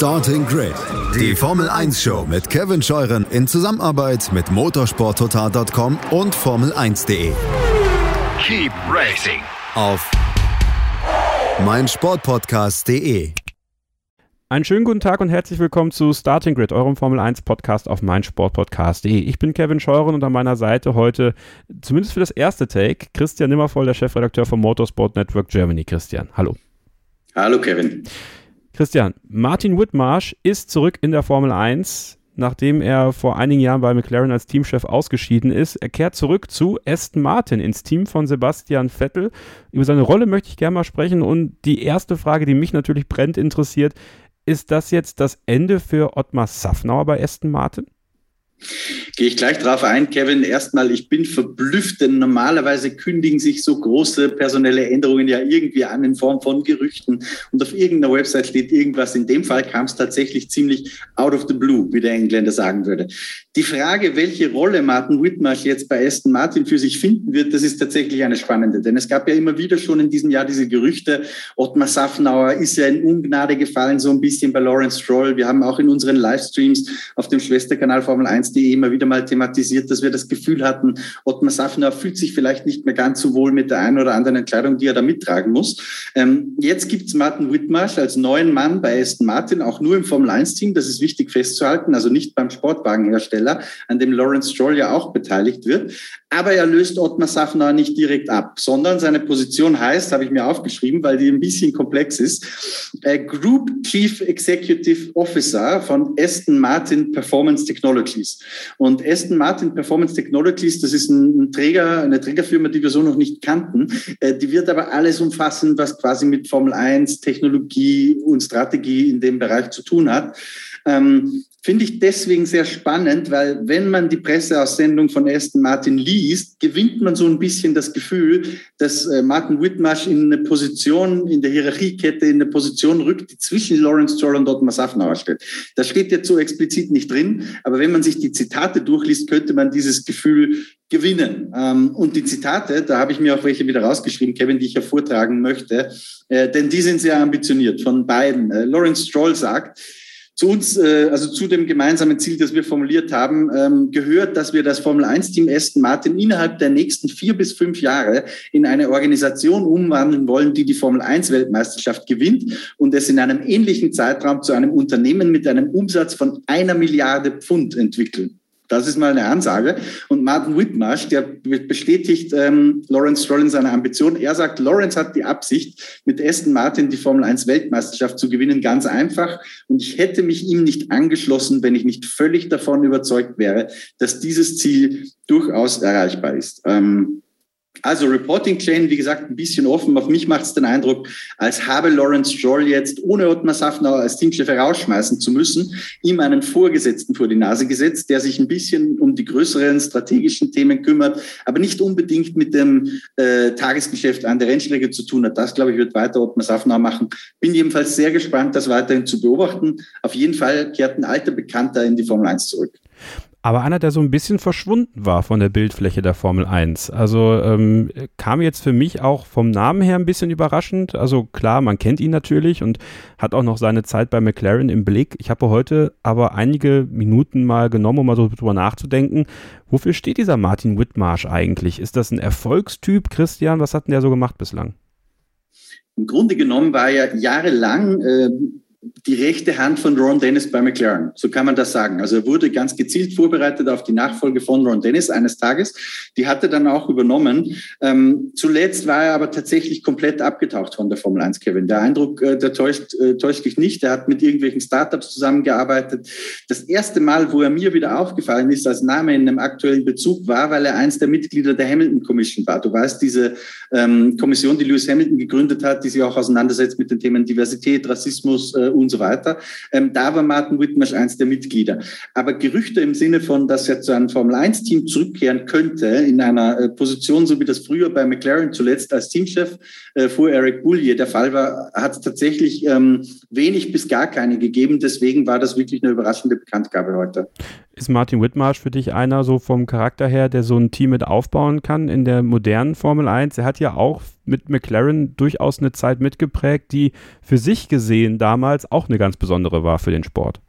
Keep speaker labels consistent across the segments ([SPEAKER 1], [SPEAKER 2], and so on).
[SPEAKER 1] Starting Grid, die Formel 1 Show mit Kevin Scheuren in Zusammenarbeit mit motorsporttotal.com und Formel1.de.
[SPEAKER 2] Keep racing
[SPEAKER 1] Auf meinsportpodcast.de.
[SPEAKER 3] Einen schönen guten Tag und herzlich willkommen zu Starting Grid, eurem Formel 1 Podcast auf meinsportpodcast.de. Ich bin Kevin Scheuren und an meiner Seite heute, zumindest für das erste Take, Christian Nimmervoll, der Chefredakteur vom Motorsport Network Germany. Christian, hallo.
[SPEAKER 4] Hallo Kevin.
[SPEAKER 3] Christian, Martin Whitmarsh ist zurück in der Formel 1, nachdem er vor einigen Jahren bei McLaren als Teamchef ausgeschieden ist. Er kehrt zurück zu Aston Martin ins Team von Sebastian Vettel. Über seine Rolle möchte ich gerne mal sprechen und die erste Frage, die mich natürlich brennt interessiert, ist das jetzt das Ende für Ottmar Safnauer bei Aston Martin?
[SPEAKER 4] Gehe ich gleich drauf ein, Kevin. Erstmal, ich bin verblüfft, denn normalerweise kündigen sich so große personelle Änderungen ja irgendwie an in Form von Gerüchten und auf irgendeiner Website steht irgendwas. In dem Fall kam es tatsächlich ziemlich out of the blue, wie der Engländer sagen würde. Die Frage, welche Rolle Martin Whitmarsh jetzt bei Aston Martin für sich finden wird, das ist tatsächlich eine spannende, denn es gab ja immer wieder schon in diesem Jahr diese Gerüchte, Ottmar Safnauer ist ja in Ungnade gefallen, so ein bisschen bei Lawrence Stroll. Wir haben auch in unseren Livestreams auf dem Schwesterkanal Formel 1 1.de immer wieder mal thematisiert, dass wir das Gefühl hatten, Ottmar Safner fühlt sich vielleicht nicht mehr ganz so wohl mit der einen oder anderen Entscheidung, die er da mittragen muss. Ähm, jetzt gibt's Martin Whitmarsh als neuen Mann bei Aston Martin, auch nur im Formel-1-Team, das ist wichtig festzuhalten, also nicht beim Sportwagenhersteller, an dem Lawrence Stroll ja auch beteiligt wird. Aber er löst Ottmar Safner nicht direkt ab, sondern seine Position heißt, habe ich mir aufgeschrieben, weil die ein bisschen komplex ist, äh, Group Chief Executive Officer von Aston Martin Performance Technologies. Und Aston Martin Performance Technologies, das ist ein, Träger, eine Trägerfirma, die wir so noch nicht kannten. Äh, die wird aber alles umfassen, was quasi mit Formel 1, Technologie und Strategie in dem Bereich zu tun hat. Ähm, Finde ich deswegen sehr spannend, weil wenn man die Presseaussendung von Aston Martin liest, gewinnt man so ein bisschen das Gefühl, dass äh, Martin Whitmarsh in eine Position, in der Hierarchiekette, in eine Position rückt, die zwischen Lawrence Stroll und Ottmar Safnauer steht. Das steht jetzt so explizit nicht drin, aber wenn man sich die Zitate durchliest, könnte man dieses Gefühl gewinnen. Ähm, und die Zitate, da habe ich mir auch welche wieder rausgeschrieben, Kevin, die ich ja vortragen möchte, äh, denn die sind sehr ambitioniert von beiden. Äh, Lawrence Stroll sagt, zu uns, äh, also zu dem gemeinsamen Ziel, das wir formuliert haben, ähm, gehört, dass wir das Formel 1-Team Aston Martin innerhalb der nächsten vier bis fünf Jahre in eine Organisation umwandeln wollen, die die Formel 1-Weltmeisterschaft gewinnt und es in einem ähnlichen Zeitraum zu einem Unternehmen mit einem Umsatz von einer Milliarde Pfund entwickeln. Das ist mal eine Ansage. Und Martin Whitmarsh, der bestätigt ähm, Lawrence Stroll in seiner Ambition. Er sagt, Lawrence hat die Absicht, mit Aston Martin die Formel 1 Weltmeisterschaft zu gewinnen. Ganz einfach. Und ich hätte mich ihm nicht angeschlossen, wenn ich nicht völlig davon überzeugt wäre, dass dieses Ziel durchaus erreichbar ist. Ähm, also Reporting Chain, wie gesagt, ein bisschen offen. Auf mich macht es den Eindruck, als habe Lawrence Stroll jetzt, ohne Ottmar Safnauer als Teamchef herausschmeißen zu müssen, ihm einen Vorgesetzten vor die Nase gesetzt, der sich ein bisschen um die größeren strategischen Themen kümmert, aber nicht unbedingt mit dem äh, Tagesgeschäft an der Rennstrecke zu tun hat. Das, glaube ich, wird weiter Ottmar Safnauer machen. Bin jedenfalls sehr gespannt, das weiterhin zu beobachten. Auf jeden Fall kehrt ein alter Bekannter in die Formel 1 zurück
[SPEAKER 3] aber einer, der so ein bisschen verschwunden war von der Bildfläche der Formel 1. Also ähm, kam jetzt für mich auch vom Namen her ein bisschen überraschend. Also klar, man kennt ihn natürlich und hat auch noch seine Zeit bei McLaren im Blick. Ich habe heute aber einige Minuten mal genommen, um mal so drüber nachzudenken. Wofür steht dieser Martin Whitmarsh eigentlich? Ist das ein Erfolgstyp, Christian? Was hat denn der so gemacht bislang?
[SPEAKER 4] Im Grunde genommen war er jahrelang äh, die rechte Hand von Ron Dennis bei McLaren. So kann man das sagen. Also er wurde ganz gezielt vorbereitet auf die Nachfolge von Ron Dennis eines Tages. Die hat er dann auch übernommen. Ähm, zuletzt war er aber tatsächlich komplett abgetaucht von der Formel 1, Kevin. Der Eindruck, äh, der täuscht, äh, täuscht dich nicht. Er hat mit irgendwelchen Startups zusammengearbeitet. Das erste Mal, wo er mir wieder aufgefallen ist als Name in einem aktuellen Bezug, war, weil er eins der Mitglieder der Hamilton Commission war. Du weißt, diese ähm, Kommission, die Lewis Hamilton gegründet hat, die sich auch auseinandersetzt mit den Themen Diversität, Rassismus, äh, und so weiter. Ähm, da war Martin Whitmarsh eins der Mitglieder. Aber Gerüchte im Sinne von, dass er zu einem Formel-1-Team zurückkehren könnte, in einer äh, Position, so wie das früher bei McLaren zuletzt als Teamchef äh, vor Eric Boulier der Fall war, hat es tatsächlich ähm, wenig bis gar keine gegeben. Deswegen war das wirklich eine überraschende Bekanntgabe heute.
[SPEAKER 3] Ist Martin Whitmarsh für dich einer so vom Charakter her, der so ein Team mit aufbauen kann in der modernen Formel 1? Er hat ja auch mit McLaren durchaus eine Zeit mitgeprägt, die für sich gesehen damals auch eine ganz besondere war für den Sport.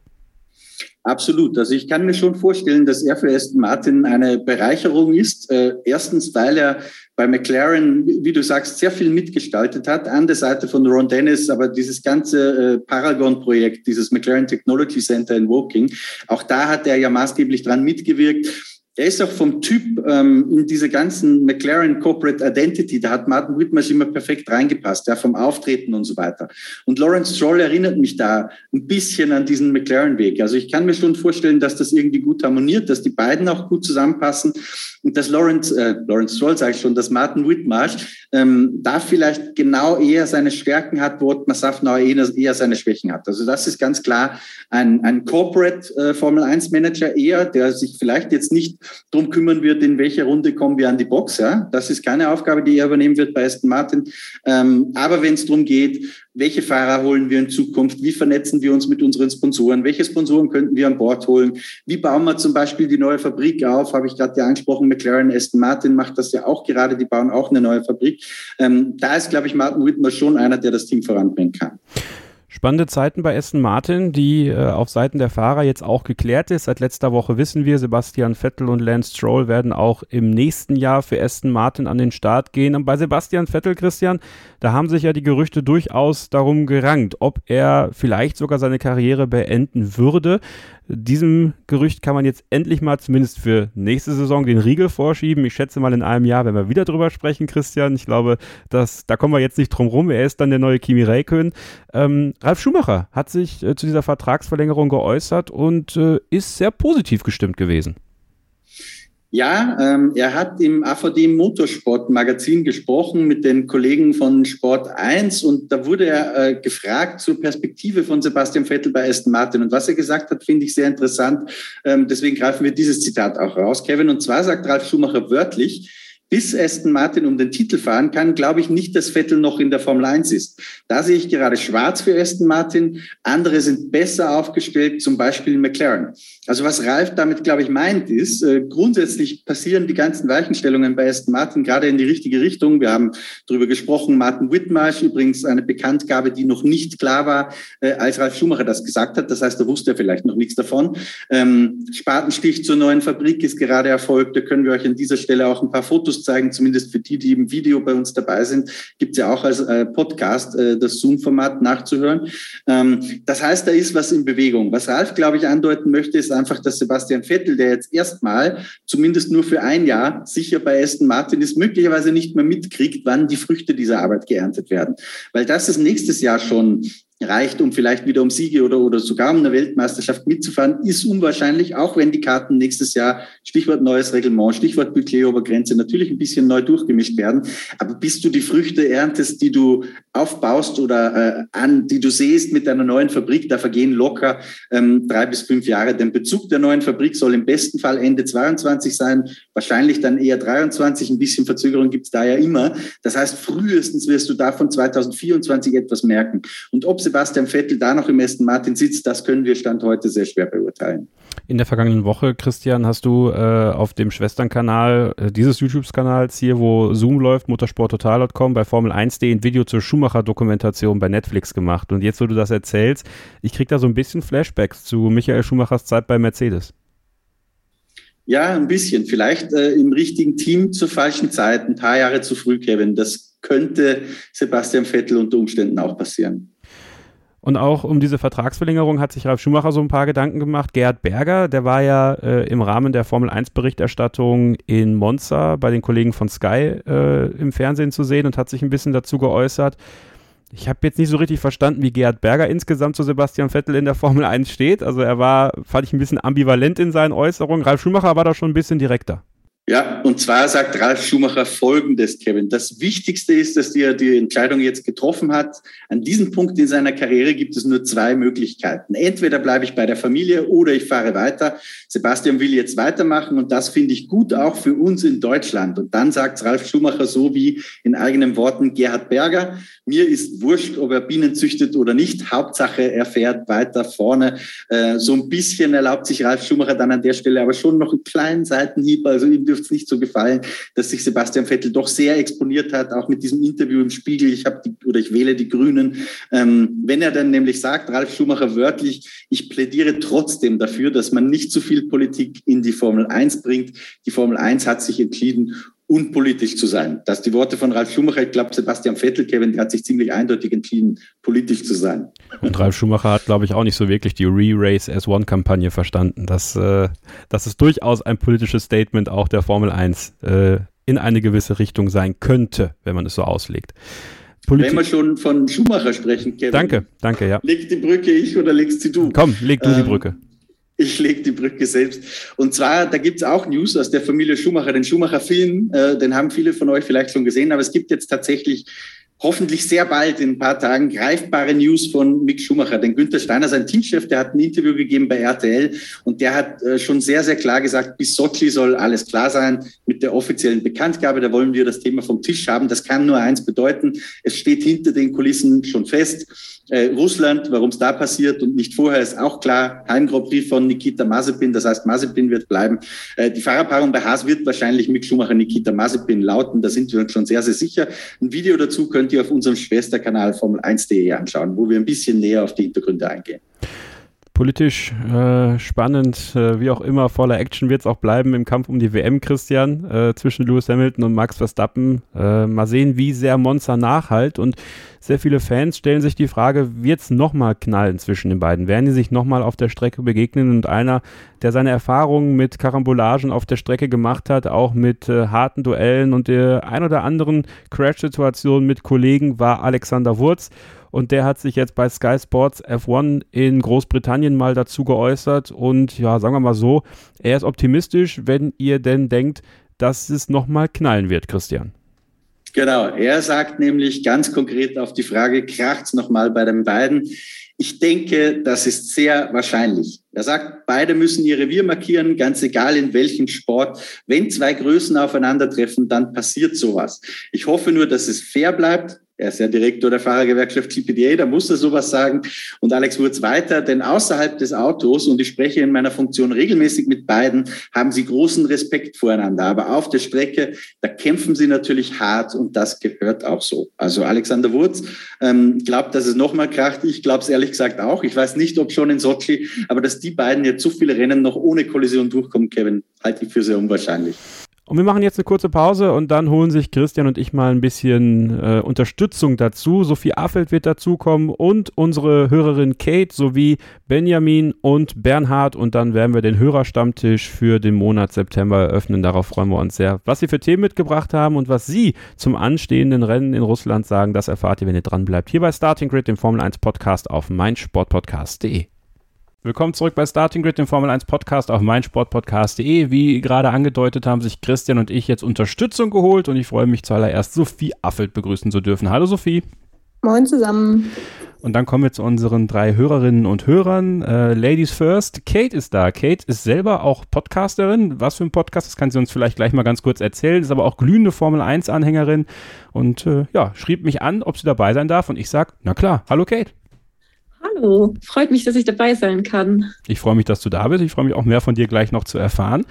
[SPEAKER 4] Absolut. Also ich kann mir schon vorstellen, dass er für Aston Martin eine Bereicherung ist. Äh, erstens, weil er bei McLaren, wie du sagst, sehr viel mitgestaltet hat, an der Seite von Ron Dennis, aber dieses ganze äh, Paragon-Projekt, dieses McLaren Technology Center in Woking, auch da hat er ja maßgeblich dran mitgewirkt er ist auch vom Typ ähm, in diese ganzen McLaren Corporate Identity, da hat Martin Whitmarsh immer perfekt reingepasst, ja, vom Auftreten und so weiter. Und Lawrence Stroll erinnert mich da ein bisschen an diesen McLaren-Weg. Also ich kann mir schon vorstellen, dass das irgendwie gut harmoniert, dass die beiden auch gut zusammenpassen und dass Lawrence, äh, Lawrence Stroll sage ich schon, dass Martin Whitmarsh ähm, da vielleicht genau eher seine Stärken hat, wo Ottmar Safnauer eher, eher seine Schwächen hat. Also das ist ganz klar ein, ein Corporate äh, Formel 1 Manager eher, der sich vielleicht jetzt nicht drum kümmern wird, in welcher Runde kommen wir an die Box. Ja? Das ist keine Aufgabe, die er übernehmen wird bei Aston Martin. Ähm, aber wenn es darum geht, welche Fahrer holen wir in Zukunft, wie vernetzen wir uns mit unseren Sponsoren, welche Sponsoren könnten wir an Bord holen, wie bauen wir zum Beispiel die neue Fabrik auf, habe ich gerade ja angesprochen, McLaren, Aston Martin macht das ja auch gerade, die bauen auch eine neue Fabrik. Ähm, da ist, glaube ich, Martin Whitmer schon einer, der das Team voranbringen kann.
[SPEAKER 3] Spannende Zeiten bei Aston Martin, die äh, auf Seiten der Fahrer jetzt auch geklärt ist. Seit letzter Woche wissen wir, Sebastian Vettel und Lance Stroll werden auch im nächsten Jahr für Aston Martin an den Start gehen. Und bei Sebastian Vettel, Christian, da haben sich ja die Gerüchte durchaus darum gerankt, ob er vielleicht sogar seine Karriere beenden würde. Diesem Gerücht kann man jetzt endlich mal zumindest für nächste Saison den Riegel vorschieben. Ich schätze mal in einem Jahr, wenn wir wieder drüber sprechen, Christian. Ich glaube, dass, da kommen wir jetzt nicht drum rum. Er ist dann der neue Kimi Räikkönen. Ähm, Ralf Schumacher hat sich äh, zu dieser Vertragsverlängerung geäußert und äh, ist sehr positiv gestimmt gewesen.
[SPEAKER 4] Ja, ähm, er hat im AVD Motorsport Magazin gesprochen mit den Kollegen von Sport 1 und da wurde er äh, gefragt zur Perspektive von Sebastian Vettel bei Aston Martin. Und was er gesagt hat, finde ich sehr interessant. Ähm, deswegen greifen wir dieses Zitat auch raus, Kevin. Und zwar sagt Ralf Schumacher wörtlich, bis Aston Martin um den Titel fahren kann, glaube ich nicht, dass Vettel noch in der Formel 1 ist. Da sehe ich gerade schwarz für Aston Martin. Andere sind besser aufgestellt, zum Beispiel McLaren. Also was Ralf damit, glaube ich, meint, ist, äh, grundsätzlich passieren die ganzen Weichenstellungen bei Aston Martin gerade in die richtige Richtung. Wir haben darüber gesprochen, Martin Whitmarsh, übrigens eine Bekanntgabe, die noch nicht klar war, äh, als Ralf Schumacher das gesagt hat. Das heißt, da wusste er vielleicht noch nichts davon. Ähm, Spatenstich zur neuen Fabrik ist gerade erfolgt. Da können wir euch an dieser Stelle auch ein paar Fotos zeigen, zumindest für die, die im Video bei uns dabei sind. Gibt es ja auch als äh, Podcast äh, das Zoom-Format nachzuhören. Ähm, das heißt, da ist was in Bewegung. Was Ralf, glaube ich, andeuten möchte, ist einfach, dass Sebastian Vettel, der jetzt erstmal zumindest nur für ein Jahr sicher bei Aston Martin ist, möglicherweise nicht mehr mitkriegt, wann die Früchte dieser Arbeit geerntet werden. Weil das ist nächstes Jahr schon reicht, um vielleicht wieder um Siege oder, oder sogar um eine Weltmeisterschaft mitzufahren, ist unwahrscheinlich, auch wenn die Karten nächstes Jahr, Stichwort neues Reglement, Stichwort Budgetobergrenze, natürlich ein bisschen neu durchgemischt werden. Aber bis du die Früchte erntest, die du aufbaust oder äh, an, die du siehst mit deiner neuen Fabrik, da vergehen locker ähm, drei bis fünf Jahre. Der Bezug der neuen Fabrik soll im besten Fall Ende 22 sein, wahrscheinlich dann eher 23. Ein bisschen Verzögerung gibt's da ja immer. Das heißt, frühestens wirst du davon 2024 etwas merken. Und ob Sebastian Vettel da noch im Aston Martin sitzt, das können wir Stand heute sehr schwer beurteilen.
[SPEAKER 3] In der vergangenen Woche, Christian, hast du äh, auf dem Schwesternkanal äh, dieses YouTube-Kanals hier, wo Zoom läuft, motorsporttotal.com, bei Formel 1.de ein Video zur Schumacher-Dokumentation bei Netflix gemacht. Und jetzt, wo du das erzählst, ich kriege da so ein bisschen Flashbacks zu Michael Schumachers Zeit bei Mercedes.
[SPEAKER 4] Ja, ein bisschen. Vielleicht äh, im richtigen Team zur falschen Zeit, ein paar Jahre zu früh, Kevin. Das könnte Sebastian Vettel unter Umständen auch passieren.
[SPEAKER 3] Und auch um diese Vertragsverlängerung hat sich Ralf Schumacher so ein paar Gedanken gemacht. Gerhard Berger, der war ja äh, im Rahmen der Formel 1 Berichterstattung in Monza bei den Kollegen von Sky äh, im Fernsehen zu sehen und hat sich ein bisschen dazu geäußert. Ich habe jetzt nicht so richtig verstanden, wie Gerhard Berger insgesamt zu Sebastian Vettel in der Formel 1 steht. Also er war, fand ich ein bisschen ambivalent in seinen Äußerungen. Ralf Schumacher war da schon ein bisschen direkter.
[SPEAKER 4] Ja, und zwar sagt Ralf Schumacher Folgendes, Kevin. Das Wichtigste ist, dass er die Entscheidung jetzt getroffen hat. An diesem Punkt in seiner Karriere gibt es nur zwei Möglichkeiten. Entweder bleibe ich bei der Familie oder ich fahre weiter. Sebastian will jetzt weitermachen und das finde ich gut auch für uns in Deutschland. Und dann sagt Ralf Schumacher so wie in eigenen Worten Gerhard Berger. Mir ist wurscht, ob er Bienen züchtet oder nicht. Hauptsache, er fährt weiter vorne. Äh, so ein bisschen erlaubt sich Ralf Schumacher dann an der Stelle aber schon noch einen kleinen Seitenhieb. Also ihm dürfte es nicht so gefallen, dass sich Sebastian Vettel doch sehr exponiert hat, auch mit diesem Interview im Spiegel. Ich habe oder ich wähle die Grünen. Ähm, wenn er dann nämlich sagt, Ralf Schumacher wörtlich, ich plädiere trotzdem dafür, dass man nicht zu viel Politik in die Formel 1 bringt. Die Formel 1 hat sich entschieden, unpolitisch zu sein. Das die Worte von Ralf Schumacher. Ich glaube, Sebastian Vettel, Kevin, der hat sich ziemlich eindeutig entschieden, politisch zu sein.
[SPEAKER 3] Und Ralf Schumacher hat, glaube ich, auch nicht so wirklich die Re-Race S1-Kampagne verstanden. Das, äh, das ist durchaus ein politisches Statement auch der Formel 1 äh, in eine gewisse Richtung sein könnte, wenn man es so auslegt.
[SPEAKER 4] Politik Wenn wir schon von Schumacher sprechen,
[SPEAKER 3] Kevin. Danke, danke, ja.
[SPEAKER 4] Leg die Brücke ich oder legst sie du?
[SPEAKER 3] Komm, leg du ähm, die Brücke.
[SPEAKER 4] Ich lege die Brücke selbst. Und zwar, da gibt es auch News aus der Familie Schumacher. Den Schumacher-Film, äh, den haben viele von euch vielleicht schon gesehen, aber es gibt jetzt tatsächlich hoffentlich sehr bald in ein paar Tagen greifbare News von Mick Schumacher. Denn Günther Steiner, sein Teamchef, der hat ein Interview gegeben bei RTL und der hat äh, schon sehr, sehr klar gesagt, bis Sochi soll alles klar sein mit der offiziellen Bekanntgabe. Da wollen wir das Thema vom Tisch haben. Das kann nur eins bedeuten. Es steht hinter den Kulissen schon fest. Äh, Russland, warum es da passiert und nicht vorher, ist auch klar. Heim von Nikita Mazepin, das heißt, Mazepin wird bleiben. Äh, die Fahrerpaarung bei Haas wird wahrscheinlich Mick Schumacher, Nikita Mazepin lauten. Da sind wir uns schon sehr, sehr sicher. Ein Video dazu könnt ihr auf unserem Schwesterkanal Formel1.de anschauen, wo wir ein bisschen näher auf die Hintergründe eingehen.
[SPEAKER 3] Politisch äh, spannend, äh, wie auch immer, voller Action wird es auch bleiben im Kampf um die WM, Christian, äh, zwischen Lewis Hamilton und Max Verstappen. Äh, mal sehen, wie sehr Monza nachhalt. Und sehr viele Fans stellen sich die Frage, wird es nochmal knallen zwischen den beiden? Werden die sich nochmal auf der Strecke begegnen? Und einer, der seine Erfahrungen mit Karambolagen auf der Strecke gemacht hat, auch mit äh, harten Duellen und der ein oder anderen Crash-Situation mit Kollegen, war Alexander Wurz und der hat sich jetzt bei Sky Sports F1 in Großbritannien mal dazu geäußert und ja, sagen wir mal so, er ist optimistisch, wenn ihr denn denkt, dass es nochmal knallen wird, Christian.
[SPEAKER 4] Genau, er sagt nämlich ganz konkret auf die Frage, kracht's nochmal bei den beiden? Ich denke, das ist sehr wahrscheinlich. Er sagt, beide müssen ihr Revier markieren, ganz egal in welchem Sport. Wenn zwei Größen aufeinandertreffen, dann passiert sowas. Ich hoffe nur, dass es fair bleibt. Er ist ja Direktor der Fahrergewerkschaft GPDA, da muss er sowas sagen. Und Alex Wurz weiter, denn außerhalb des Autos, und ich spreche in meiner Funktion regelmäßig mit beiden, haben sie großen Respekt voreinander. Aber auf der Strecke, da kämpfen sie natürlich hart und das gehört auch so. Also Alexander Wurz ähm, glaubt, dass es nochmal kracht. Ich glaube es ehrlich gesagt auch. Ich weiß nicht, ob schon in Sochi, aber dass die beiden jetzt so viele Rennen noch ohne Kollision durchkommen, Kevin, halte ich für sehr unwahrscheinlich.
[SPEAKER 3] Und wir machen jetzt eine kurze Pause und dann holen sich Christian und ich mal ein bisschen äh, Unterstützung dazu. Sophie Affeld wird dazukommen und unsere Hörerin Kate sowie Benjamin und Bernhard. Und dann werden wir den Hörerstammtisch für den Monat September eröffnen. Darauf freuen wir uns sehr. Was sie für Themen mitgebracht haben und was sie zum anstehenden Rennen in Russland sagen, das erfahrt ihr, wenn ihr dran bleibt. Hier bei Starting Grid, dem Formel 1 Podcast auf meinsportpodcast.de. Willkommen zurück bei Starting Grid, dem Formel 1 Podcast auf meinsportpodcast.de. Wie gerade angedeutet, haben sich Christian und ich jetzt Unterstützung geholt und ich freue mich zuallererst, Sophie Affelt begrüßen zu dürfen. Hallo Sophie.
[SPEAKER 5] Moin zusammen.
[SPEAKER 3] Und dann kommen wir zu unseren drei Hörerinnen und Hörern. Äh, Ladies first, Kate ist da. Kate ist selber auch Podcasterin. Was für ein Podcast, das kann sie uns vielleicht gleich mal ganz kurz erzählen. Ist aber auch glühende Formel 1 Anhängerin und äh, ja, schrieb mich an, ob sie dabei sein darf und ich sag, na klar, hallo Kate.
[SPEAKER 5] Hallo, freut mich, dass ich dabei sein kann.
[SPEAKER 3] Ich freue mich, dass du da bist. Ich freue mich auch mehr von dir gleich noch zu erfahren.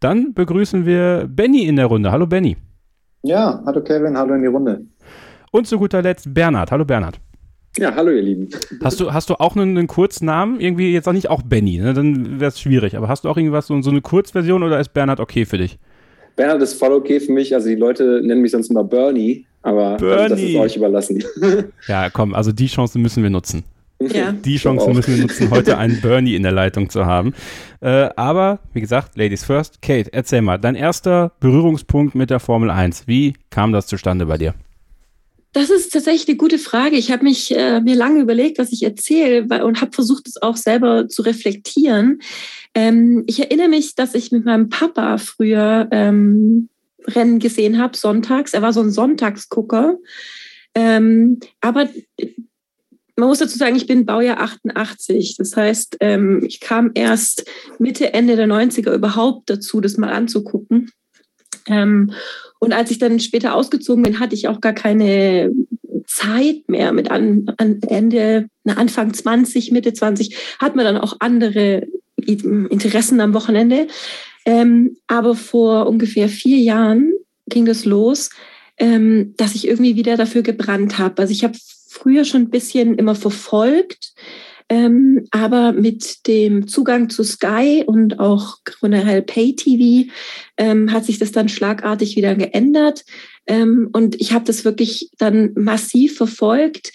[SPEAKER 3] Dann begrüßen wir Benny in der Runde. Hallo Benny.
[SPEAKER 6] Ja, hallo Kevin, hallo in die Runde.
[SPEAKER 3] Und zu guter Letzt Bernhard. Hallo Bernhard.
[SPEAKER 6] Ja, hallo ihr Lieben.
[SPEAKER 3] Hast du, hast du auch einen, einen Kurznamen? Irgendwie jetzt auch nicht auch Benny, ne? dann wäre es schwierig. Aber hast du auch irgendwas, so, so eine Kurzversion oder ist Bernhard okay für dich?
[SPEAKER 6] Bernhard ist voll okay für mich. Also die Leute nennen mich sonst immer Bernie, aber
[SPEAKER 3] Bernie.
[SPEAKER 6] das ist euch überlassen.
[SPEAKER 3] Ja, komm, also die Chance müssen wir nutzen.
[SPEAKER 5] Ja.
[SPEAKER 3] Die Chance müssen wir nutzen, heute einen Bernie in der Leitung zu haben. Äh, aber, wie gesagt, Ladies first. Kate, erzähl mal, dein erster Berührungspunkt mit der Formel 1. Wie kam das zustande bei dir?
[SPEAKER 5] Das ist tatsächlich eine gute Frage. Ich habe mich äh, mir lange überlegt, was ich erzähle und habe versucht, es auch selber zu reflektieren. Ähm, ich erinnere mich, dass ich mit meinem Papa früher ähm, Rennen gesehen habe, sonntags. Er war so ein Sonntagsgucker. Ähm, aber man muss dazu sagen, ich bin Baujahr 88. Das heißt, ähm, ich kam erst Mitte, Ende der 90er überhaupt dazu, das mal anzugucken. Ähm, und als ich dann später ausgezogen bin, hatte ich auch gar keine Zeit mehr. Mit an, an Ende, na, Anfang 20, Mitte 20 hat man dann auch andere Interessen am Wochenende. Ähm, aber vor ungefähr vier Jahren ging das los, ähm, dass ich irgendwie wieder dafür gebrannt habe. Also ich habe früher schon ein bisschen immer verfolgt, ähm, aber mit dem Zugang zu Sky und auch generell Pay-TV ähm, hat sich das dann schlagartig wieder geändert. Ähm, und ich habe das wirklich dann massiv verfolgt.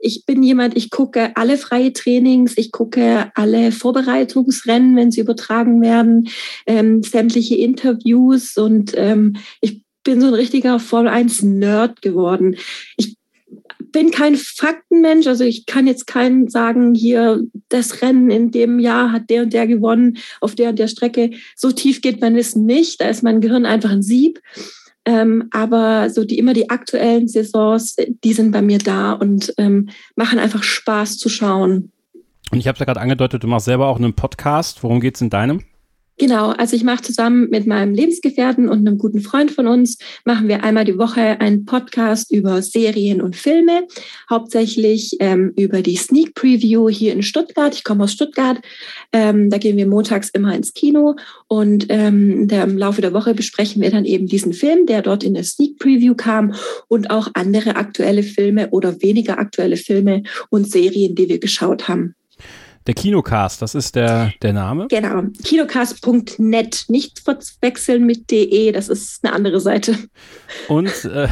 [SPEAKER 5] Ich bin jemand, ich gucke alle freie Trainings, ich gucke alle Vorbereitungsrennen, wenn sie übertragen werden, ähm, sämtliche Interviews und ähm, ich bin so ein richtiger Formel 1 Nerd geworden. Ich bin kein Faktenmensch, also ich kann jetzt keinen sagen, hier das Rennen in dem Jahr hat der und der gewonnen auf der und der Strecke. So tief geht mein Wissen nicht, da ist mein Gehirn einfach ein Sieb. Ähm, aber so die immer die aktuellen Saisons, die sind bei mir da und ähm, machen einfach Spaß zu schauen.
[SPEAKER 7] Und ich habe es ja gerade angedeutet, du machst selber auch einen Podcast. Worum geht es in deinem?
[SPEAKER 5] Genau, also ich mache zusammen mit meinem Lebensgefährten und einem guten Freund von uns, machen wir einmal die Woche einen Podcast über Serien und Filme, hauptsächlich ähm, über die Sneak Preview hier in Stuttgart. Ich komme aus Stuttgart, ähm, da gehen wir montags immer ins Kino und ähm, der, im Laufe der Woche besprechen wir dann eben diesen Film, der dort in der Sneak Preview kam und auch andere aktuelle Filme oder weniger aktuelle Filme und Serien, die wir geschaut haben.
[SPEAKER 7] Der Kinocast, das ist der, der Name?
[SPEAKER 5] Genau, kinocast.net. Nicht verwechseln mit de, das ist eine andere Seite.
[SPEAKER 7] Und, äh,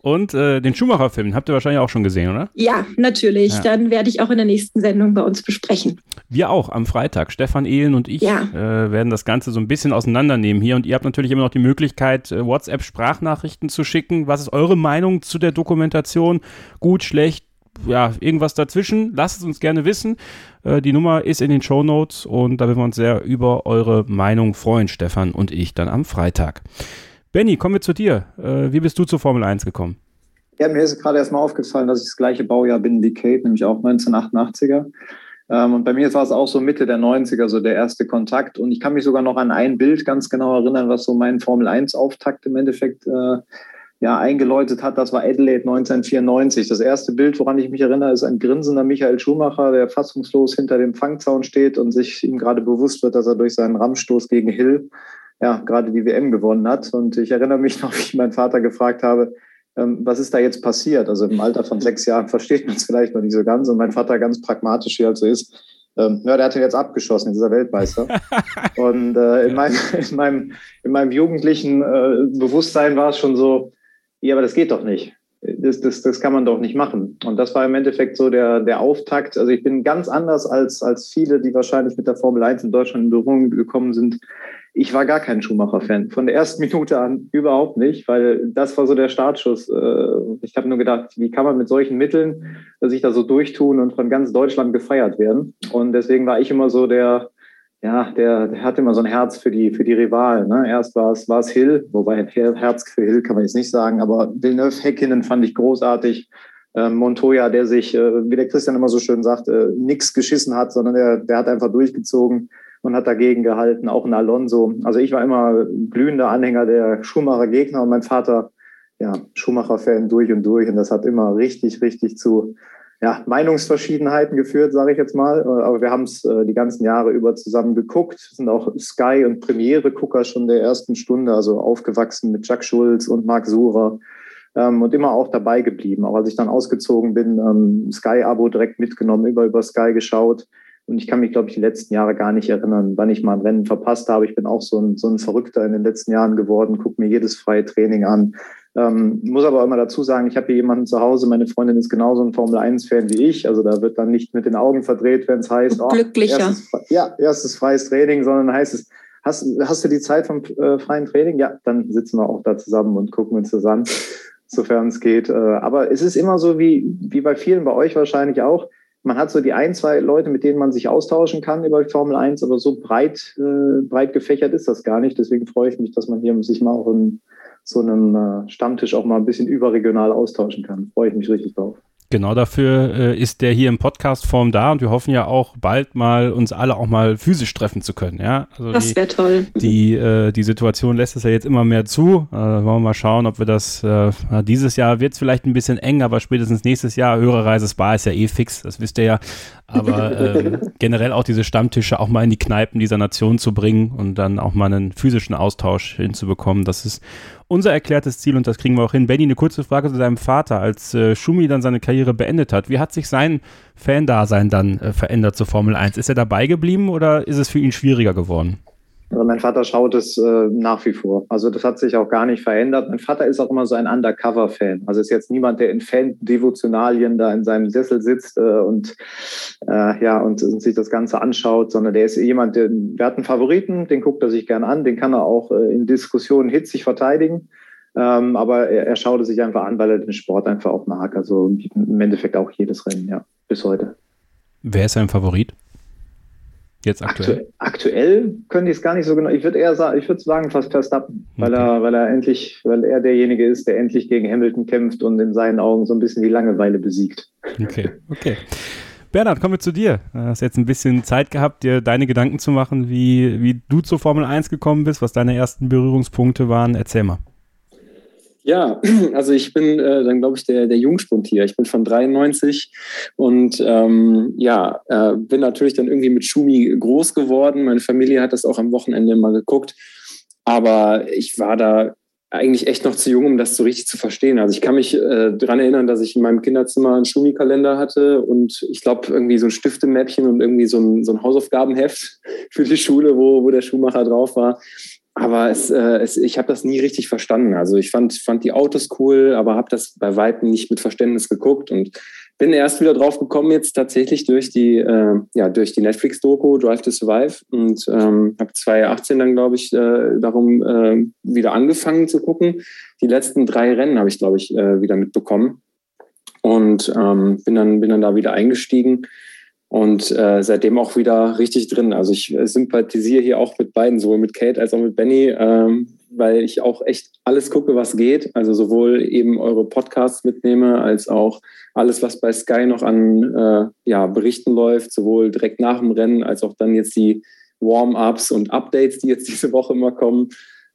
[SPEAKER 7] und äh, den Schumacher-Film habt ihr wahrscheinlich auch schon gesehen, oder?
[SPEAKER 5] Ja, natürlich. Ja. Dann werde ich auch in der nächsten Sendung bei uns besprechen.
[SPEAKER 7] Wir auch am Freitag. Stefan Ehlen und ich ja. äh, werden das Ganze so ein bisschen auseinandernehmen hier. Und ihr habt natürlich immer noch die Möglichkeit, äh, WhatsApp-Sprachnachrichten zu schicken. Was ist eure Meinung zu der Dokumentation? Gut, schlecht? Ja, irgendwas dazwischen, lasst es uns gerne wissen. Äh, die Nummer ist in den Show Notes und da würden wir uns sehr über eure Meinung freuen, Stefan und ich, dann am Freitag. Benny, kommen wir zu dir. Äh, wie bist du zur Formel 1 gekommen?
[SPEAKER 8] Ja, mir ist gerade erstmal aufgefallen, dass ich das gleiche Baujahr bin wie Kate, nämlich auch 1988er. Ähm, und bei mir war es auch so Mitte der 90er, so der erste Kontakt. Und ich kann mich sogar noch an ein Bild ganz genau erinnern, was so meinen Formel 1-Auftakt im Endeffekt äh, ja, eingeläutet hat, das war Adelaide 1994. Das erste Bild, woran ich mich erinnere, ist ein grinsender Michael Schumacher, der fassungslos hinter dem Fangzaun steht und sich ihm gerade bewusst wird, dass er durch seinen Rammstoß gegen Hill ja gerade die WM gewonnen hat. Und ich erinnere mich noch, wie ich meinen Vater gefragt habe, ähm, was ist da jetzt passiert? Also im Alter von sechs Jahren versteht man es vielleicht noch nicht so ganz. Und mein Vater ganz pragmatisch, wie er so ist, ähm, ja, der hat ihn jetzt abgeschossen, dieser Weltmeister. und äh, in, meinem, in, meinem, in meinem jugendlichen äh, Bewusstsein war es schon so, ja, aber das geht doch nicht. Das, das, das kann man doch nicht machen. Und das war im Endeffekt so der, der Auftakt. Also ich bin ganz anders als, als viele, die wahrscheinlich mit der Formel 1 in Deutschland in Berührung gekommen sind. Ich war gar kein Schumacher-Fan. Von der ersten Minute an überhaupt nicht, weil das war so der Startschuss. Äh, ich habe nur gedacht, wie kann man mit solchen Mitteln sich da so durchtun und von ganz Deutschland gefeiert werden? Und deswegen war ich immer so der, ja, der, der hat immer so ein Herz für die, für die Rivalen. Ne? Erst war es, war es Hill, wobei Herz für Hill kann man jetzt nicht sagen, aber Villeneuve Häkkinen fand ich großartig. Ähm, Montoya, der sich, äh, wie der Christian immer so schön sagt, äh, nichts geschissen hat, sondern der, der hat einfach durchgezogen und hat dagegen gehalten. Auch ein Alonso. Also ich war immer glühender Anhänger der Schumacher Gegner und mein Vater, ja, Schumacher-Fan durch und durch. Und das hat immer richtig, richtig zu ja, Meinungsverschiedenheiten geführt, sage ich jetzt mal. Aber wir haben es äh, die ganzen Jahre über zusammen geguckt. sind auch Sky- und Premiere-Gucker schon der ersten Stunde, also aufgewachsen mit Jack Schulz und Marc Surer ähm, und immer auch dabei geblieben. Auch als ich dann ausgezogen bin, ähm, Sky-Abo direkt mitgenommen, über, über Sky geschaut. Und ich kann mich, glaube ich, die letzten Jahre gar nicht erinnern, wann ich mal ein Rennen verpasst habe. Ich bin auch so ein, so ein Verrückter in den letzten Jahren geworden, gucke mir jedes freie Training an, ähm, muss aber immer dazu sagen, ich habe hier jemanden zu Hause, meine Freundin ist genauso ein Formel-1-Fan wie ich. Also da wird dann nicht mit den Augen verdreht, wenn es heißt,
[SPEAKER 5] oh, Glücklicher.
[SPEAKER 8] Erstes, ja, erstes freies Training, sondern heißt es, hast, hast du die Zeit vom äh, freien Training? Ja, dann sitzen wir auch da zusammen und gucken uns das an. sofern es geht. Äh, aber es ist immer so wie, wie bei vielen, bei euch wahrscheinlich auch. Man hat so die ein, zwei Leute, mit denen man sich austauschen kann über die Formel 1, aber so breit, äh, breit gefächert ist das gar nicht. Deswegen freue ich mich, dass man hier sich mal auch in so einem äh, Stammtisch auch mal ein bisschen überregional austauschen kann. Freue ich mich richtig drauf.
[SPEAKER 3] Genau dafür äh, ist der hier im Podcast-Form da und wir hoffen ja auch bald mal uns alle auch mal physisch treffen zu können. Ja?
[SPEAKER 5] Also das wäre toll.
[SPEAKER 3] Die, äh, die Situation lässt es ja jetzt immer mehr zu. Äh, wollen wir mal schauen, ob wir das äh, dieses Jahr wird es vielleicht ein bisschen eng, aber spätestens nächstes Jahr höhere Reise Spa ist ja eh fix, das wisst ihr ja. Aber ähm, generell auch diese Stammtische auch mal in die Kneipen dieser Nation zu bringen und dann auch mal einen physischen Austausch hinzubekommen, das ist unser erklärtes Ziel und das kriegen wir auch hin. Benny, eine kurze Frage zu deinem Vater. Als äh, Schumi dann seine Karriere beendet hat, wie hat sich sein Fan-Dasein dann äh, verändert zur Formel 1? Ist er dabei geblieben oder ist es für ihn schwieriger geworden?
[SPEAKER 8] Also mein Vater schaut es äh, nach wie vor. Also das hat sich auch gar nicht verändert. Mein Vater ist auch immer so ein Undercover-Fan. Also ist jetzt niemand, der in Fan-Devotionalien da in seinem Sessel sitzt äh, und äh, ja und, und, sich das Ganze anschaut, sondern der ist jemand, der, der hat einen Favoriten, den guckt er sich gern an, den kann er auch äh, in Diskussionen hitzig verteidigen. Ähm, aber er, er schaut es sich einfach an, weil er den Sport einfach auch mag. Also im Endeffekt auch jedes Rennen, ja, bis heute.
[SPEAKER 3] Wer ist sein Favorit? Jetzt aktuell?
[SPEAKER 8] aktuell könnte ich es gar nicht so genau. Ich würde eher sagen, ich würde sagen fast Verstappen, okay. weil er, weil er endlich, weil er derjenige ist, der endlich gegen Hamilton kämpft und in seinen Augen so ein bisschen die Langeweile besiegt.
[SPEAKER 3] Okay, okay. Bernhard, kommen wir zu dir. Du hast jetzt ein bisschen Zeit gehabt, dir deine Gedanken zu machen, wie, wie du zur Formel 1 gekommen bist, was deine ersten Berührungspunkte waren. Erzähl mal.
[SPEAKER 6] Ja, also ich bin äh, dann, glaube ich, der, der Jungspund hier. Ich bin von 93 und ähm, ja, äh, bin natürlich dann irgendwie mit Schumi groß geworden. Meine Familie hat das auch am Wochenende mal geguckt. Aber ich war da eigentlich echt noch zu jung, um das so richtig zu verstehen. Also ich kann mich äh, daran erinnern, dass ich in meinem Kinderzimmer einen Schumi-Kalender hatte und ich glaube irgendwie so ein Stiftemäppchen und irgendwie so ein, so ein Hausaufgabenheft für die Schule, wo, wo der Schuhmacher drauf war. Aber es, äh, es, ich habe das nie richtig verstanden. Also ich fand, fand die Autos cool, aber habe das bei Weitem nicht mit Verständnis geguckt und bin erst wieder drauf gekommen jetzt tatsächlich durch die, äh, ja, durch die Netflix-Doku Drive to Survive und ähm, habe 2018 dann, glaube ich, äh, darum äh, wieder angefangen zu gucken. Die letzten drei Rennen habe ich, glaube ich, äh, wieder mitbekommen und ähm, bin, dann, bin dann da wieder eingestiegen und äh, seitdem auch wieder richtig drin. Also ich äh, sympathisiere hier auch mit beiden, sowohl mit Kate als auch mit Benny, ähm, weil ich auch echt alles gucke, was geht. Also sowohl eben eure Podcasts mitnehme, als auch alles, was bei Sky noch an äh, ja, Berichten läuft, sowohl direkt nach dem Rennen, als auch dann jetzt die Warm-ups und Updates, die jetzt diese Woche immer kommen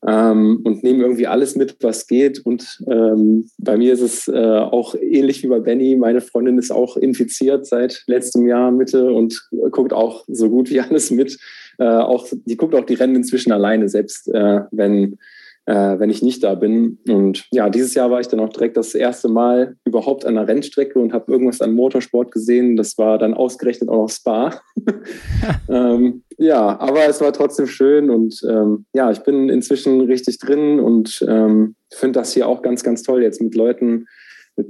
[SPEAKER 6] ähm, und nehme irgendwie alles mit, was geht. Und ähm, bei mir ist es äh, auch ähnlich wie bei Benny. Meine Freundin ist auch infiziert seit letztem Jahr Mitte und guckt auch so gut wie alles mit. Äh, auch, die guckt auch die Rennen inzwischen alleine, selbst äh, wenn äh, wenn ich nicht da bin. Und ja, dieses Jahr war ich dann auch direkt das erste Mal überhaupt an der Rennstrecke und habe irgendwas an Motorsport gesehen. Das war dann ausgerechnet auch noch Spa. ähm, ja, aber es war trotzdem schön und ähm, ja, ich bin inzwischen richtig drin und ähm, finde das hier auch ganz, ganz toll, jetzt mit Leuten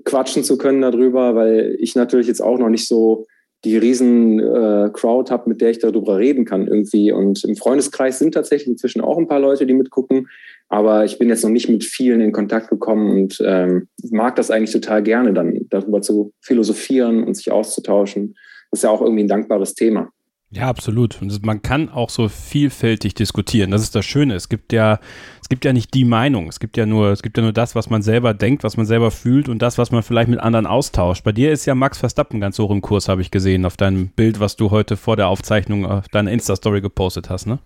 [SPEAKER 6] quatschen zu können darüber, weil ich natürlich jetzt auch noch nicht so die riesen äh, Crowd habe, mit der ich darüber reden kann irgendwie. Und im Freundeskreis sind tatsächlich inzwischen auch ein paar Leute, die mitgucken. Aber ich bin jetzt noch nicht mit vielen in Kontakt gekommen und ähm, mag das eigentlich total gerne, dann darüber zu philosophieren und sich auszutauschen. Das ist ja auch irgendwie ein dankbares Thema.
[SPEAKER 3] Ja, absolut. Und man kann auch so vielfältig diskutieren. Das ist das Schöne. Es gibt ja, es gibt ja nicht die Meinung. Es gibt ja nur, es gibt ja nur das, was man selber denkt, was man selber fühlt und das, was man vielleicht mit anderen austauscht. Bei dir ist ja Max Verstappen ganz hoch im Kurs, habe ich gesehen, auf deinem Bild, was du heute vor der Aufzeichnung auf deiner Insta-Story gepostet hast, ne?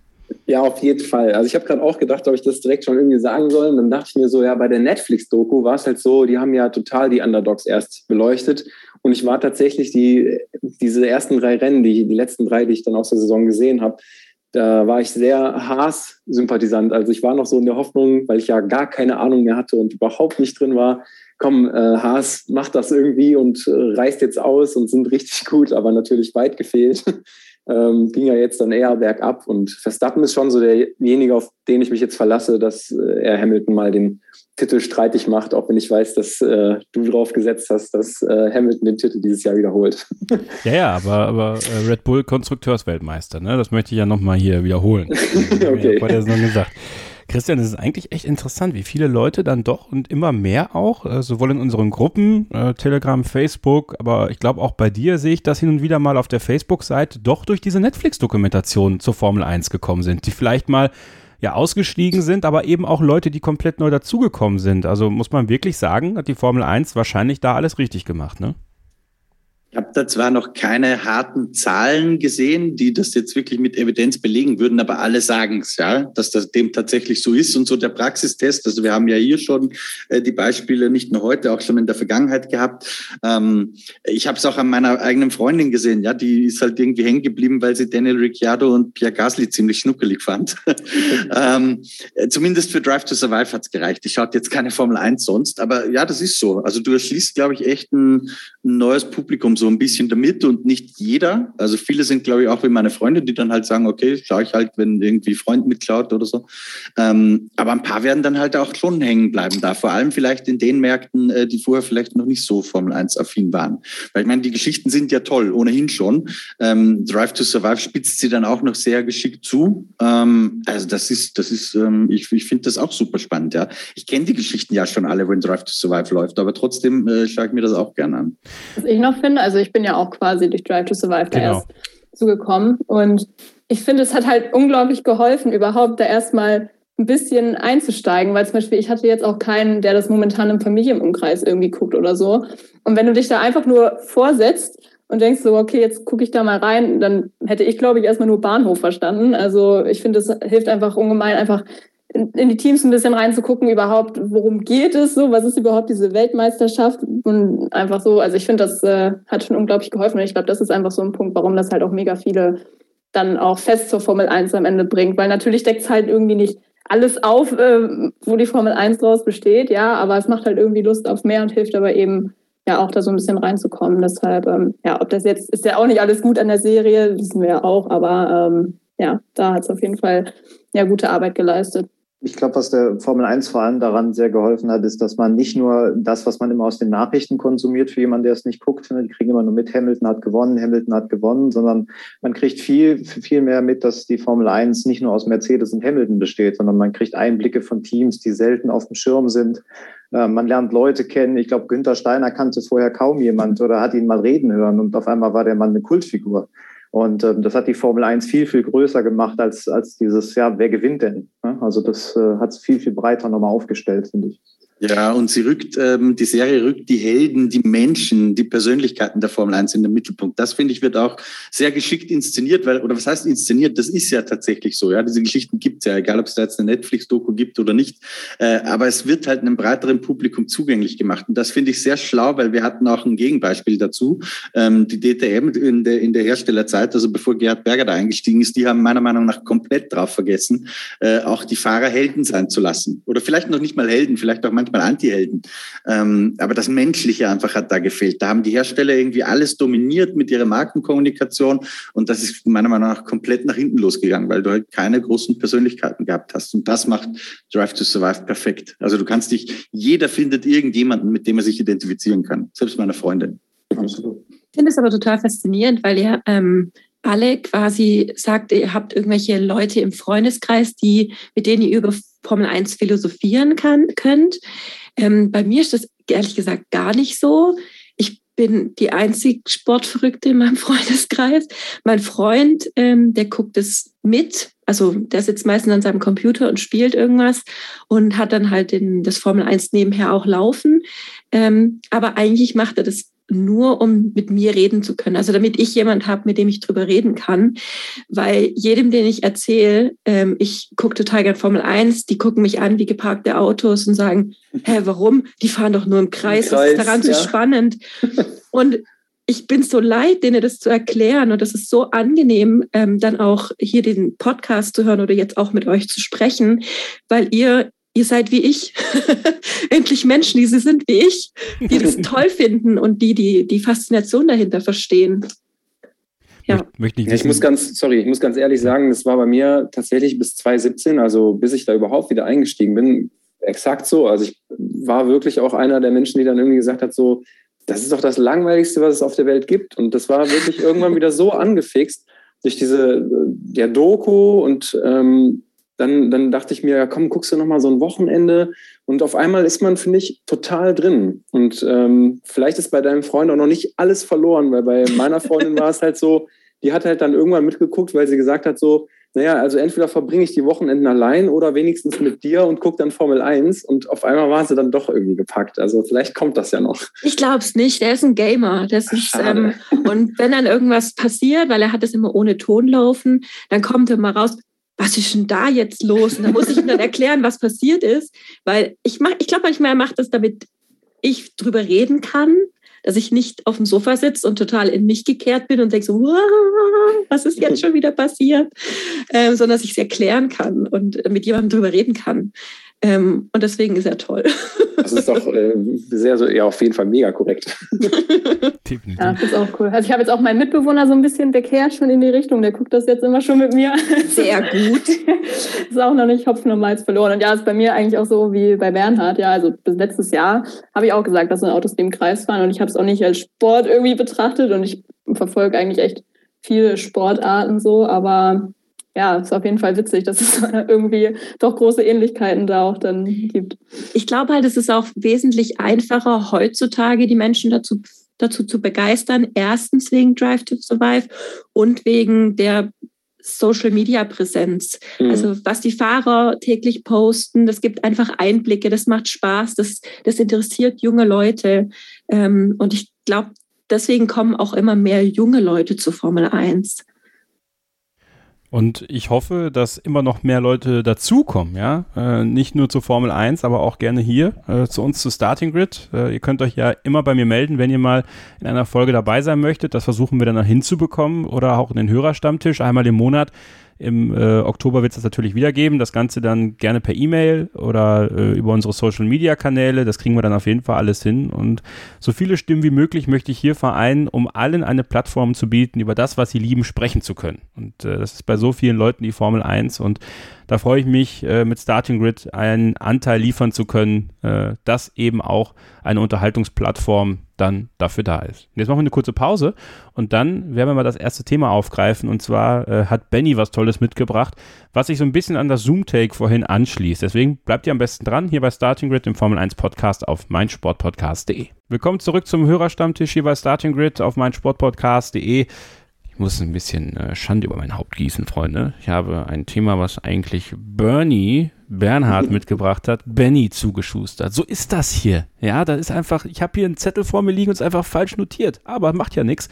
[SPEAKER 6] Ja, auf jeden Fall. Also ich habe gerade auch gedacht, ob ich das direkt schon irgendwie sagen soll. Und dann dachte ich mir so, ja, bei der Netflix-Doku war es halt so, die haben ja total die Underdogs erst beleuchtet. Und ich war tatsächlich die, diese ersten drei Rennen, die, die letzten drei, die ich dann aus der Saison gesehen habe, da war ich sehr Haas-Sympathisant. Also ich war noch so in der Hoffnung, weil ich ja gar keine Ahnung mehr hatte und überhaupt nicht drin war, komm, äh, Haas macht das irgendwie und äh, reißt jetzt aus und sind richtig gut, aber natürlich weit gefehlt ähm, ging ja jetzt dann eher bergab. Und Verstappen ist schon so derjenige, auf den ich mich jetzt verlasse, dass äh, er Hamilton mal den Titel streitig macht, auch wenn ich weiß, dass äh, du drauf gesetzt hast, dass äh, Hamilton den Titel dieses Jahr wiederholt.
[SPEAKER 3] Ja, ja, aber, aber äh, Red Bull Konstrukteursweltmeister, ne? Das möchte ich ja nochmal hier wiederholen. okay. Vor der Saison gesagt.
[SPEAKER 7] Christian, es ist eigentlich echt interessant, wie viele Leute dann doch und immer mehr auch, äh, sowohl in unseren Gruppen, äh, Telegram, Facebook, aber ich glaube auch bei dir sehe ich das hin und wieder mal auf der Facebook-Seite, doch durch diese Netflix-Dokumentation zur Formel 1 gekommen sind, die vielleicht mal ja ausgestiegen sind, aber eben auch Leute, die komplett neu dazugekommen sind. Also muss man wirklich sagen, hat die Formel 1 wahrscheinlich da alles richtig gemacht, ne?
[SPEAKER 4] Ich habe da zwar noch keine harten Zahlen gesehen, die das jetzt wirklich mit Evidenz belegen würden, aber alle sagen es, ja, dass das dem tatsächlich so ist. Und so der Praxistest, also wir haben ja hier schon äh, die Beispiele nicht nur heute, auch schon in der Vergangenheit gehabt. Ähm, ich habe es auch an meiner eigenen Freundin gesehen, ja, die ist halt irgendwie hängen geblieben, weil sie Daniel Ricciardo und Pierre Gasly ziemlich schnuckelig fand. ähm, zumindest für Drive to Survive hat's gereicht. Ich schaut jetzt keine Formel 1 sonst, aber ja, das ist so. Also du erschließt, glaube ich, echt ein, ein neues Publikum so ein bisschen damit und nicht jeder. Also viele sind, glaube ich, auch wie meine Freunde, die dann halt sagen, okay, schaue ich halt, wenn irgendwie Freund mitklaut oder so. Ähm, aber ein paar werden dann halt auch schon hängen bleiben da. Vor allem vielleicht in den Märkten, äh, die vorher vielleicht noch nicht so Formel 1 affin waren. Weil ich meine, die Geschichten sind ja toll, ohnehin schon. Ähm, Drive to Survive spitzt sie dann auch noch sehr geschickt zu. Ähm, also das ist, das ist, ähm, ich, ich finde das auch super spannend, ja. Ich kenne die Geschichten ja schon alle, wenn Drive to Survive läuft, aber trotzdem äh, schaue ich mir das auch gerne an.
[SPEAKER 9] Was ich noch finde, also ich bin ja auch quasi durch Drive to Survive da genau. erst zugekommen. Und ich finde, es hat halt unglaublich geholfen, überhaupt da erstmal ein bisschen einzusteigen, weil zum Beispiel ich hatte jetzt auch keinen, der das momentan im Familienumkreis irgendwie guckt oder so. Und wenn du dich da einfach nur vorsetzt und denkst so, okay, jetzt gucke ich da mal rein, dann hätte ich, glaube ich, erstmal nur Bahnhof verstanden. Also ich finde, es hilft einfach ungemein, einfach in, die Teams ein bisschen reinzugucken, überhaupt, worum geht es so, was ist überhaupt diese Weltmeisterschaft und einfach so, also ich finde, das äh, hat schon unglaublich geholfen und ich glaube, das ist einfach so ein Punkt, warum das halt auch mega viele dann auch fest zur Formel 1 am Ende bringt, weil natürlich deckt es halt irgendwie nicht alles auf, äh, wo die Formel 1 draus besteht, ja, aber es macht halt irgendwie Lust auf mehr und hilft aber eben ja auch da so ein bisschen reinzukommen. Deshalb, ähm, ja, ob das jetzt, ist ja auch nicht alles gut an der Serie, wissen wir ja auch, aber ähm, ja, da hat es auf jeden Fall ja gute Arbeit geleistet.
[SPEAKER 8] Ich glaube, was der Formel 1 vor allem daran sehr geholfen hat, ist, dass man nicht nur das, was man immer aus den Nachrichten konsumiert, für jemanden, der es nicht guckt, ne, die kriegen immer nur mit, Hamilton hat gewonnen, Hamilton hat gewonnen, sondern man kriegt viel, viel mehr mit, dass die Formel 1 nicht nur aus Mercedes und Hamilton besteht, sondern man kriegt Einblicke von Teams, die selten auf dem Schirm sind. Äh, man lernt Leute kennen. Ich glaube, Günther Steiner kannte vorher kaum jemand oder hat ihn mal reden hören und auf einmal war der Mann eine Kultfigur. Und ähm, das hat die Formel 1 viel, viel größer gemacht als, als dieses, ja, wer gewinnt denn? Also das äh, hat es viel, viel breiter nochmal aufgestellt, finde ich.
[SPEAKER 4] Ja, und sie rückt, ähm, die Serie rückt die Helden, die Menschen, die Persönlichkeiten der Formel 1 in den Mittelpunkt. Das finde ich wird auch sehr geschickt inszeniert, weil, oder was heißt inszeniert? Das ist ja tatsächlich so, ja. Diese Geschichten gibt's ja, egal ob es da jetzt eine Netflix-Doku gibt oder nicht. Äh, aber es wird halt einem breiteren Publikum zugänglich gemacht. Und das finde ich sehr schlau, weil wir hatten auch ein Gegenbeispiel dazu. Ähm, die DTM in der, in der Herstellerzeit, also bevor Gerhard Berger da eingestiegen ist, die haben meiner Meinung nach komplett drauf vergessen, äh, auch die Fahrer Helden sein zu lassen. Oder vielleicht noch nicht mal Helden, vielleicht auch manchmal manchmal Anti-Helden. Ähm, aber das Menschliche einfach hat da gefehlt. Da haben die Hersteller irgendwie alles dominiert mit ihrer Markenkommunikation und das ist meiner Meinung nach komplett nach hinten losgegangen, weil du halt keine großen Persönlichkeiten gehabt hast. Und das macht Drive to Survive perfekt. Also du kannst dich, jeder findet irgendjemanden, mit dem er sich identifizieren kann. Selbst meine Freundin.
[SPEAKER 5] Absolut. Ich finde es aber total faszinierend, weil ihr ähm, alle quasi sagt, ihr habt irgendwelche Leute im Freundeskreis, die, mit denen ihr über Formel 1 philosophieren kann, könnt. Ähm, bei mir ist das ehrlich gesagt gar nicht so. Ich bin die einzig Sportverrückte in meinem Freundeskreis. Mein Freund, ähm, der guckt es mit. Also der sitzt meistens an seinem Computer und spielt irgendwas und hat dann halt den, das Formel 1 nebenher auch laufen. Ähm, aber eigentlich macht er das nur um mit mir reden zu können. Also damit ich jemand habe, mit dem ich drüber reden kann. Weil jedem, den ich erzähle, ähm, ich gucke total gern Formel 1, die gucken mich an wie geparkte Autos und sagen, hä, warum? Die fahren doch nur im Kreis, Im Kreis was ist daran ja. so spannend? Und ich bin so leid, denen das zu erklären. Und das ist so angenehm, ähm, dann auch hier den Podcast zu hören oder jetzt auch mit euch zu sprechen, weil ihr ihr seid wie ich. Endlich Menschen, die sie sind wie ich, die das toll finden und die die, die Faszination dahinter verstehen.
[SPEAKER 6] Ja. Möchte ich, ich muss ganz, sorry, ich muss ganz ehrlich sagen, das war bei mir tatsächlich bis 2017, also bis ich da überhaupt wieder eingestiegen bin, exakt so. Also ich war wirklich auch einer der Menschen, die dann irgendwie gesagt hat, so, das ist doch das Langweiligste, was es auf der Welt gibt. Und das war wirklich irgendwann wieder so angefixt durch diese ja, Doku und ähm, dann, dann dachte ich mir, ja komm, guckst du noch mal so ein Wochenende und auf einmal ist man, finde ich, total drin. Und ähm, vielleicht ist bei deinem Freund auch noch nicht alles verloren, weil bei meiner Freundin war es halt so, die hat halt dann irgendwann mitgeguckt, weil sie gesagt hat so, naja, also entweder verbringe ich die Wochenenden allein oder wenigstens mit dir und gucke dann Formel 1 und auf einmal war sie dann doch irgendwie gepackt. Also vielleicht kommt das ja noch.
[SPEAKER 5] Ich glaube es nicht. Der ist ein Gamer. Das ist, ähm, und wenn dann irgendwas passiert, weil er hat es immer ohne Ton laufen, dann kommt er mal raus, was ist denn da jetzt los? Und dann muss ich ihm dann erklären, was passiert ist, weil ich mach, ich glaube manchmal, er macht das, damit ich drüber reden kann dass ich nicht auf dem Sofa sitze und total in mich gekehrt bin und denke so, was ist jetzt schon wieder passiert, ähm, sondern dass ich es erklären kann und mit jemandem drüber reden kann. Ähm, und deswegen ist er toll.
[SPEAKER 6] Das ist doch äh, sehr, so, ja, auf jeden Fall mega korrekt.
[SPEAKER 9] Definitiv. Ja, das ist auch cool. Also ich habe jetzt auch meinen Mitbewohner so ein bisschen bekehrt schon in die Richtung. Der guckt das jetzt immer schon mit mir.
[SPEAKER 5] Sehr gut.
[SPEAKER 9] ist auch noch nicht Hopfen und Malz verloren. Und ja, ist bei mir eigentlich auch so wie bei Bernhard. Ja, also bis letztes Jahr habe ich auch gesagt, dass so Autos im Kreis fahren. Und ich habe es auch nicht als Sport irgendwie betrachtet. Und ich verfolge eigentlich echt viele Sportarten so. Aber ja, ist auf jeden Fall witzig, dass es irgendwie doch große Ähnlichkeiten da auch dann gibt.
[SPEAKER 5] Ich glaube halt, es ist auch wesentlich einfacher, heutzutage die Menschen dazu, dazu zu begeistern. Erstens wegen Drive to Survive und wegen der Social Media Präsenz. Mhm. Also was die Fahrer täglich posten, das gibt einfach Einblicke, das macht Spaß, das, das interessiert junge Leute. Ähm, und ich glaube, deswegen kommen auch immer mehr junge Leute zur Formel 1.
[SPEAKER 3] Und ich hoffe, dass immer noch mehr Leute dazukommen, ja. Äh, nicht nur zur Formel 1, aber auch gerne hier äh, zu uns zu Starting Grid. Äh, ihr könnt euch ja immer bei mir melden, wenn ihr mal in einer Folge dabei sein möchtet. Das versuchen wir dann hinzubekommen oder auch in den Hörerstammtisch einmal im Monat im äh, Oktober wird es das natürlich wieder geben. Das Ganze dann gerne per E-Mail oder äh, über unsere Social Media Kanäle. Das kriegen wir dann auf jeden Fall alles hin. Und so viele Stimmen wie möglich möchte ich hier vereinen, um allen eine Plattform zu bieten, über das, was sie lieben, sprechen zu können. Und äh, das ist bei so vielen Leuten die Formel 1. Und da freue ich mich, äh, mit Starting Grid einen Anteil liefern zu können, äh, dass eben auch eine Unterhaltungsplattform dann dafür da ist. Jetzt machen wir eine kurze Pause und dann werden wir mal das erste Thema aufgreifen. Und zwar äh, hat Benny was Tolles mitgebracht, was sich so ein bisschen an das Zoom-Take vorhin anschließt. Deswegen bleibt ihr am besten dran, hier bei Starting Grid, dem Formel 1 Podcast auf meinsportpodcast.de. Willkommen zurück zum Hörerstammtisch hier bei Starting Grid auf meinsportpodcast.de. Ich muss ein bisschen äh, Schande über mein Haupt gießen, Freunde. Ich habe ein Thema, was eigentlich Bernie Bernhard mitgebracht hat, Benny zugeschustert. So ist das hier. Ja, da ist einfach, ich habe hier einen Zettel vor mir liegen und es ist einfach falsch notiert. Aber macht ja nichts.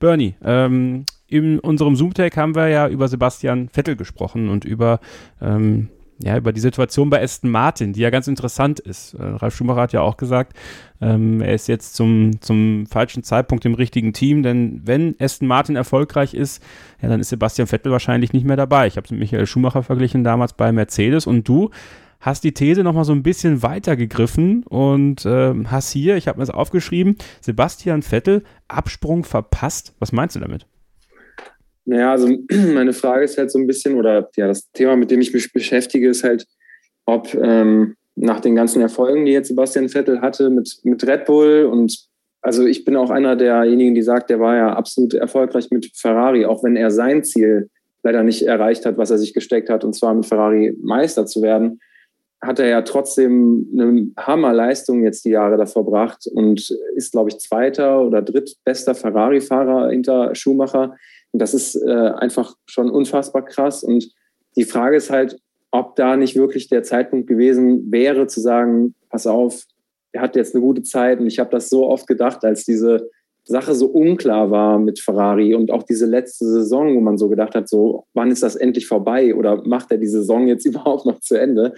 [SPEAKER 3] Bernie, ähm, in unserem Zoom-Tag haben wir ja über Sebastian Vettel gesprochen und über ähm, ja, über die Situation bei Aston Martin, die ja ganz interessant ist. Äh, Ralf Schumacher hat ja auch gesagt, ähm, er ist jetzt zum, zum falschen Zeitpunkt im richtigen Team, denn wenn Aston Martin erfolgreich ist, ja, dann ist Sebastian Vettel wahrscheinlich nicht mehr dabei. Ich habe es mit Michael Schumacher verglichen damals bei Mercedes und du hast die These nochmal so ein bisschen weiter gegriffen und äh, hast hier, ich habe mir das aufgeschrieben, Sebastian Vettel, Absprung verpasst. Was meinst du damit?
[SPEAKER 6] Naja, also meine Frage ist halt so ein bisschen, oder ja, das Thema, mit dem ich mich beschäftige, ist halt, ob ähm, nach den ganzen Erfolgen, die jetzt Sebastian Vettel hatte mit, mit Red Bull und also ich bin auch einer derjenigen, die sagt, der war ja absolut erfolgreich mit Ferrari, auch wenn er sein Ziel leider nicht erreicht hat, was er sich gesteckt hat, und zwar mit Ferrari Meister zu werden, hat er ja trotzdem eine Hammerleistung jetzt die Jahre davor gebracht und ist, glaube ich, zweiter oder drittbester Ferrari-Fahrer hinter Schumacher. Und das ist äh, einfach schon unfassbar krass. Und die Frage ist halt, ob da nicht wirklich der Zeitpunkt gewesen wäre, zu sagen, pass auf, er hat jetzt eine gute Zeit. Und ich habe das so oft gedacht, als diese Sache so unklar war mit Ferrari und auch diese letzte Saison, wo man so gedacht hat, so, wann ist das endlich vorbei oder macht er die Saison jetzt überhaupt noch zu Ende?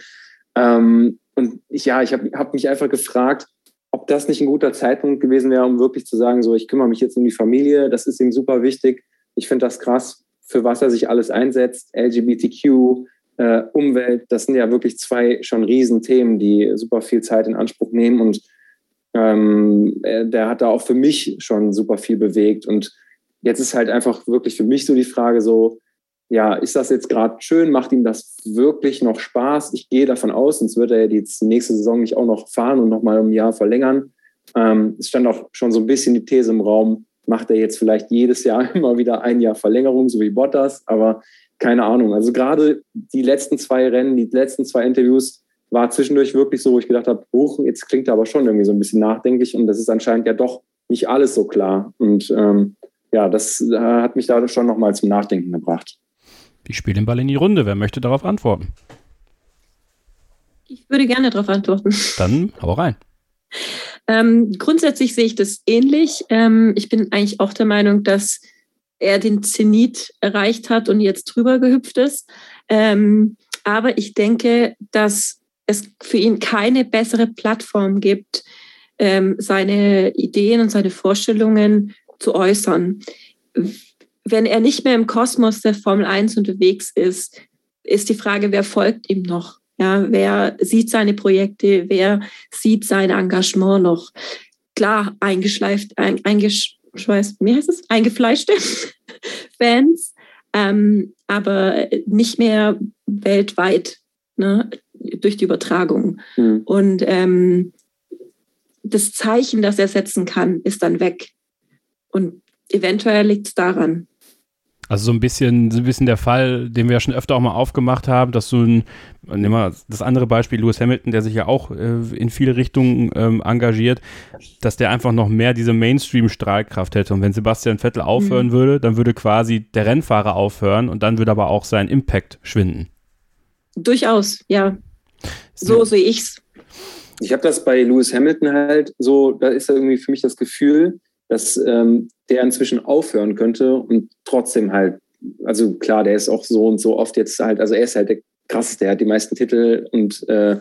[SPEAKER 6] Ähm, und ich, ja, ich habe hab mich einfach gefragt, ob das nicht ein guter Zeitpunkt gewesen wäre, um wirklich zu sagen, so, ich kümmere mich jetzt um die Familie, das ist ihm super wichtig. Ich finde das krass, für was er sich alles einsetzt. LGBTQ, äh, Umwelt, das sind ja wirklich zwei schon Riesenthemen, die super viel Zeit in Anspruch nehmen. Und ähm, der hat da auch für mich schon super viel bewegt. Und jetzt ist halt einfach wirklich für mich so die Frage so, ja, ist das jetzt gerade schön? Macht ihm das wirklich noch Spaß? Ich gehe davon aus, sonst wird er die nächste Saison nicht auch noch fahren und nochmal um ein Jahr verlängern. Ähm, es stand auch schon so ein bisschen die These im Raum, macht er jetzt vielleicht jedes Jahr immer wieder ein Jahr Verlängerung, so wie Bottas, aber keine Ahnung. Also gerade die letzten zwei Rennen, die letzten zwei Interviews war zwischendurch wirklich so, wo ich gedacht habe, hoch, jetzt klingt er aber schon irgendwie so ein bisschen nachdenklich und das ist anscheinend ja doch nicht alles so klar. Und ähm, ja, das äh, hat mich da schon nochmal zum Nachdenken gebracht.
[SPEAKER 3] Ich spiele den Ball in die Runde. Wer möchte darauf antworten?
[SPEAKER 5] Ich würde gerne darauf antworten.
[SPEAKER 3] Dann hau rein.
[SPEAKER 5] Ähm, grundsätzlich sehe ich das ähnlich. Ähm, ich bin eigentlich auch der Meinung, dass er den Zenit erreicht hat und jetzt drüber gehüpft ist. Ähm, aber ich denke, dass es für ihn keine bessere Plattform gibt, ähm, seine Ideen und seine Vorstellungen zu äußern. Wenn er nicht mehr im Kosmos der Formel 1 unterwegs ist, ist die Frage, wer folgt ihm noch? Ja, wer sieht seine Projekte? Wer sieht sein Engagement noch? Klar, eingeschleift, ein, eingeschweißt, wie heißt es? Eingefleischte Fans, ähm, aber nicht mehr weltweit ne, durch die Übertragung. Mhm. Und ähm, das Zeichen, das er setzen kann, ist dann weg. Und eventuell liegt es daran.
[SPEAKER 3] Also so ein bisschen, so ein bisschen der Fall, den wir ja schon öfter auch mal aufgemacht haben, dass so ein, nehmen wir das andere Beispiel, Lewis Hamilton, der sich ja auch äh, in viele Richtungen ähm, engagiert, dass der einfach noch mehr diese Mainstream-Strahlkraft hätte. Und wenn Sebastian Vettel aufhören mhm. würde, dann würde quasi der Rennfahrer aufhören und dann würde aber auch sein Impact schwinden.
[SPEAKER 5] Durchaus, ja. So sehe ich's.
[SPEAKER 6] Ich habe das bei Lewis Hamilton halt so, da ist irgendwie für mich das Gefühl, dass ähm, der inzwischen aufhören könnte und trotzdem halt, also klar, der ist auch so und so oft jetzt halt, also er ist halt der krasseste, der hat die meisten Titel und äh,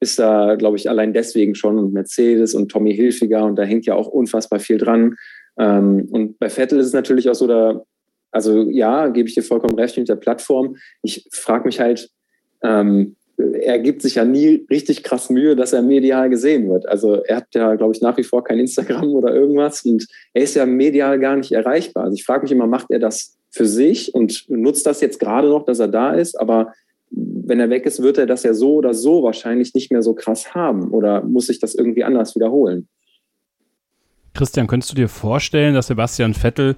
[SPEAKER 6] ist da, glaube ich, allein deswegen schon und Mercedes und Tommy Hilfiger und da hängt ja auch unfassbar viel dran. Ähm, und bei Vettel ist es natürlich auch so, da, also ja, gebe ich dir vollkommen recht mit der Plattform. Ich frage mich halt, ähm, er gibt sich ja nie richtig krass Mühe, dass er medial gesehen wird. Also er hat ja, glaube ich, nach wie vor kein Instagram oder irgendwas und er ist ja medial gar nicht erreichbar. Also ich frage mich immer, macht er das für sich und nutzt das jetzt gerade noch, dass er da ist, aber wenn er weg ist, wird er das ja so oder so wahrscheinlich nicht mehr so krass haben oder muss sich das irgendwie anders wiederholen?
[SPEAKER 3] Christian, könntest du dir vorstellen, dass Sebastian Vettel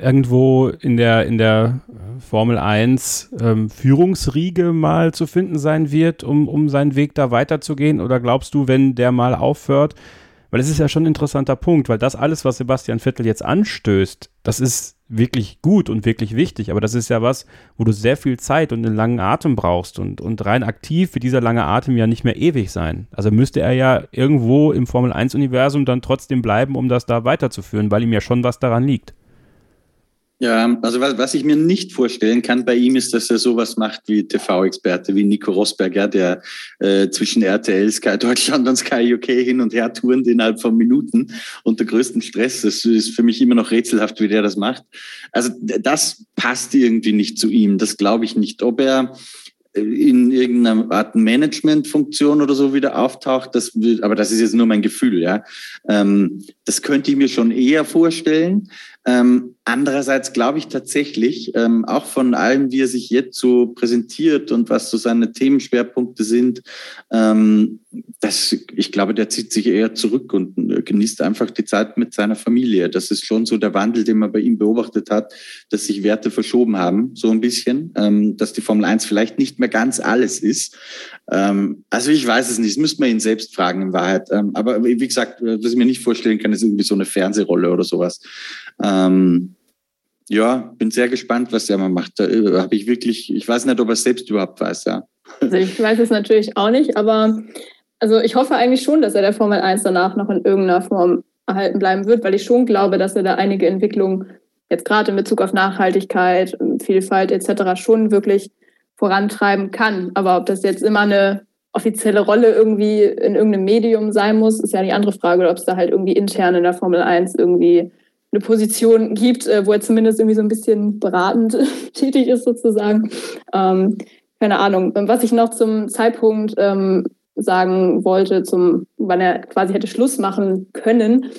[SPEAKER 3] irgendwo in der, in der Formel 1 ähm, Führungsriege mal zu finden sein wird, um, um seinen Weg da weiterzugehen? Oder glaubst du, wenn der mal aufhört, weil es ist ja schon ein interessanter Punkt, weil das alles, was Sebastian Vettel jetzt anstößt, das ist wirklich gut und wirklich wichtig, aber das ist ja was, wo du sehr viel Zeit und einen langen Atem brauchst und, und rein aktiv wird dieser lange Atem ja nicht mehr ewig sein. Also müsste er ja irgendwo im Formel 1 Universum dann trotzdem bleiben, um das da weiterzuführen, weil ihm ja schon was daran liegt.
[SPEAKER 4] Ja, also was, was ich mir nicht vorstellen kann bei ihm ist, dass er sowas macht wie TV-Experte, wie Nico Rosberg, ja, der äh, zwischen RTL, Sky Deutschland und Sky UK hin und her turnt innerhalb von Minuten unter größtem Stress. Das ist für mich immer noch rätselhaft, wie der das macht. Also das passt irgendwie nicht zu ihm. Das glaube ich nicht. Ob er in irgendeiner Art Managementfunktion oder so wieder auftaucht, das, aber das ist jetzt nur mein Gefühl, ja. Ähm, das könnte ich mir schon eher vorstellen. Ähm, andererseits glaube ich tatsächlich, ähm, auch von allem, wie er sich jetzt so präsentiert und was so seine Themenschwerpunkte sind, ähm, dass ich glaube, der zieht sich eher zurück und äh, genießt einfach die Zeit mit seiner Familie. Das ist schon so der Wandel, den man bei ihm beobachtet hat, dass sich Werte verschoben haben, so ein bisschen, ähm, dass die Formel 1 vielleicht nicht mehr ganz alles ist. Ähm, also ich weiß es nicht, das müsste man ihn selbst fragen in Wahrheit. Ähm, aber wie gesagt, was ich mir nicht vorstellen kann, ist irgendwie so eine Fernsehrolle oder sowas. Ähm, ja, bin sehr gespannt, was der mal macht. Da äh, habe ich wirklich, ich weiß nicht, ob er es selbst überhaupt weiß, ja.
[SPEAKER 9] Also ich weiß es natürlich auch nicht, aber also ich hoffe eigentlich schon, dass er der Formel 1 danach noch in irgendeiner Form erhalten bleiben wird, weil ich schon glaube, dass er da einige Entwicklungen jetzt gerade in Bezug auf Nachhaltigkeit, Vielfalt etc. schon wirklich vorantreiben kann. Aber ob das jetzt immer eine offizielle Rolle irgendwie in irgendeinem Medium sein muss, ist ja die andere Frage, oder ob es da halt irgendwie intern in der Formel 1 irgendwie eine Position gibt, äh, wo er zumindest irgendwie so ein bisschen beratend tätig ist sozusagen. Ähm, keine Ahnung. Was ich noch zum Zeitpunkt ähm, sagen wollte, zum, wann er quasi hätte Schluss machen können.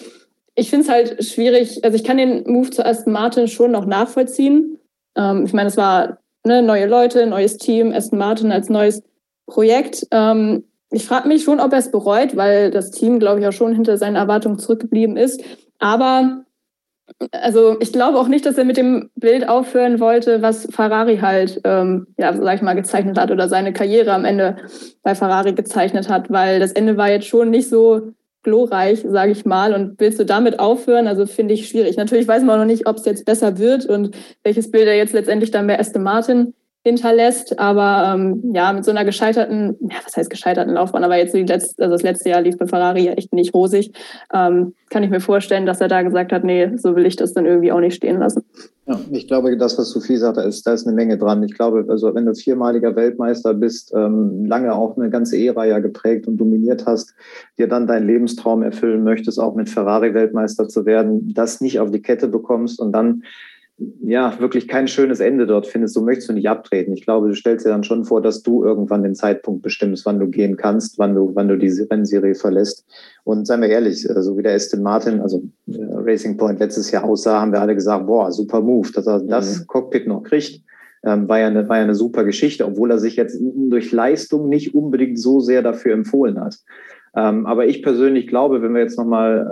[SPEAKER 9] Ich finde es halt schwierig, also ich kann den Move zu Aston Martin schon noch nachvollziehen. Ähm, ich meine, es war ne, neue Leute, neues Team, Aston Martin als neues Projekt. Ähm, ich frage mich schon, ob er es bereut, weil das Team, glaube ich, auch schon hinter seinen Erwartungen zurückgeblieben ist. Aber also ich glaube auch nicht, dass er mit dem Bild aufhören wollte, was Ferrari halt, ähm, ja, sag ich mal, gezeichnet hat oder seine Karriere am Ende bei Ferrari gezeichnet hat, weil das Ende war jetzt schon nicht so glorreich, sage ich mal. Und willst du damit aufhören? Also finde ich schwierig. Natürlich weiß man noch nicht, ob es jetzt besser wird und welches Bild er jetzt letztendlich dann bei Aston Martin hinterlässt. Aber ähm, ja, mit so einer gescheiterten, ja, was heißt gescheiterten Laufbahn, aber jetzt letzte, also das letzte Jahr lief bei Ferrari echt nicht rosig, ähm, kann ich mir vorstellen, dass er da gesagt hat, nee, so will ich das dann irgendwie auch nicht stehen lassen.
[SPEAKER 8] Ja, ich glaube, das, was Sophie sagte, ist, da ist eine Menge dran. Ich glaube, also wenn du viermaliger Weltmeister bist, ähm, lange auch eine ganze Ära ja geprägt und dominiert hast, dir dann deinen Lebenstraum erfüllen möchtest, auch mit Ferrari Weltmeister zu werden, das nicht auf die Kette bekommst und dann ja, wirklich kein schönes Ende dort findest, so möchtest du nicht abtreten. Ich glaube, du stellst dir dann schon vor, dass du irgendwann den Zeitpunkt bestimmst, wann du gehen kannst, wann du, wann du diese Rennserie verlässt. Und seien wir ehrlich, so also wie der Aston Martin, also äh, Racing Point letztes Jahr aussah, haben wir alle gesagt, boah, super Move, dass er das mhm. Cockpit noch kriegt. Ähm, war, ja eine, war ja eine super Geschichte, obwohl er sich jetzt durch Leistung nicht unbedingt so sehr dafür empfohlen hat. Ähm, aber ich persönlich glaube, wenn wir jetzt nochmal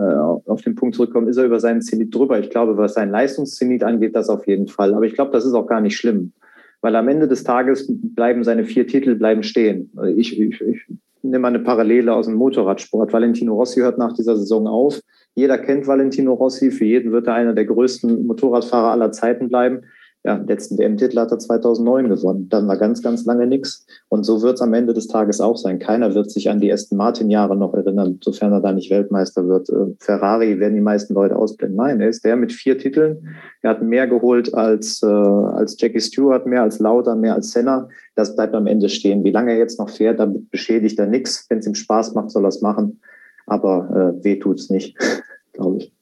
[SPEAKER 8] äh, auf den Punkt zurückkommen, ist er über seinen Zenit drüber. Ich glaube, was sein Leistungszenit angeht, das auf jeden Fall. Aber ich glaube, das ist auch gar nicht schlimm, weil am Ende des Tages bleiben seine vier Titel bleiben stehen. Ich, ich, ich nehme mal eine Parallele aus dem Motorradsport. Valentino Rossi hört nach dieser Saison auf. Jeder kennt Valentino Rossi. Für jeden wird er einer der größten Motorradfahrer aller Zeiten bleiben ja, letzten WM-Titel hat er 2009 gewonnen. Dann war ganz, ganz lange nichts. Und so wird es am Ende des Tages auch sein. Keiner wird sich an die Aston Martin-Jahre noch erinnern, sofern er da nicht Weltmeister wird. Äh, Ferrari werden die meisten Leute ausblenden. Nein, er ist der mit vier Titeln. Er hat mehr geholt als, äh, als Jackie Stewart, mehr als Lauter, mehr als Senna. Das bleibt am Ende stehen. Wie lange er jetzt noch fährt, damit beschädigt er nichts. Wenn es ihm Spaß macht, soll er es machen. Aber äh, weh tut's nicht, glaube ich.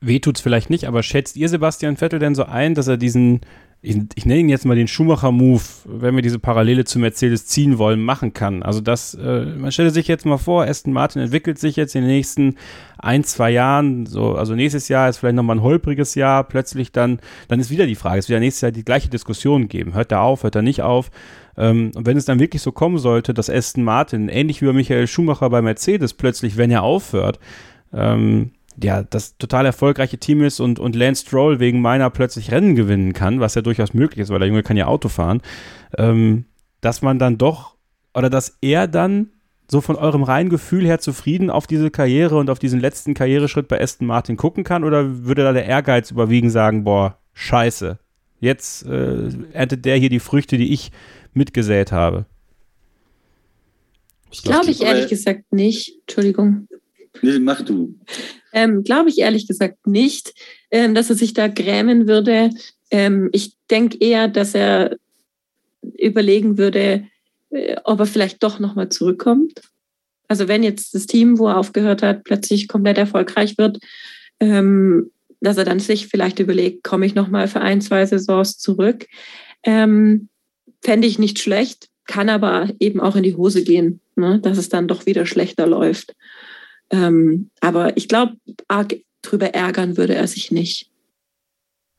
[SPEAKER 3] Weh tut's vielleicht nicht, aber schätzt ihr Sebastian Vettel denn so ein, dass er diesen, ich, ich nenne ihn jetzt mal den Schumacher-Move, wenn wir diese Parallele zu Mercedes ziehen wollen, machen kann? Also das, äh, man stelle sich jetzt mal vor, Aston Martin entwickelt sich jetzt in den nächsten ein, zwei Jahren, so, also nächstes Jahr ist vielleicht nochmal ein holpriges Jahr, plötzlich dann, dann ist wieder die Frage, es wird ja nächstes Jahr die gleiche Diskussion geben. Hört er auf, hört er nicht auf? Ähm, und wenn es dann wirklich so kommen sollte, dass Aston Martin, ähnlich wie bei Michael Schumacher bei Mercedes, plötzlich, wenn er aufhört, ähm, ja, das total erfolgreiche Team ist und, und Lance Stroll wegen meiner plötzlich Rennen gewinnen kann, was ja durchaus möglich ist, weil der Junge kann ja Auto fahren, ähm, dass man dann doch, oder dass er dann so von eurem reinen Gefühl her zufrieden auf diese Karriere und auf diesen letzten Karriereschritt bei Aston Martin gucken kann? Oder würde da der Ehrgeiz überwiegen, sagen, boah, scheiße, jetzt äh, erntet der hier die Früchte, die ich mitgesät habe?
[SPEAKER 5] Ich glaube ich ehrlich gesagt nicht. Entschuldigung.
[SPEAKER 4] Nee, mach du.
[SPEAKER 5] Ähm, Glaube ich ehrlich gesagt nicht, ähm, dass er sich da grämen würde. Ähm, ich denke eher, dass er überlegen würde, äh, ob er vielleicht doch nochmal zurückkommt. Also wenn jetzt das Team, wo er aufgehört hat, plötzlich komplett erfolgreich wird, ähm, dass er dann sich vielleicht überlegt, komme ich nochmal für ein, zwei Saisons zurück. Ähm, Fände ich nicht schlecht, kann aber eben auch in die Hose gehen, ne? dass es dann doch wieder schlechter läuft. Ähm, aber ich glaube, arg drüber ärgern würde er sich nicht.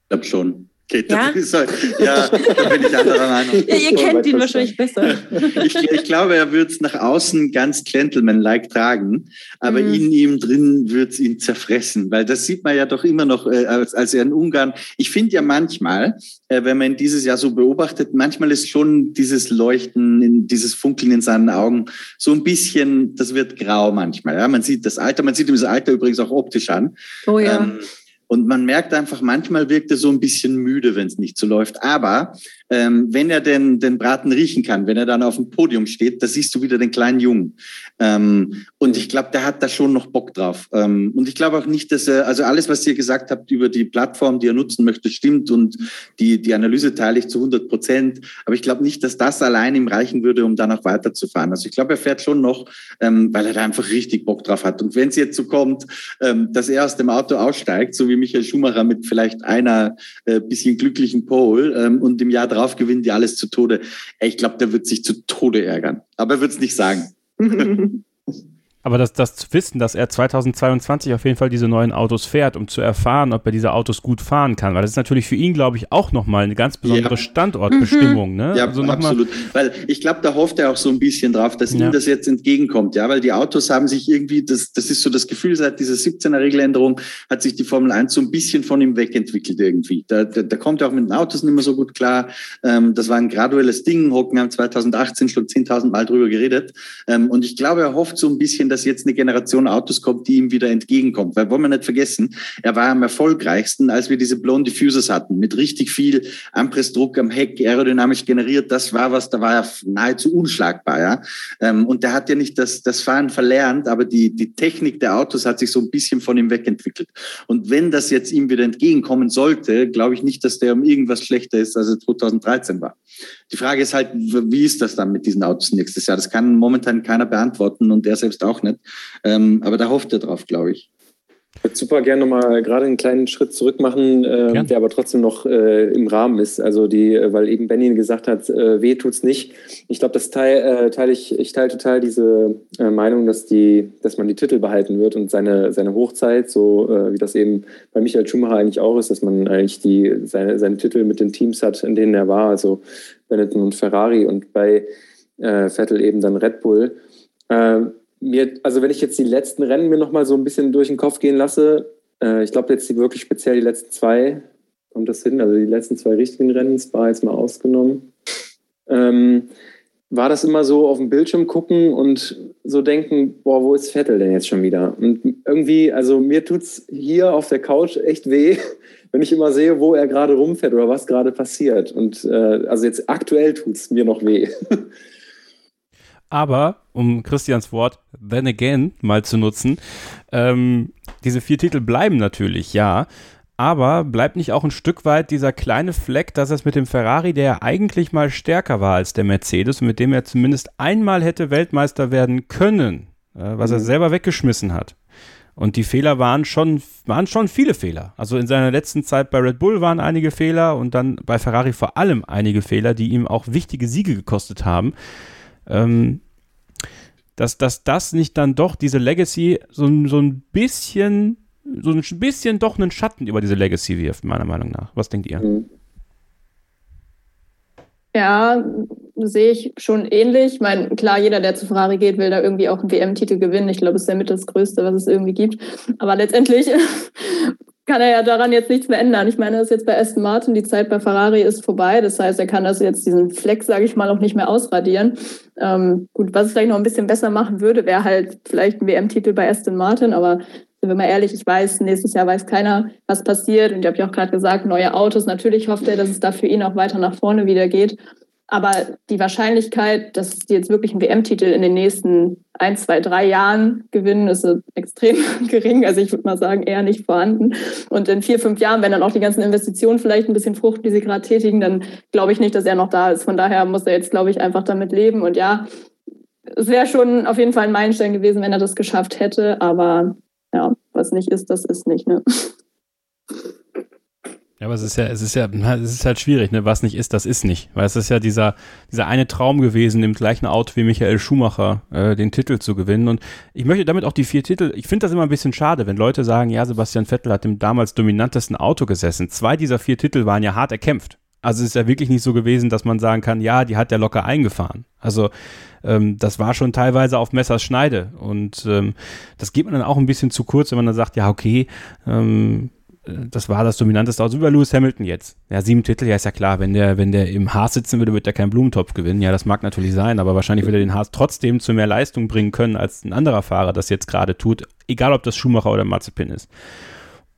[SPEAKER 4] Ich glaube schon. Okay, ja? Ist, ja, da bin ich anderer Meinung.
[SPEAKER 5] Ja, ihr kennt ihn wahrscheinlich besser.
[SPEAKER 4] ich, ich, glaube, er wird es nach außen ganz gentleman-like tragen, aber mhm. in ihm drin wird es ihn zerfressen, weil das sieht man ja doch immer noch, äh, als, als er in Ungarn. Ich finde ja manchmal, äh, wenn man ihn dieses Jahr so beobachtet, manchmal ist schon dieses Leuchten, dieses Funkeln in seinen Augen so ein bisschen, das wird grau manchmal. Ja? Man sieht das Alter, man sieht ihm das Alter übrigens auch optisch an.
[SPEAKER 5] Oh ja. Ähm,
[SPEAKER 4] und man merkt einfach, manchmal wirkt er so ein bisschen müde, wenn es nicht so läuft. Aber ähm, wenn er den, den Braten riechen kann, wenn er dann auf dem Podium steht, da siehst du wieder den kleinen Jungen. Ähm, und ich glaube, der hat da schon noch Bock drauf. Ähm, und ich glaube auch nicht, dass er, also alles, was ihr gesagt habt über die Plattform, die er nutzen möchte, stimmt und die, die Analyse teile ich zu 100 Prozent. Aber ich glaube nicht, dass das allein ihm reichen würde, um dann auch weiterzufahren. Also ich glaube, er fährt schon noch, ähm, weil er da einfach richtig Bock drauf hat. Und wenn es jetzt so kommt, ähm, dass er aus dem Auto aussteigt, so wie Michael Schumacher mit vielleicht einer äh, bisschen glücklichen Pole ähm, und im Jahr drauf drauf gewinnen die alles zu Tode. Ich glaube, der wird sich zu Tode ärgern. Aber er wird es nicht sagen.
[SPEAKER 3] Aber das, das zu wissen, dass er 2022 auf jeden Fall diese neuen Autos fährt, um zu erfahren, ob er diese Autos gut fahren kann, weil das ist natürlich für ihn, glaube ich, auch nochmal eine ganz besondere ja. Standortbestimmung. Ne?
[SPEAKER 4] Ja, also absolut. Weil ich glaube, da hofft er auch so ein bisschen drauf, dass ja. ihm das jetzt entgegenkommt. Ja, weil die Autos haben sich irgendwie, das, das ist so das Gefühl, seit dieser 17er Regeländerung hat sich die Formel 1 so ein bisschen von ihm wegentwickelt irgendwie. Da, da, da kommt er auch mit den Autos nicht mehr so gut klar. Ähm, das war ein graduelles Ding. Hocken haben 2018 schon 10.000 Mal drüber geredet. Ähm, und ich glaube, er hofft so ein bisschen, dass jetzt eine Generation Autos kommt, die ihm wieder entgegenkommt. Weil wollen wir nicht vergessen, er war am erfolgreichsten, als wir diese Blown Diffusers hatten, mit richtig viel Ampressdruck am Heck, aerodynamisch generiert. Das war was, da war er nahezu unschlagbar. Ja? Ähm, und der hat ja nicht das, das Fahren verlernt, aber die, die Technik der Autos hat sich so ein bisschen von ihm wegentwickelt. Und wenn das jetzt ihm wieder entgegenkommen sollte, glaube ich nicht, dass der um irgendwas schlechter ist, als er 2013 war. Die Frage ist halt, wie ist das dann mit diesen Autos nächstes Jahr? Das kann momentan keiner beantworten und er selbst auch nicht. Ähm, aber da hofft er drauf, glaube ich.
[SPEAKER 6] Ich würde super gerne nochmal gerade einen kleinen Schritt zurück machen, äh, der aber trotzdem noch äh, im Rahmen ist. Also die, äh, weil eben Benny gesagt hat, äh, weh tut's nicht. Ich glaube, das teile äh, teil ich, ich teile total diese äh, Meinung, dass die, dass man die Titel behalten wird und seine, seine Hochzeit, so äh, wie das eben bei Michael Schumacher eigentlich auch ist, dass man eigentlich die, seine, seine Titel mit den Teams hat, in denen er war, also Benetton und Ferrari und bei äh, Vettel eben dann Red Bull. Äh, mir, also wenn ich jetzt die letzten Rennen mir nochmal so ein bisschen durch den Kopf gehen lasse, äh, ich glaube jetzt die wirklich speziell die letzten zwei, kommt das hin, also die letzten zwei richtigen Rennen, war jetzt mal ausgenommen, ähm, war das immer so auf dem Bildschirm gucken und so denken, boah, wo ist Vettel denn jetzt schon wieder? Und irgendwie, also mir tut es hier auf der Couch echt weh, wenn ich immer sehe, wo er gerade rumfährt oder was gerade passiert. Und äh, also jetzt aktuell tut es mir noch weh.
[SPEAKER 3] Aber, um Christians Wort then again mal zu nutzen, ähm, diese vier Titel bleiben natürlich, ja. Aber bleibt nicht auch ein Stück weit dieser kleine Fleck, dass es mit dem Ferrari, der ja eigentlich mal stärker war als der Mercedes und mit dem er zumindest einmal hätte Weltmeister werden können, äh, was mhm. er selber weggeschmissen hat. Und die Fehler waren schon, waren schon viele Fehler. Also in seiner letzten Zeit bei Red Bull waren einige Fehler und dann bei Ferrari vor allem einige Fehler, die ihm auch wichtige Siege gekostet haben ähm, dass, dass das nicht dann doch diese Legacy so, so ein bisschen, so ein bisschen doch einen Schatten über diese Legacy wirft, meiner Meinung nach. Was denkt ihr?
[SPEAKER 9] Ja, sehe ich schon ähnlich. Ich meine, klar, jeder, der zu Ferrari geht, will da irgendwie auch einen WM-Titel gewinnen. Ich glaube, es ist damit das Größte, was es irgendwie gibt. Aber letztendlich kann er ja daran jetzt nichts mehr ändern. Ich meine, das ist jetzt bei Aston Martin, die Zeit bei Ferrari ist vorbei. Das heißt, er kann das jetzt diesen Fleck, sage ich mal, auch nicht mehr ausradieren. Ähm, gut, was es vielleicht noch ein bisschen besser machen würde, wäre halt vielleicht ein WM-Titel bei Aston Martin, aber sind wir mal ehrlich, ich weiß, nächstes Jahr weiß keiner, was passiert. Und ich habe ja auch gerade gesagt, neue Autos. Natürlich hofft er, dass es da für ihn auch weiter nach vorne wieder geht. Aber die Wahrscheinlichkeit, dass die jetzt wirklich einen WM-Titel in den nächsten ein, zwei, drei Jahren gewinnen, ist extrem gering. Also ich würde mal sagen, eher nicht vorhanden. Und in vier, fünf Jahren, wenn dann auch die ganzen Investitionen vielleicht ein bisschen fruchten, die sie gerade tätigen, dann glaube ich nicht, dass er noch da ist. Von daher muss er jetzt, glaube ich, einfach damit leben. Und ja, es wäre schon auf jeden Fall ein Meilenstein gewesen, wenn er das geschafft hätte. Aber ja, was nicht ist, das ist nicht. Ne?
[SPEAKER 3] Ja, aber es ist ja, es ist ja, es ist halt schwierig, ne? Was nicht ist, das ist nicht. Weil es ist ja dieser, dieser eine Traum gewesen, im gleichen Auto wie Michael Schumacher äh, den Titel zu gewinnen. Und ich möchte damit auch die vier Titel, ich finde das immer ein bisschen schade, wenn Leute sagen, ja, Sebastian Vettel hat im damals dominantesten Auto gesessen. Zwei dieser vier Titel waren ja hart erkämpft. Also es ist ja wirklich nicht so gewesen, dass man sagen kann, ja, die hat der locker eingefahren. Also ähm, das war schon teilweise auf Messers Schneide. Und ähm, das geht man dann auch ein bisschen zu kurz, wenn man dann sagt, ja, okay, ähm, das war das dominanteste Auto über Lewis Hamilton jetzt. Ja, sieben Titel, ja, ist ja klar, wenn der, wenn der im Haas sitzen würde, wird er keinen Blumentopf gewinnen. Ja, das mag natürlich sein, aber wahrscheinlich würde er den Haas trotzdem zu mehr Leistung bringen können, als ein anderer Fahrer das jetzt gerade tut, egal ob das Schumacher oder Mazepin ist.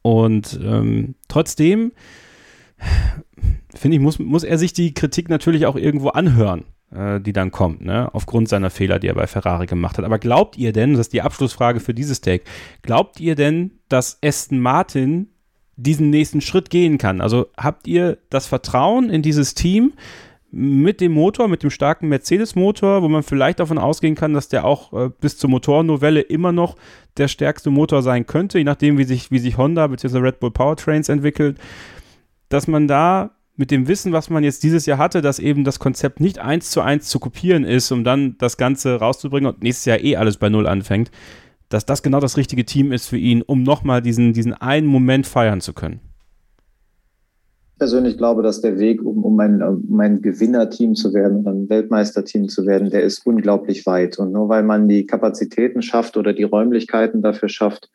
[SPEAKER 3] Und ähm, trotzdem, finde ich, muss, muss er sich die Kritik natürlich auch irgendwo anhören äh, die dann kommt, ne? aufgrund seiner Fehler, die er bei Ferrari gemacht hat. Aber glaubt ihr denn, das ist die Abschlussfrage für dieses Take, glaubt ihr denn, dass Aston Martin diesen nächsten Schritt gehen kann. Also habt ihr das Vertrauen in dieses Team mit dem Motor, mit dem starken Mercedes-Motor, wo man vielleicht davon ausgehen kann, dass der auch äh, bis zur Motornovelle immer noch der stärkste Motor sein könnte, je nachdem, wie sich, wie sich Honda bzw. Red Bull Powertrains entwickelt, dass man da
[SPEAKER 7] mit dem Wissen, was man jetzt dieses Jahr hatte, dass eben das Konzept nicht eins zu eins zu kopieren ist, um dann das Ganze rauszubringen und nächstes Jahr eh alles bei Null anfängt, dass das genau das richtige Team ist für ihn, um nochmal diesen, diesen einen Moment feiern zu können?
[SPEAKER 8] Ich persönlich glaube, dass der Weg, um, um, ein, um ein Gewinnerteam zu werden, ein Weltmeisterteam zu werden, der ist unglaublich weit. Und nur weil man die Kapazitäten schafft oder die Räumlichkeiten dafür schafft,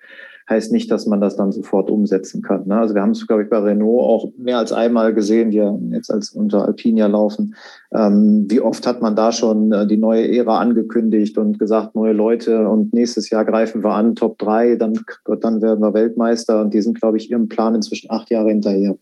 [SPEAKER 8] heißt nicht, dass man das dann sofort umsetzen kann. Ne? Also wir haben es, glaube ich, bei Renault auch mehr als einmal gesehen, die jetzt als unter Alpinia laufen. Ähm, wie oft hat man da schon äh, die neue Ära angekündigt und gesagt, neue Leute und nächstes Jahr greifen wir an, Top 3, dann, dann werden wir Weltmeister und die sind, glaube ich, ihrem Plan inzwischen acht Jahre hinterher.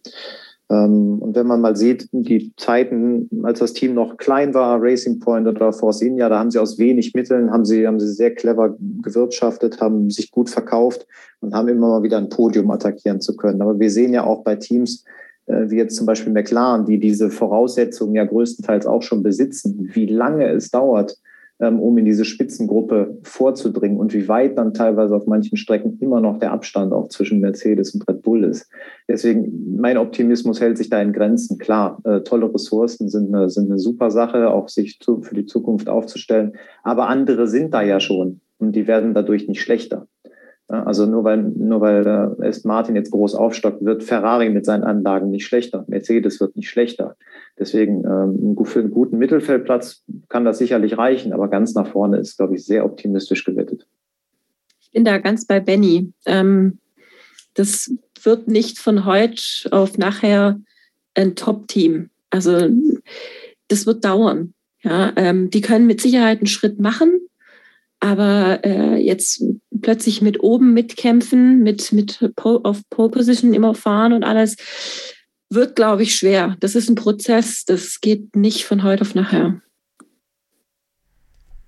[SPEAKER 8] Ähm, und wenn man mal sieht, die Zeiten, als das Team noch klein war, Racing Point oder Force India, da haben sie aus wenig Mitteln, haben sie, haben sie sehr clever gewirtschaftet, haben sich gut verkauft und haben immer mal wieder ein Podium attackieren zu können. Aber wir sehen ja auch bei Teams, äh, wie jetzt zum Beispiel McLaren, die diese Voraussetzungen ja größtenteils auch schon besitzen, wie lange es dauert, um in diese Spitzengruppe vorzudringen und wie weit dann teilweise auf manchen Strecken immer noch der Abstand auch zwischen Mercedes und Red Bull ist. Deswegen, mein Optimismus hält sich da in Grenzen. Klar, äh, tolle Ressourcen sind eine, sind eine super Sache, auch sich zu, für die Zukunft aufzustellen. Aber andere sind da ja schon und die werden dadurch nicht schlechter. Also nur weil, nur weil äh, Martin jetzt groß aufstockt, wird Ferrari mit seinen Anlagen nicht schlechter. Mercedes wird nicht schlechter. Deswegen ähm, für einen guten Mittelfeldplatz kann das sicherlich reichen, aber ganz nach vorne ist, glaube ich, sehr optimistisch gewettet.
[SPEAKER 5] Ich bin da ganz bei Benny. Ähm, das wird nicht von heute auf nachher ein Top-Team. Also das wird dauern. Ja, ähm, die können mit Sicherheit einen Schritt machen, aber äh, jetzt plötzlich mit oben mitkämpfen, mit, mit auf Pole Position immer fahren und alles, wird, glaube ich, schwer. Das ist ein Prozess, das geht nicht von heute auf nachher.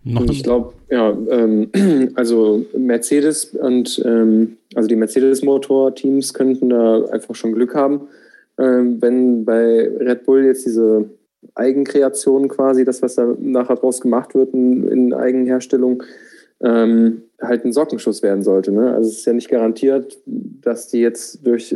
[SPEAKER 6] Ich glaube, ja, ähm, also Mercedes und ähm, also die Mercedes-Motor-Teams könnten da einfach schon Glück haben, ähm, wenn bei Red Bull jetzt diese Eigenkreation quasi, das, was da nachher draus gemacht wird in, in Eigenherstellung, ähm, halt ein Sockenschuss werden sollte. Ne? Also es ist ja nicht garantiert, dass die jetzt durch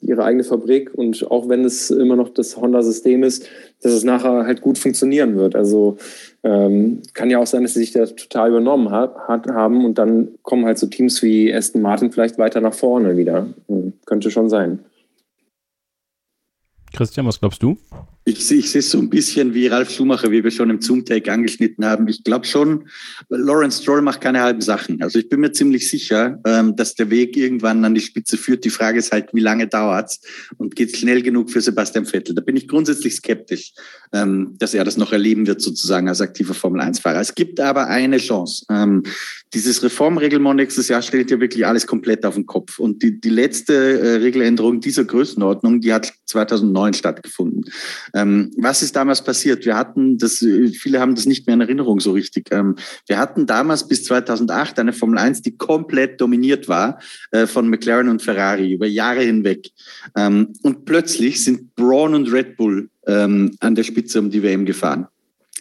[SPEAKER 6] ihre eigene Fabrik und auch wenn es immer noch das Honda-System ist, dass es nachher halt gut funktionieren wird. Also ähm, kann ja auch sein, dass sie sich da total übernommen hat, hat, haben und dann kommen halt so Teams wie Aston Martin vielleicht weiter nach vorne wieder. Hm, könnte schon sein.
[SPEAKER 7] Christian, was glaubst du?
[SPEAKER 4] Ich, ich sehe es so ein bisschen wie Ralf Schumacher, wie wir schon im Zoom-Take angeschnitten haben. Ich glaube schon, Lawrence Stroll macht keine halben Sachen. Also ich bin mir ziemlich sicher, ähm, dass der Weg irgendwann an die Spitze führt. Die Frage ist halt, wie lange dauert's und geht schnell genug für Sebastian Vettel? Da bin ich grundsätzlich skeptisch, ähm, dass er das noch erleben wird, sozusagen als aktiver Formel-1-Fahrer. Es gibt aber eine Chance. Ähm, dieses Reformreglement nächstes Jahr stellt ja wirklich alles komplett auf den Kopf. Und die, die letzte äh, Regeländerung dieser Größenordnung, die hat 2009 stattgefunden. Ähm, was ist damals passiert? Wir hatten das, viele haben das nicht mehr in Erinnerung so richtig. Ähm, wir hatten damals bis 2008 eine Formel 1, die komplett dominiert war äh, von McLaren und Ferrari über Jahre hinweg. Ähm, und plötzlich sind Braun und Red Bull ähm, an der Spitze um die WM gefahren.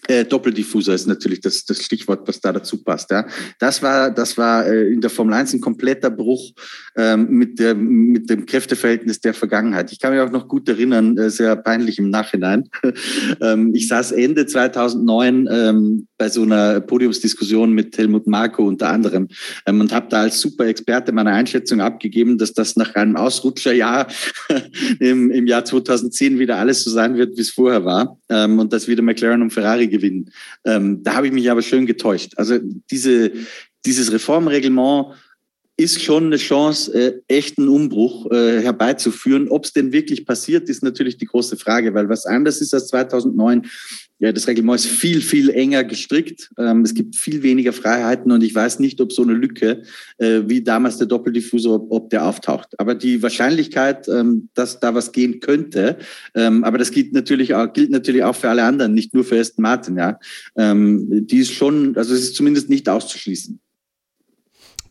[SPEAKER 4] Äh, Doppeldiffuser ist natürlich das, das Stichwort, was da dazu passt. Ja. Das war, das war äh, in der Formel 1 ein kompletter Bruch ähm, mit, der, mit dem Kräfteverhältnis der Vergangenheit. Ich kann mich auch noch gut erinnern, äh, sehr peinlich im Nachhinein. ähm, ich saß Ende 2009 ähm, bei so einer Podiumsdiskussion mit Helmut Marko unter anderem ähm, und habe da als super Experte meine Einschätzung abgegeben, dass das nach einem Ausrutscherjahr im, im Jahr 2010 wieder alles so sein wird, wie es vorher war ähm, und dass wieder McLaren und Ferrari gewinnen. Ähm, da habe ich mich aber schön getäuscht. Also diese, dieses Reformreglement ist schon eine Chance, äh, echten Umbruch äh, herbeizuführen. Ob es denn wirklich passiert, ist natürlich die große Frage, weil was anders ist als 2009. Ja, das Reglement ist viel, viel enger gestrickt. Ähm, es gibt viel weniger Freiheiten und ich weiß nicht, ob so eine Lücke äh, wie damals der Doppeldiffusor, ob, ob der auftaucht. Aber die Wahrscheinlichkeit, ähm, dass da was gehen könnte, ähm, aber das gilt natürlich auch, gilt natürlich auch für alle anderen, nicht nur für Aston Martin, ja. Ähm, die ist schon, also es ist zumindest nicht auszuschließen.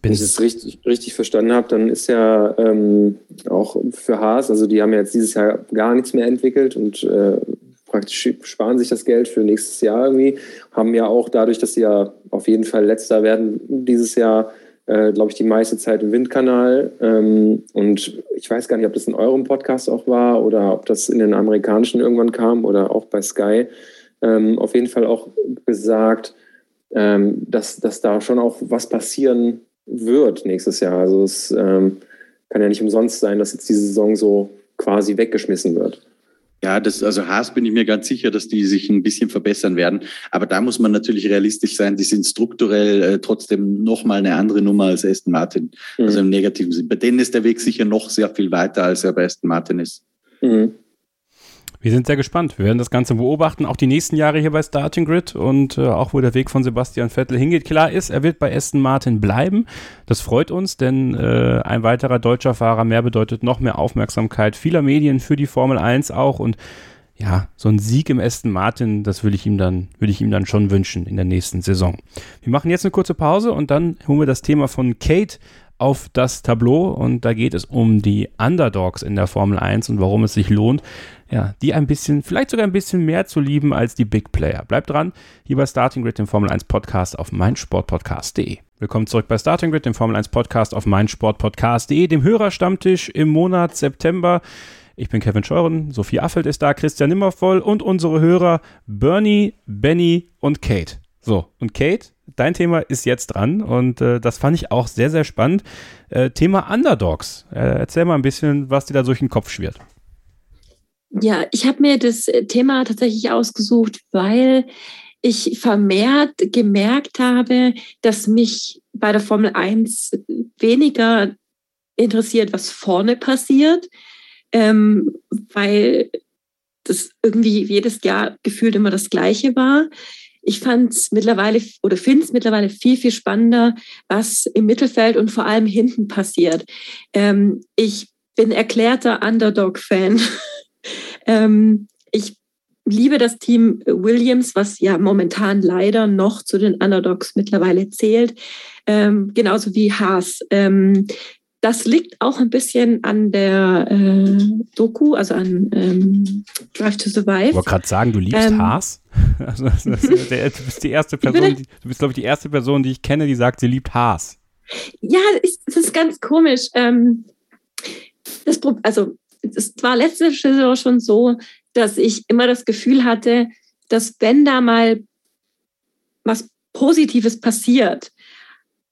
[SPEAKER 6] Wenn ich es richtig, richtig verstanden habe, dann ist ja ähm, auch für Haas, also die haben ja jetzt dieses Jahr gar nichts mehr entwickelt und äh, praktisch sparen sich das Geld für nächstes Jahr irgendwie, haben ja auch dadurch, dass sie ja auf jeden Fall letzter werden dieses Jahr, äh, glaube ich, die meiste Zeit im Windkanal. Ähm, und ich weiß gar nicht, ob das in eurem Podcast auch war oder ob das in den amerikanischen irgendwann kam oder auch bei Sky, ähm, auf jeden Fall auch gesagt, ähm, dass, dass da schon auch was passieren wird nächstes Jahr. Also es ähm, kann ja nicht umsonst sein, dass jetzt diese Saison so quasi weggeschmissen wird.
[SPEAKER 4] Ja, das, also Haas bin ich mir ganz sicher, dass die sich ein bisschen verbessern werden. Aber da muss man natürlich realistisch sein. Die sind strukturell äh, trotzdem nochmal eine andere Nummer als Aston Martin. Mhm. Also im negativen Sinn. Bei denen ist der Weg sicher noch sehr viel weiter, als er bei Aston Martin ist. Mhm.
[SPEAKER 3] Wir sind sehr gespannt. Wir werden das Ganze beobachten, auch die nächsten Jahre hier bei Starting Grid und äh, auch wo der Weg von Sebastian Vettel hingeht. Klar ist, er wird bei Aston Martin bleiben. Das freut uns, denn äh, ein weiterer deutscher Fahrer mehr bedeutet noch mehr Aufmerksamkeit vieler Medien für die Formel 1 auch und ja, so ein Sieg im Aston Martin, das würde ich ihm dann, würde ich ihm dann schon wünschen in der nächsten Saison. Wir machen jetzt eine kurze Pause und dann holen wir das Thema von Kate auf das Tableau und da geht es um die Underdogs in der Formel 1 und warum es sich lohnt, ja, die ein bisschen, vielleicht sogar ein bisschen mehr zu lieben als die Big Player. Bleibt dran, hier bei Starting Grid, dem Formel 1 Podcast auf meinsportpodcast.de. Willkommen zurück bei Starting Grid, dem Formel 1 Podcast auf meinsportpodcast.de, dem Hörerstammtisch im Monat September. Ich bin Kevin Scheuren, Sophie Affelt ist da, Christian Nimmervoll und unsere Hörer Bernie, Benny und Kate. So, und Kate, dein Thema ist jetzt dran und äh, das fand ich auch sehr, sehr spannend. Äh, Thema Underdogs. Äh, erzähl mal ein bisschen, was dir da durch den Kopf schwirrt.
[SPEAKER 5] Ja, ich habe mir das äh, Thema tatsächlich ausgesucht, weil ich vermehrt gemerkt habe, dass mich bei der Formel 1 weniger interessiert, was vorne passiert, ähm, weil das irgendwie jedes Jahr gefühlt immer das Gleiche war. Ich fand es mittlerweile oder finde es mittlerweile viel, viel spannender, was im Mittelfeld und vor allem hinten passiert. Ähm, ich bin erklärter Underdog-Fan. Ähm, ich liebe das Team Williams, was ja momentan leider noch zu den Underdogs mittlerweile zählt, ähm, genauso wie Haas. Ähm, das liegt auch ein bisschen an der äh, Doku, also an ähm, Drive to Survive. Ich
[SPEAKER 3] wollte gerade sagen, du liebst ähm, Haas. Also, das der, du bist die erste Person, die, du bist, glaube ich, die erste Person, die ich kenne, die sagt, sie liebt Haas.
[SPEAKER 5] Ja, das ist ganz komisch. Ähm, das, also es war letzte Saison schon so, dass ich immer das Gefühl hatte, dass wenn da mal was Positives passiert,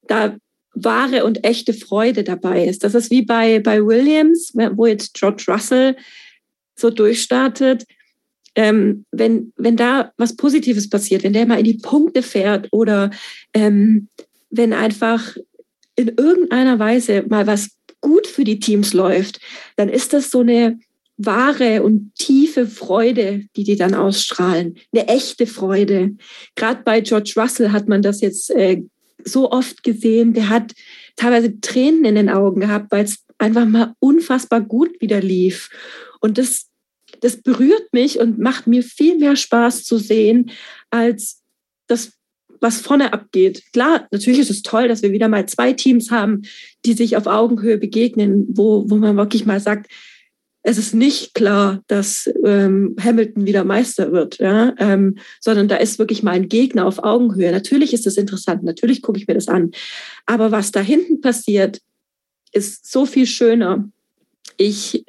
[SPEAKER 5] da wahre und echte Freude dabei ist. Das ist wie bei, bei Williams, wo jetzt George Russell so durchstartet. Ähm, wenn, wenn da was Positives passiert, wenn der mal in die Punkte fährt oder ähm, wenn einfach in irgendeiner Weise mal was gut für die Teams läuft, dann ist das so eine wahre und tiefe Freude, die die dann ausstrahlen. Eine echte Freude. Gerade bei George Russell hat man das jetzt äh, so oft gesehen. Der hat teilweise Tränen in den Augen gehabt, weil es einfach mal unfassbar gut wieder lief. Und das, das berührt mich und macht mir viel mehr Spaß zu sehen, als das was vorne abgeht. Klar, natürlich ist es toll, dass wir wieder mal zwei Teams haben, die sich auf Augenhöhe begegnen, wo, wo man wirklich mal sagt, es ist nicht klar, dass ähm, Hamilton wieder Meister wird, ja? ähm, sondern da ist wirklich mal ein Gegner auf Augenhöhe. Natürlich ist das interessant, natürlich gucke ich mir das an. Aber was da hinten passiert, ist so viel schöner. Ich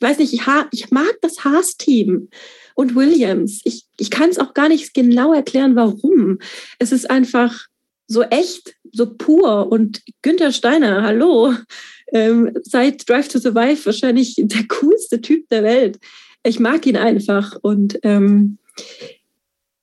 [SPEAKER 5] weiß nicht, ich, ich mag das Haas-Team und Williams. Ich, ich kann es auch gar nicht genau erklären, warum. Es ist einfach so echt, so pur. Und Günther Steiner, hallo, ähm, seit Drive to Survive wahrscheinlich der coolste Typ der Welt. Ich mag ihn einfach. Und ähm,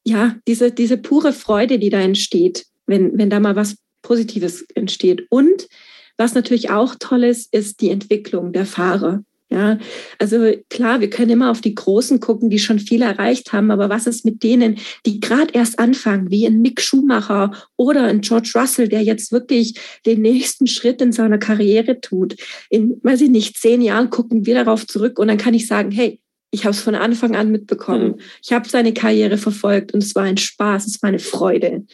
[SPEAKER 5] ja, diese, diese pure Freude, die da entsteht, wenn, wenn da mal was Positives entsteht. Und was natürlich auch toll ist, ist die Entwicklung der Fahrer. Ja, also klar, wir können immer auf die Großen gucken, die schon viel erreicht haben, aber was ist mit denen, die gerade erst anfangen, wie ein Mick Schumacher oder ein George Russell, der jetzt wirklich den nächsten Schritt in seiner Karriere tut? In, weiß ich nicht, zehn Jahren gucken wir darauf zurück und dann kann ich sagen, hey, ich habe es von Anfang an mitbekommen. Mhm. Ich habe seine Karriere verfolgt und es war ein Spaß, es war eine Freude.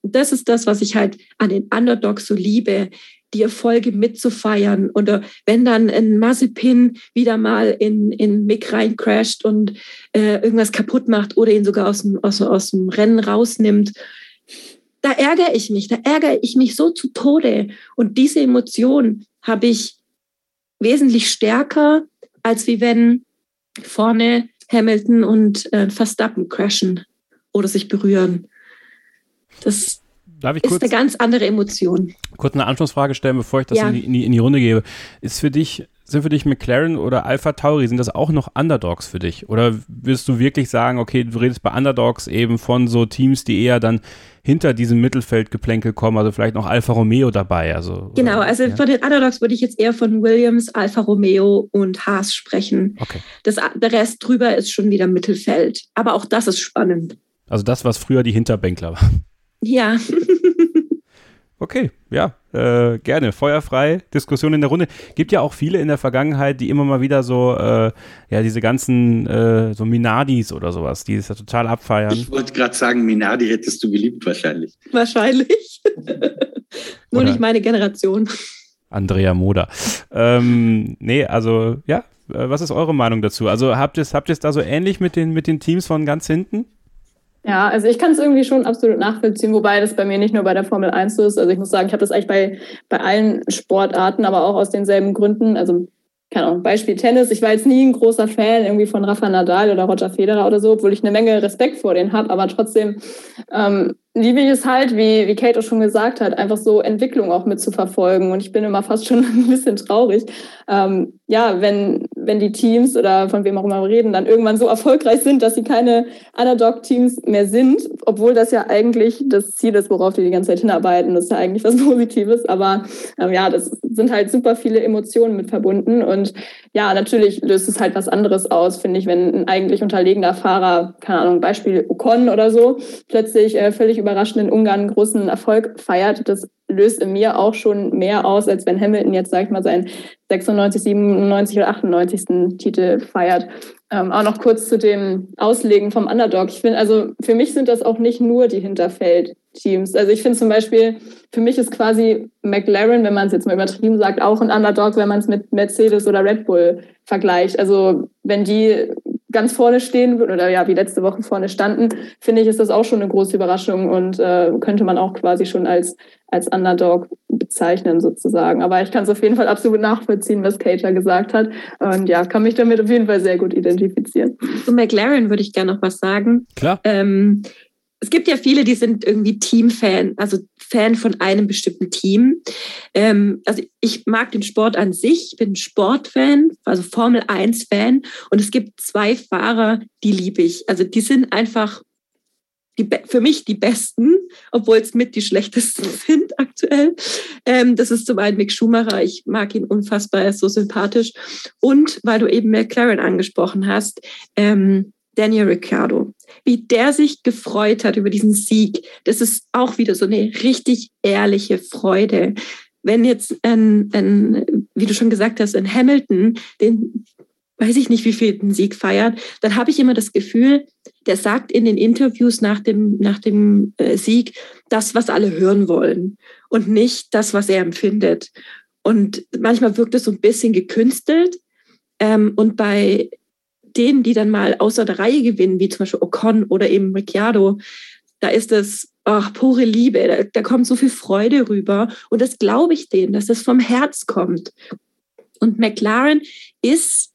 [SPEAKER 5] Und das ist das, was ich halt an den Underdogs so liebe, die Erfolge mitzufeiern. Oder wenn dann ein Mazepin wieder mal in, in Mick reincrasht und äh, irgendwas kaputt macht oder ihn sogar aus dem, aus, aus dem Rennen rausnimmt, da ärgere ich mich, da ärgere ich mich so zu Tode. Und diese Emotion habe ich wesentlich stärker, als wie wenn vorne Hamilton und äh, Verstappen crashen oder sich berühren. Das
[SPEAKER 3] Darf ich
[SPEAKER 5] ist eine ganz andere Emotion.
[SPEAKER 3] Kurz eine Anschlussfrage stellen, bevor ich das ja. in, die, in, die, Runde gebe. Ist für dich, sind für dich McLaren oder Alpha Tauri, sind das auch noch Underdogs für dich? Oder wirst du wirklich sagen, okay, du redest bei Underdogs eben von so Teams, die eher dann hinter diesem Mittelfeldgeplänkel kommen, also vielleicht noch Alfa Romeo dabei. Also,
[SPEAKER 5] genau, also ja. von den Underdogs würde ich jetzt eher von Williams, Alfa Romeo und Haas sprechen.
[SPEAKER 3] Okay.
[SPEAKER 5] Das, der Rest drüber ist schon wieder Mittelfeld. Aber auch das ist spannend.
[SPEAKER 3] Also das, was früher die Hinterbänkler waren.
[SPEAKER 5] Ja.
[SPEAKER 3] okay, ja, äh, gerne. Feuerfrei, Diskussion in der Runde. Gibt ja auch viele in der Vergangenheit, die immer mal wieder so, äh, ja, diese ganzen, äh, so Minadis oder sowas, die es ja total abfeiern.
[SPEAKER 4] Ich wollte gerade sagen, Minardi hättest du geliebt wahrscheinlich.
[SPEAKER 5] Wahrscheinlich. Nur oder nicht meine Generation.
[SPEAKER 3] Andrea Moda. Ähm, nee, also, ja, äh, was ist eure Meinung dazu? Also habt ihr es habt da so ähnlich mit den, mit den Teams von ganz hinten?
[SPEAKER 9] Ja, also ich kann es irgendwie schon absolut nachvollziehen, wobei das bei mir nicht nur bei der Formel 1 so ist. Also ich muss sagen, ich habe das eigentlich bei, bei allen Sportarten, aber auch aus denselben Gründen. Also keine Ahnung, Beispiel Tennis. Ich war jetzt nie ein großer Fan irgendwie von Rafa Nadal oder Roger Federer oder so, obwohl ich eine Menge Respekt vor denen habe, aber trotzdem ähm, liebe ich es halt, wie, wie Kate auch schon gesagt hat, einfach so Entwicklung auch mitzuverfolgen. Und ich bin immer fast schon ein bisschen traurig. Ähm, ja, wenn, wenn die Teams oder von wem auch immer wir reden, dann irgendwann so erfolgreich sind, dass sie keine Underdog-Teams mehr sind, obwohl das ja eigentlich das Ziel ist, worauf die die ganze Zeit hinarbeiten. Das ist ja eigentlich was Positives. Aber ähm, ja, das sind halt super viele Emotionen mit verbunden. Und ja, natürlich löst es halt was anderes aus, finde ich, wenn ein eigentlich unterlegener Fahrer, keine Ahnung, Beispiel Ocon oder so, plötzlich äh, völlig überraschend in Ungarn großen Erfolg feiert. Das löst in mir auch schon mehr aus, als wenn Hamilton jetzt, sag ich mal, seinen 96, 97 oder 98. Titel feiert. Ähm, auch noch kurz zu dem Auslegen vom Underdog. Ich finde, also für mich sind das auch nicht nur die Hinterfeld-Teams. Also ich finde zum Beispiel, für mich ist quasi McLaren, wenn man es jetzt mal übertrieben sagt, auch ein Underdog, wenn man es mit Mercedes oder Red Bull vergleicht. Also wenn die ganz vorne stehen oder ja, wie letzte Woche vorne standen, finde ich, ist das auch schon eine große Überraschung und äh, könnte man auch quasi schon als, als Underdog bezeichnen sozusagen. Aber ich kann es auf jeden Fall absolut nachvollziehen, was Cater gesagt hat und ja, kann mich damit auf jeden Fall sehr gut identifizieren.
[SPEAKER 5] Zu McLaren würde ich gerne noch was sagen.
[SPEAKER 3] Klar.
[SPEAKER 5] Ähm, es gibt ja viele, die sind irgendwie Teamfan, also Fan von einem bestimmten Team. Ähm, also ich mag den Sport an sich, bin Sportfan, also Formel 1-Fan. Und es gibt zwei Fahrer, die liebe ich. Also die sind einfach die, für mich die besten, obwohl es mit die schlechtesten sind aktuell. Ähm, das ist zum einen Mick Schumacher. Ich mag ihn unfassbar, er ist so sympathisch. Und weil du eben McLaren angesprochen hast, ähm, Daniel Ricciardo, wie der sich gefreut hat über diesen Sieg. Das ist auch wieder so eine richtig ehrliche Freude. Wenn jetzt ein, ein wie du schon gesagt hast, ein Hamilton den weiß ich nicht, wie viel den Sieg feiert, dann habe ich immer das Gefühl, der sagt in den Interviews nach dem, nach dem äh, Sieg das, was alle hören wollen und nicht das, was er empfindet. Und manchmal wirkt es so ein bisschen gekünstelt. Ähm, und bei denen, die dann mal außer der Reihe gewinnen, wie zum Beispiel Ocon oder eben Ricciardo, da ist das ach, pure Liebe, da, da kommt so viel Freude rüber. Und das glaube ich denen, dass das vom Herz kommt. Und McLaren ist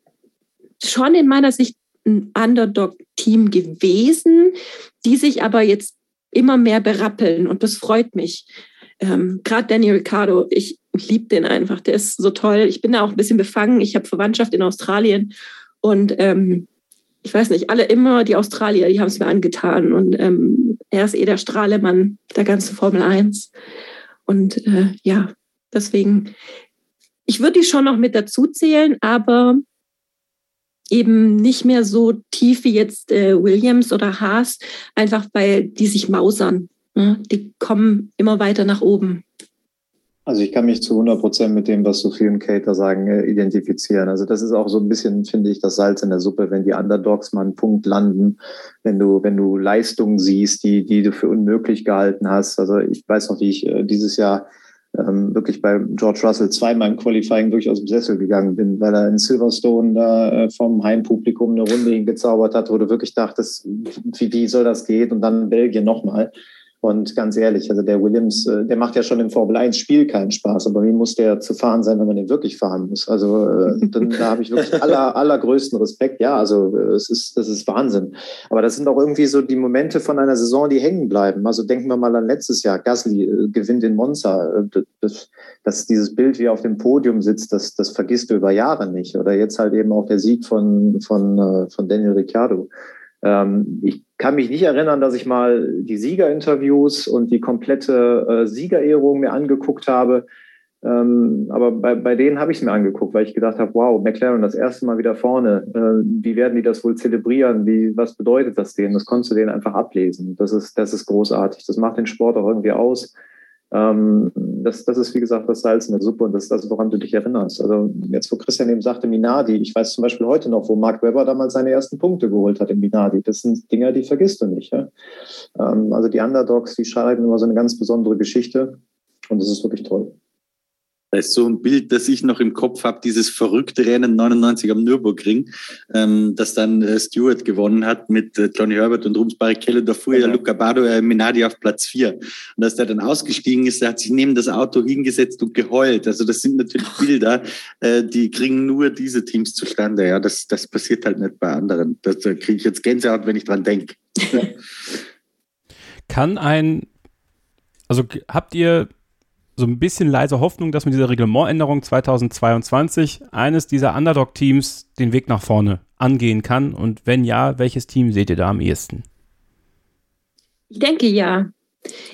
[SPEAKER 5] schon in meiner Sicht ein Underdog-Team gewesen, die sich aber jetzt immer mehr berappeln und das freut mich. Ähm, Gerade Danny Ricciardo, ich, ich liebe den einfach, der ist so toll. Ich bin da auch ein bisschen befangen. Ich habe Verwandtschaft in Australien und ähm, ich weiß nicht, alle immer, die Australier, die haben es mir angetan. Und ähm, er ist eh der Strahlemann der ganzen Formel 1. Und äh, ja, deswegen, ich würde die schon noch mit dazu zählen, aber eben nicht mehr so tief wie jetzt äh, Williams oder Haas, einfach weil die sich mausern. Ne? Die kommen immer weiter nach oben.
[SPEAKER 8] Also ich kann mich zu 100 Prozent mit dem, was Sophie und Kater sagen, äh, identifizieren. Also das ist auch so ein bisschen, finde ich, das Salz in der Suppe, wenn die Underdogs mal einen Punkt landen, wenn du, wenn du Leistungen siehst, die, die du für unmöglich gehalten hast. Also ich weiß noch, wie ich äh, dieses Jahr ähm, wirklich bei George Russell zweimal im Qualifying wirklich aus dem Sessel gegangen bin, weil er in Silverstone da äh, vom Heimpublikum eine Runde hingezaubert hat, wo du wirklich dachtest, wie, wie soll das gehen? Und dann Belgien nochmal. Und ganz ehrlich, also der Williams, äh, der macht ja schon im Formel 1 Spiel keinen Spaß, aber wie muss der zu fahren sein, wenn man den wirklich fahren muss? Also äh, dann, da habe ich wirklich aller, allergrößten Respekt. Ja, also äh, es ist, das ist Wahnsinn. Aber das sind auch irgendwie so die Momente von einer Saison, die hängen bleiben. Also denken wir mal an letztes Jahr. Gasly gewinnt in Monza. Das, das, dieses Bild, wie er auf dem Podium sitzt, das, das vergisst du über Jahre nicht. Oder jetzt halt eben auch der Sieg von, von, von Daniel Ricciardo. Ähm, ich kann mich nicht erinnern, dass ich mal die Siegerinterviews und die komplette äh, Siegerehrung mir angeguckt habe. Ähm, aber bei, bei denen habe ich es mir angeguckt, weil ich gedacht habe, wow, McLaren das erste Mal wieder vorne. Äh, wie werden die das wohl zelebrieren? Wie, was bedeutet das denen? Das konntest du denen einfach ablesen. Das ist, das ist großartig. Das macht den Sport auch irgendwie aus. Ähm, das, das ist, wie gesagt, das Salz in der Suppe und das ist das, woran du dich erinnerst. Also jetzt, wo Christian eben sagte, Minardi, ich weiß zum Beispiel heute noch, wo Mark Webber damals seine ersten Punkte geholt hat in Minardi. Das sind Dinge, die vergisst du nicht. Ja? Ähm, also die Underdogs, die schreiben immer so eine ganz besondere Geschichte und das ist wirklich toll.
[SPEAKER 4] Das ist so ein Bild, das ich noch im Kopf habe, dieses verrückte Rennen 99 am Nürburgring, ähm, das dann äh, Stewart gewonnen hat mit äh, Johnny Herbert und Rums Barrichello. Da fuhr ja genau. Luca Bado äh, Minardi auf Platz vier. Und als der dann ausgestiegen ist, der hat sich neben das Auto hingesetzt und geheult. Also das sind natürlich Bilder, äh, die kriegen nur diese Teams zustande. Ja, das, das passiert halt nicht bei anderen. Da kriege ich jetzt Gänsehaut, wenn ich dran denke.
[SPEAKER 3] Kann ein, also habt ihr so ein bisschen leise Hoffnung, dass mit dieser Reglementänderung 2022 eines dieser Underdog-Teams den Weg nach vorne angehen kann? Und wenn ja, welches Team seht ihr da am ehesten?
[SPEAKER 5] Ich denke ja.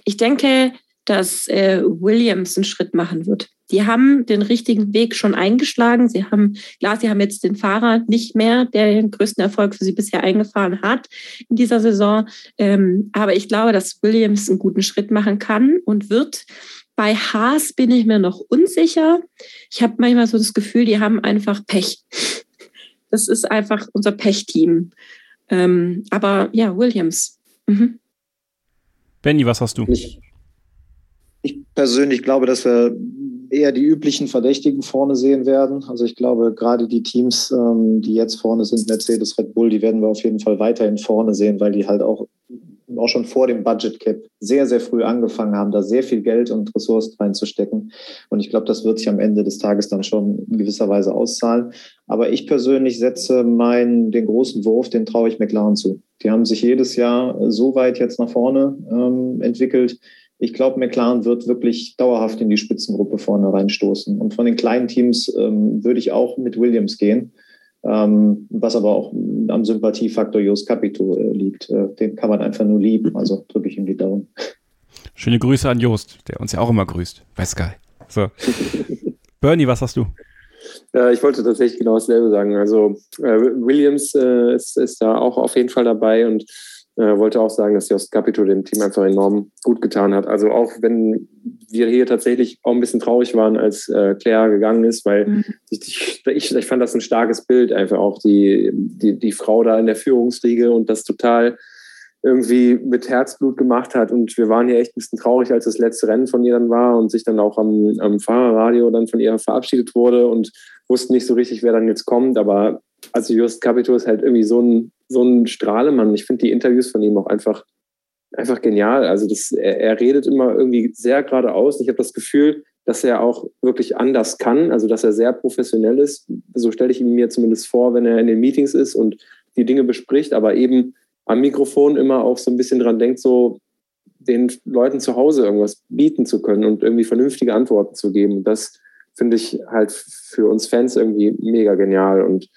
[SPEAKER 5] Ich denke, dass äh, Williams einen Schritt machen wird. Die haben den richtigen Weg schon eingeschlagen. Sie haben, klar, sie haben jetzt den Fahrer nicht mehr, der den größten Erfolg für sie bisher eingefahren hat in dieser Saison. Ähm, aber ich glaube, dass Williams einen guten Schritt machen kann und wird. Bei Haas bin ich mir noch unsicher. Ich habe manchmal so das Gefühl, die haben einfach Pech. Das ist einfach unser Pechteam. Ähm, aber ja, Williams. Mhm.
[SPEAKER 3] Benny, was hast du?
[SPEAKER 8] Ich, ich persönlich glaube, dass wir eher die üblichen Verdächtigen vorne sehen werden. Also ich glaube, gerade die Teams, ähm, die jetzt vorne sind, Mercedes, Red Bull, die werden wir auf jeden Fall weiterhin vorne sehen, weil die halt auch auch schon vor dem Budget Cap sehr, sehr früh angefangen haben, da sehr viel Geld und Ressourcen reinzustecken. Und ich glaube, das wird sich am Ende des Tages dann schon in gewisser Weise auszahlen. Aber ich persönlich setze meinen, den großen Wurf, den traue ich McLaren zu. Die haben sich jedes Jahr so weit jetzt nach vorne ähm, entwickelt. Ich glaube, McLaren wird wirklich dauerhaft in die Spitzengruppe vorne reinstoßen. Und von den kleinen Teams ähm, würde ich auch mit Williams gehen was aber auch am Sympathiefaktor Jos Capito äh, liegt. Äh, den kann man einfach nur lieben, also drücke ich ihm die Daumen.
[SPEAKER 3] Schöne Grüße an Jost, der uns ja auch immer grüßt bei Sky. So. Bernie, was hast du?
[SPEAKER 6] Äh, ich wollte tatsächlich genau dasselbe sagen. Also äh, Williams äh, ist, ist, da auch auf jeden Fall dabei und äh, wollte auch sagen, dass Jost Capito dem Team einfach enorm gut getan hat. Also auch wenn wir hier tatsächlich auch ein bisschen traurig waren, als äh, Claire gegangen ist, weil mhm. ich, ich, ich, fand das ein starkes Bild, einfach auch die, die, die Frau da in der Führungsriege und das total irgendwie mit Herzblut gemacht hat. Und wir waren hier echt ein bisschen traurig, als das letzte Rennen von ihr dann war und sich dann auch am, am Fahrerradio dann von ihr verabschiedet wurde und wussten nicht so richtig, wer dann jetzt kommt. Aber also Just Capito ist halt irgendwie so ein, so ein Strahlemann. Ich finde die Interviews von ihm auch einfach, einfach genial. Also das, er, er redet immer irgendwie sehr geradeaus. Ich habe das Gefühl, dass er auch wirklich anders kann, also dass er sehr professionell ist. So stelle ich ihn mir zumindest vor, wenn er in den Meetings ist und die Dinge bespricht, aber eben am Mikrofon immer auch so ein bisschen dran denkt, so den Leuten zu Hause irgendwas bieten zu können und irgendwie vernünftige Antworten zu geben. Das finde ich halt für uns Fans irgendwie mega genial. Und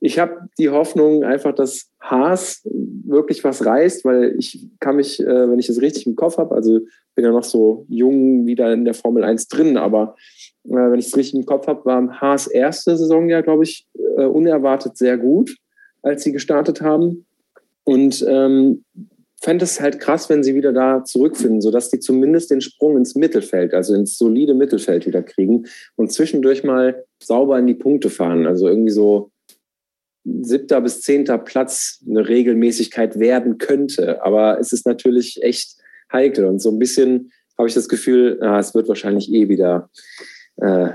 [SPEAKER 6] ich habe die Hoffnung einfach, dass Haas wirklich was reißt, weil ich kann mich, äh, wenn ich es richtig im Kopf habe, also bin ja noch so jung wieder in der Formel 1 drin, aber äh, wenn ich es richtig im Kopf habe, war Haas erste Saison ja, glaube ich, äh, unerwartet sehr gut, als sie gestartet haben. Und ähm, fände es halt krass, wenn sie wieder da zurückfinden, sodass die zumindest den Sprung ins Mittelfeld, also ins solide Mittelfeld wieder kriegen und zwischendurch mal sauber in die Punkte fahren. Also irgendwie so siebter bis zehnter Platz eine Regelmäßigkeit werden könnte. Aber es ist natürlich echt heikel und so ein bisschen habe ich das Gefühl, ah, es wird wahrscheinlich eh wieder äh,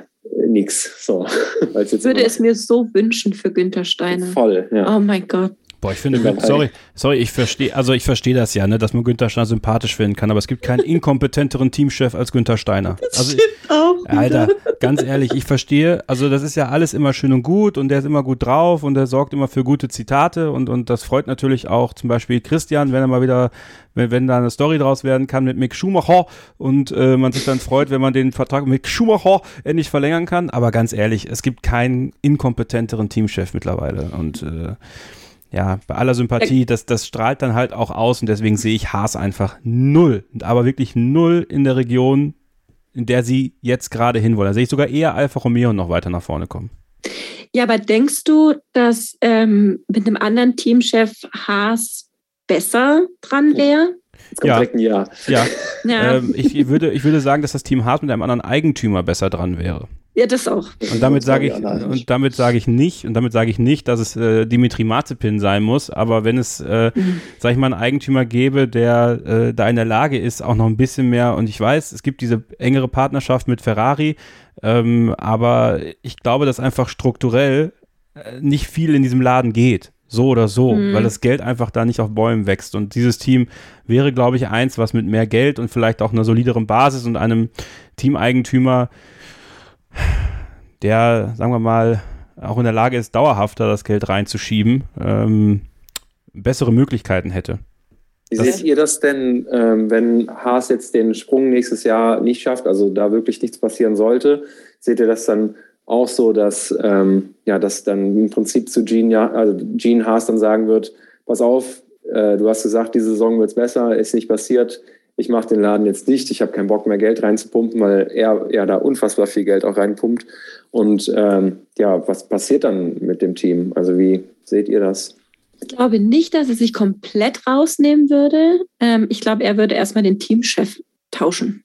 [SPEAKER 6] nix. So,
[SPEAKER 5] ich würde es mir so wünschen für Günther Steiner.
[SPEAKER 6] Voll,
[SPEAKER 5] ja. Oh mein Gott.
[SPEAKER 3] Boah, ich finde, sorry, sorry, ich verstehe, also ich verstehe das ja, ne, dass man Günther Steiner sympathisch finden kann, aber es gibt keinen inkompetenteren Teamchef als Günther Steiner.
[SPEAKER 5] Das
[SPEAKER 3] also,
[SPEAKER 5] stimmt auch.
[SPEAKER 3] Alter, ganz ehrlich, ich verstehe, also das ist ja alles immer schön und gut und der ist immer gut drauf und der sorgt immer für gute Zitate und, und das freut natürlich auch zum Beispiel Christian, wenn er mal wieder, wenn, wenn da eine Story draus werden kann mit Mick Schumacher und äh, man sich dann freut, wenn man den Vertrag mit Schumacher endlich verlängern kann. Aber ganz ehrlich, es gibt keinen inkompetenteren Teamchef mittlerweile und äh, ja, bei aller Sympathie, das, das strahlt dann halt auch aus und deswegen sehe ich Haas einfach null, aber wirklich null in der Region, in der sie jetzt gerade hinwollen. Da sehe ich sogar eher Alfa Romeo noch weiter nach vorne kommen.
[SPEAKER 5] Ja, aber denkst du, dass ähm, mit einem anderen Teamchef Haas besser dran wäre?
[SPEAKER 3] Ja. ja. Ja. ja. Ähm, ich, würde, ich würde sagen, dass das Team Haas mit einem anderen Eigentümer besser dran wäre.
[SPEAKER 5] Ja, das auch.
[SPEAKER 3] Und damit sage ich, und damit sage ich nicht, und damit sage ich nicht, dass es äh, Dimitri Mazepin sein muss, aber wenn es, äh, mhm. sag ich mal, einen Eigentümer gäbe, der äh, da in der Lage ist, auch noch ein bisschen mehr, und ich weiß, es gibt diese engere Partnerschaft mit Ferrari, ähm, aber ich glaube, dass einfach strukturell äh, nicht viel in diesem Laden geht. So oder so, mhm. weil das Geld einfach da nicht auf Bäumen wächst. Und dieses Team wäre, glaube ich, eins, was mit mehr Geld und vielleicht auch einer solideren Basis und einem Teameigentümer der, sagen wir mal, auch in der Lage ist, dauerhafter das Geld reinzuschieben, ähm, bessere Möglichkeiten hätte.
[SPEAKER 6] Wie das seht ihr das denn, ähm, wenn Haas jetzt den Sprung nächstes Jahr nicht schafft, also da wirklich nichts passieren sollte? Seht ihr das dann auch so, dass, ähm, ja, dass dann im Prinzip zu Gene, also Gene Haas dann sagen wird, pass auf, äh, du hast gesagt, diese Saison wird es besser, ist nicht passiert, ich mache den Laden jetzt dicht, ich habe keinen Bock mehr Geld reinzupumpen, weil er ja da unfassbar viel Geld auch reinpumpt. Und ähm, ja, was passiert dann mit dem Team? Also wie seht ihr das?
[SPEAKER 5] Ich glaube nicht, dass er sich komplett rausnehmen würde. Ähm, ich glaube, er würde erstmal den Teamchef tauschen.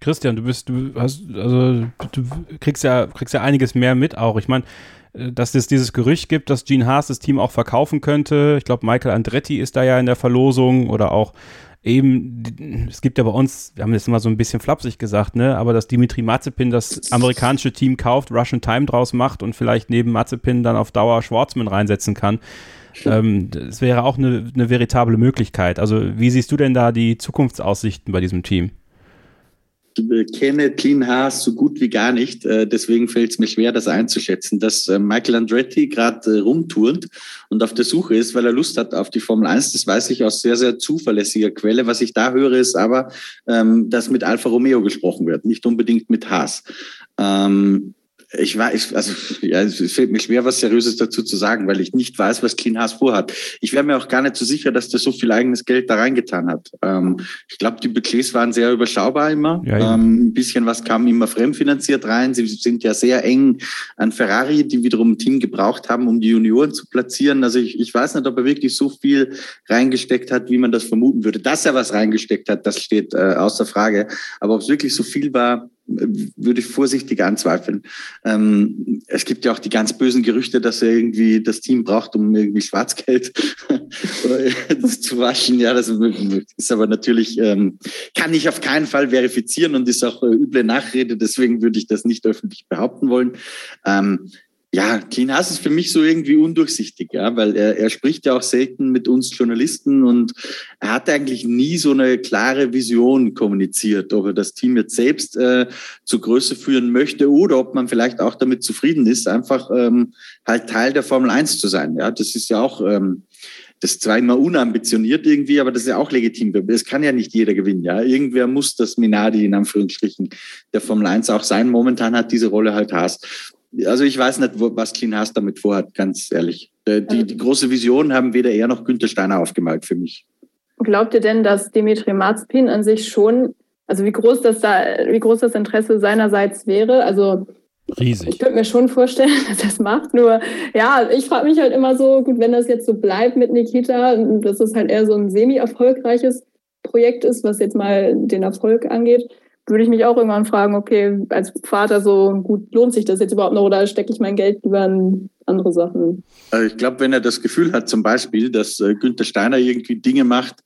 [SPEAKER 3] Christian, du bist, du hast, also du kriegst ja, kriegst ja einiges mehr mit auch. Ich meine, äh, dass es dieses Gerücht gibt, dass Gene Haas das Team auch verkaufen könnte. Ich glaube, Michael Andretti ist da ja in der Verlosung oder auch eben, es gibt ja bei uns, wir haben das immer so ein bisschen flapsig gesagt, ne, aber dass Dimitri Mazepin das amerikanische Team kauft, Russian Time draus macht und vielleicht neben Mazepin dann auf Dauer Schwarzman reinsetzen kann. Ähm, das wäre auch eine, eine veritable Möglichkeit. Also, wie siehst du denn da die Zukunftsaussichten bei diesem Team?
[SPEAKER 4] Kenne Clean Haas so gut wie gar nicht. Äh, deswegen fällt es mir schwer, das einzuschätzen. Dass äh, Michael Andretti gerade äh, rumturnt und auf der Suche ist, weil er Lust hat auf die Formel 1, das weiß ich aus sehr, sehr zuverlässiger Quelle. Was ich da höre, ist aber, ähm, dass mit Alfa Romeo gesprochen wird, nicht unbedingt mit Haas. Ähm, ich weiß, also ja, es fällt mir schwer, was Seriöses dazu zu sagen, weil ich nicht weiß, was Clean Haas vorhat. Ich wäre mir auch gar nicht so sicher, dass der so viel eigenes Geld da reingetan hat. Ähm, ich glaube, die Budgets waren sehr überschaubar immer. Ja, ja. Ähm, ein bisschen was kam immer fremdfinanziert rein. Sie sind ja sehr eng an Ferrari, die wiederum ein Team gebraucht haben, um die Junioren zu platzieren. Also ich, ich weiß nicht, ob er wirklich so viel reingesteckt hat, wie man das vermuten würde. Dass er was reingesteckt hat, das steht äh, außer Frage. Aber ob es wirklich so viel war, würde ich vorsichtig anzweifeln. Ähm, es gibt ja auch die ganz bösen Gerüchte, dass er irgendwie das Team braucht, um irgendwie Schwarzgeld zu waschen. Ja, das ist aber natürlich, ähm, kann ich auf keinen Fall verifizieren und ist auch äh, üble Nachrede. Deswegen würde ich das nicht öffentlich behaupten wollen. Ähm, ja, Clean Haas ist für mich so irgendwie undurchsichtig, ja, weil er, er spricht ja auch selten mit uns Journalisten und er hat eigentlich nie so eine klare Vision kommuniziert, ob er das Team jetzt selbst äh, zur Größe führen möchte oder ob man vielleicht auch damit zufrieden ist, einfach ähm, halt Teil der Formel 1 zu sein. Ja, das ist ja auch ähm, das ist zwar immer unambitioniert irgendwie, aber das ist ja auch legitim. Es kann ja nicht jeder gewinnen. Ja, irgendwer muss das Minardi in Anführungsstrichen der Formel 1 auch sein. Momentan hat diese Rolle halt Haas. Also ich weiß nicht, was Clean Haas damit vorhat, ganz ehrlich. Äh, die, die große Vision haben weder er noch Günther Steiner aufgemalt für mich.
[SPEAKER 9] Glaubt ihr denn, dass Dimitri Marzpin an sich schon, also wie groß das da, wie groß das Interesse seinerseits wäre? Also
[SPEAKER 3] Riesig.
[SPEAKER 9] Ich könnte mir schon vorstellen, dass er das macht. Nur, ja, ich frage mich halt immer so, gut, wenn das jetzt so bleibt mit Nikita, dass es halt eher so ein semi-erfolgreiches Projekt ist, was jetzt mal den Erfolg angeht, würde ich mich auch irgendwann fragen, okay, als Vater so gut, lohnt sich das jetzt überhaupt noch oder stecke ich mein Geld lieber in andere Sachen?
[SPEAKER 4] Also ich glaube, wenn er das Gefühl hat, zum Beispiel, dass äh, Günther Steiner irgendwie Dinge macht,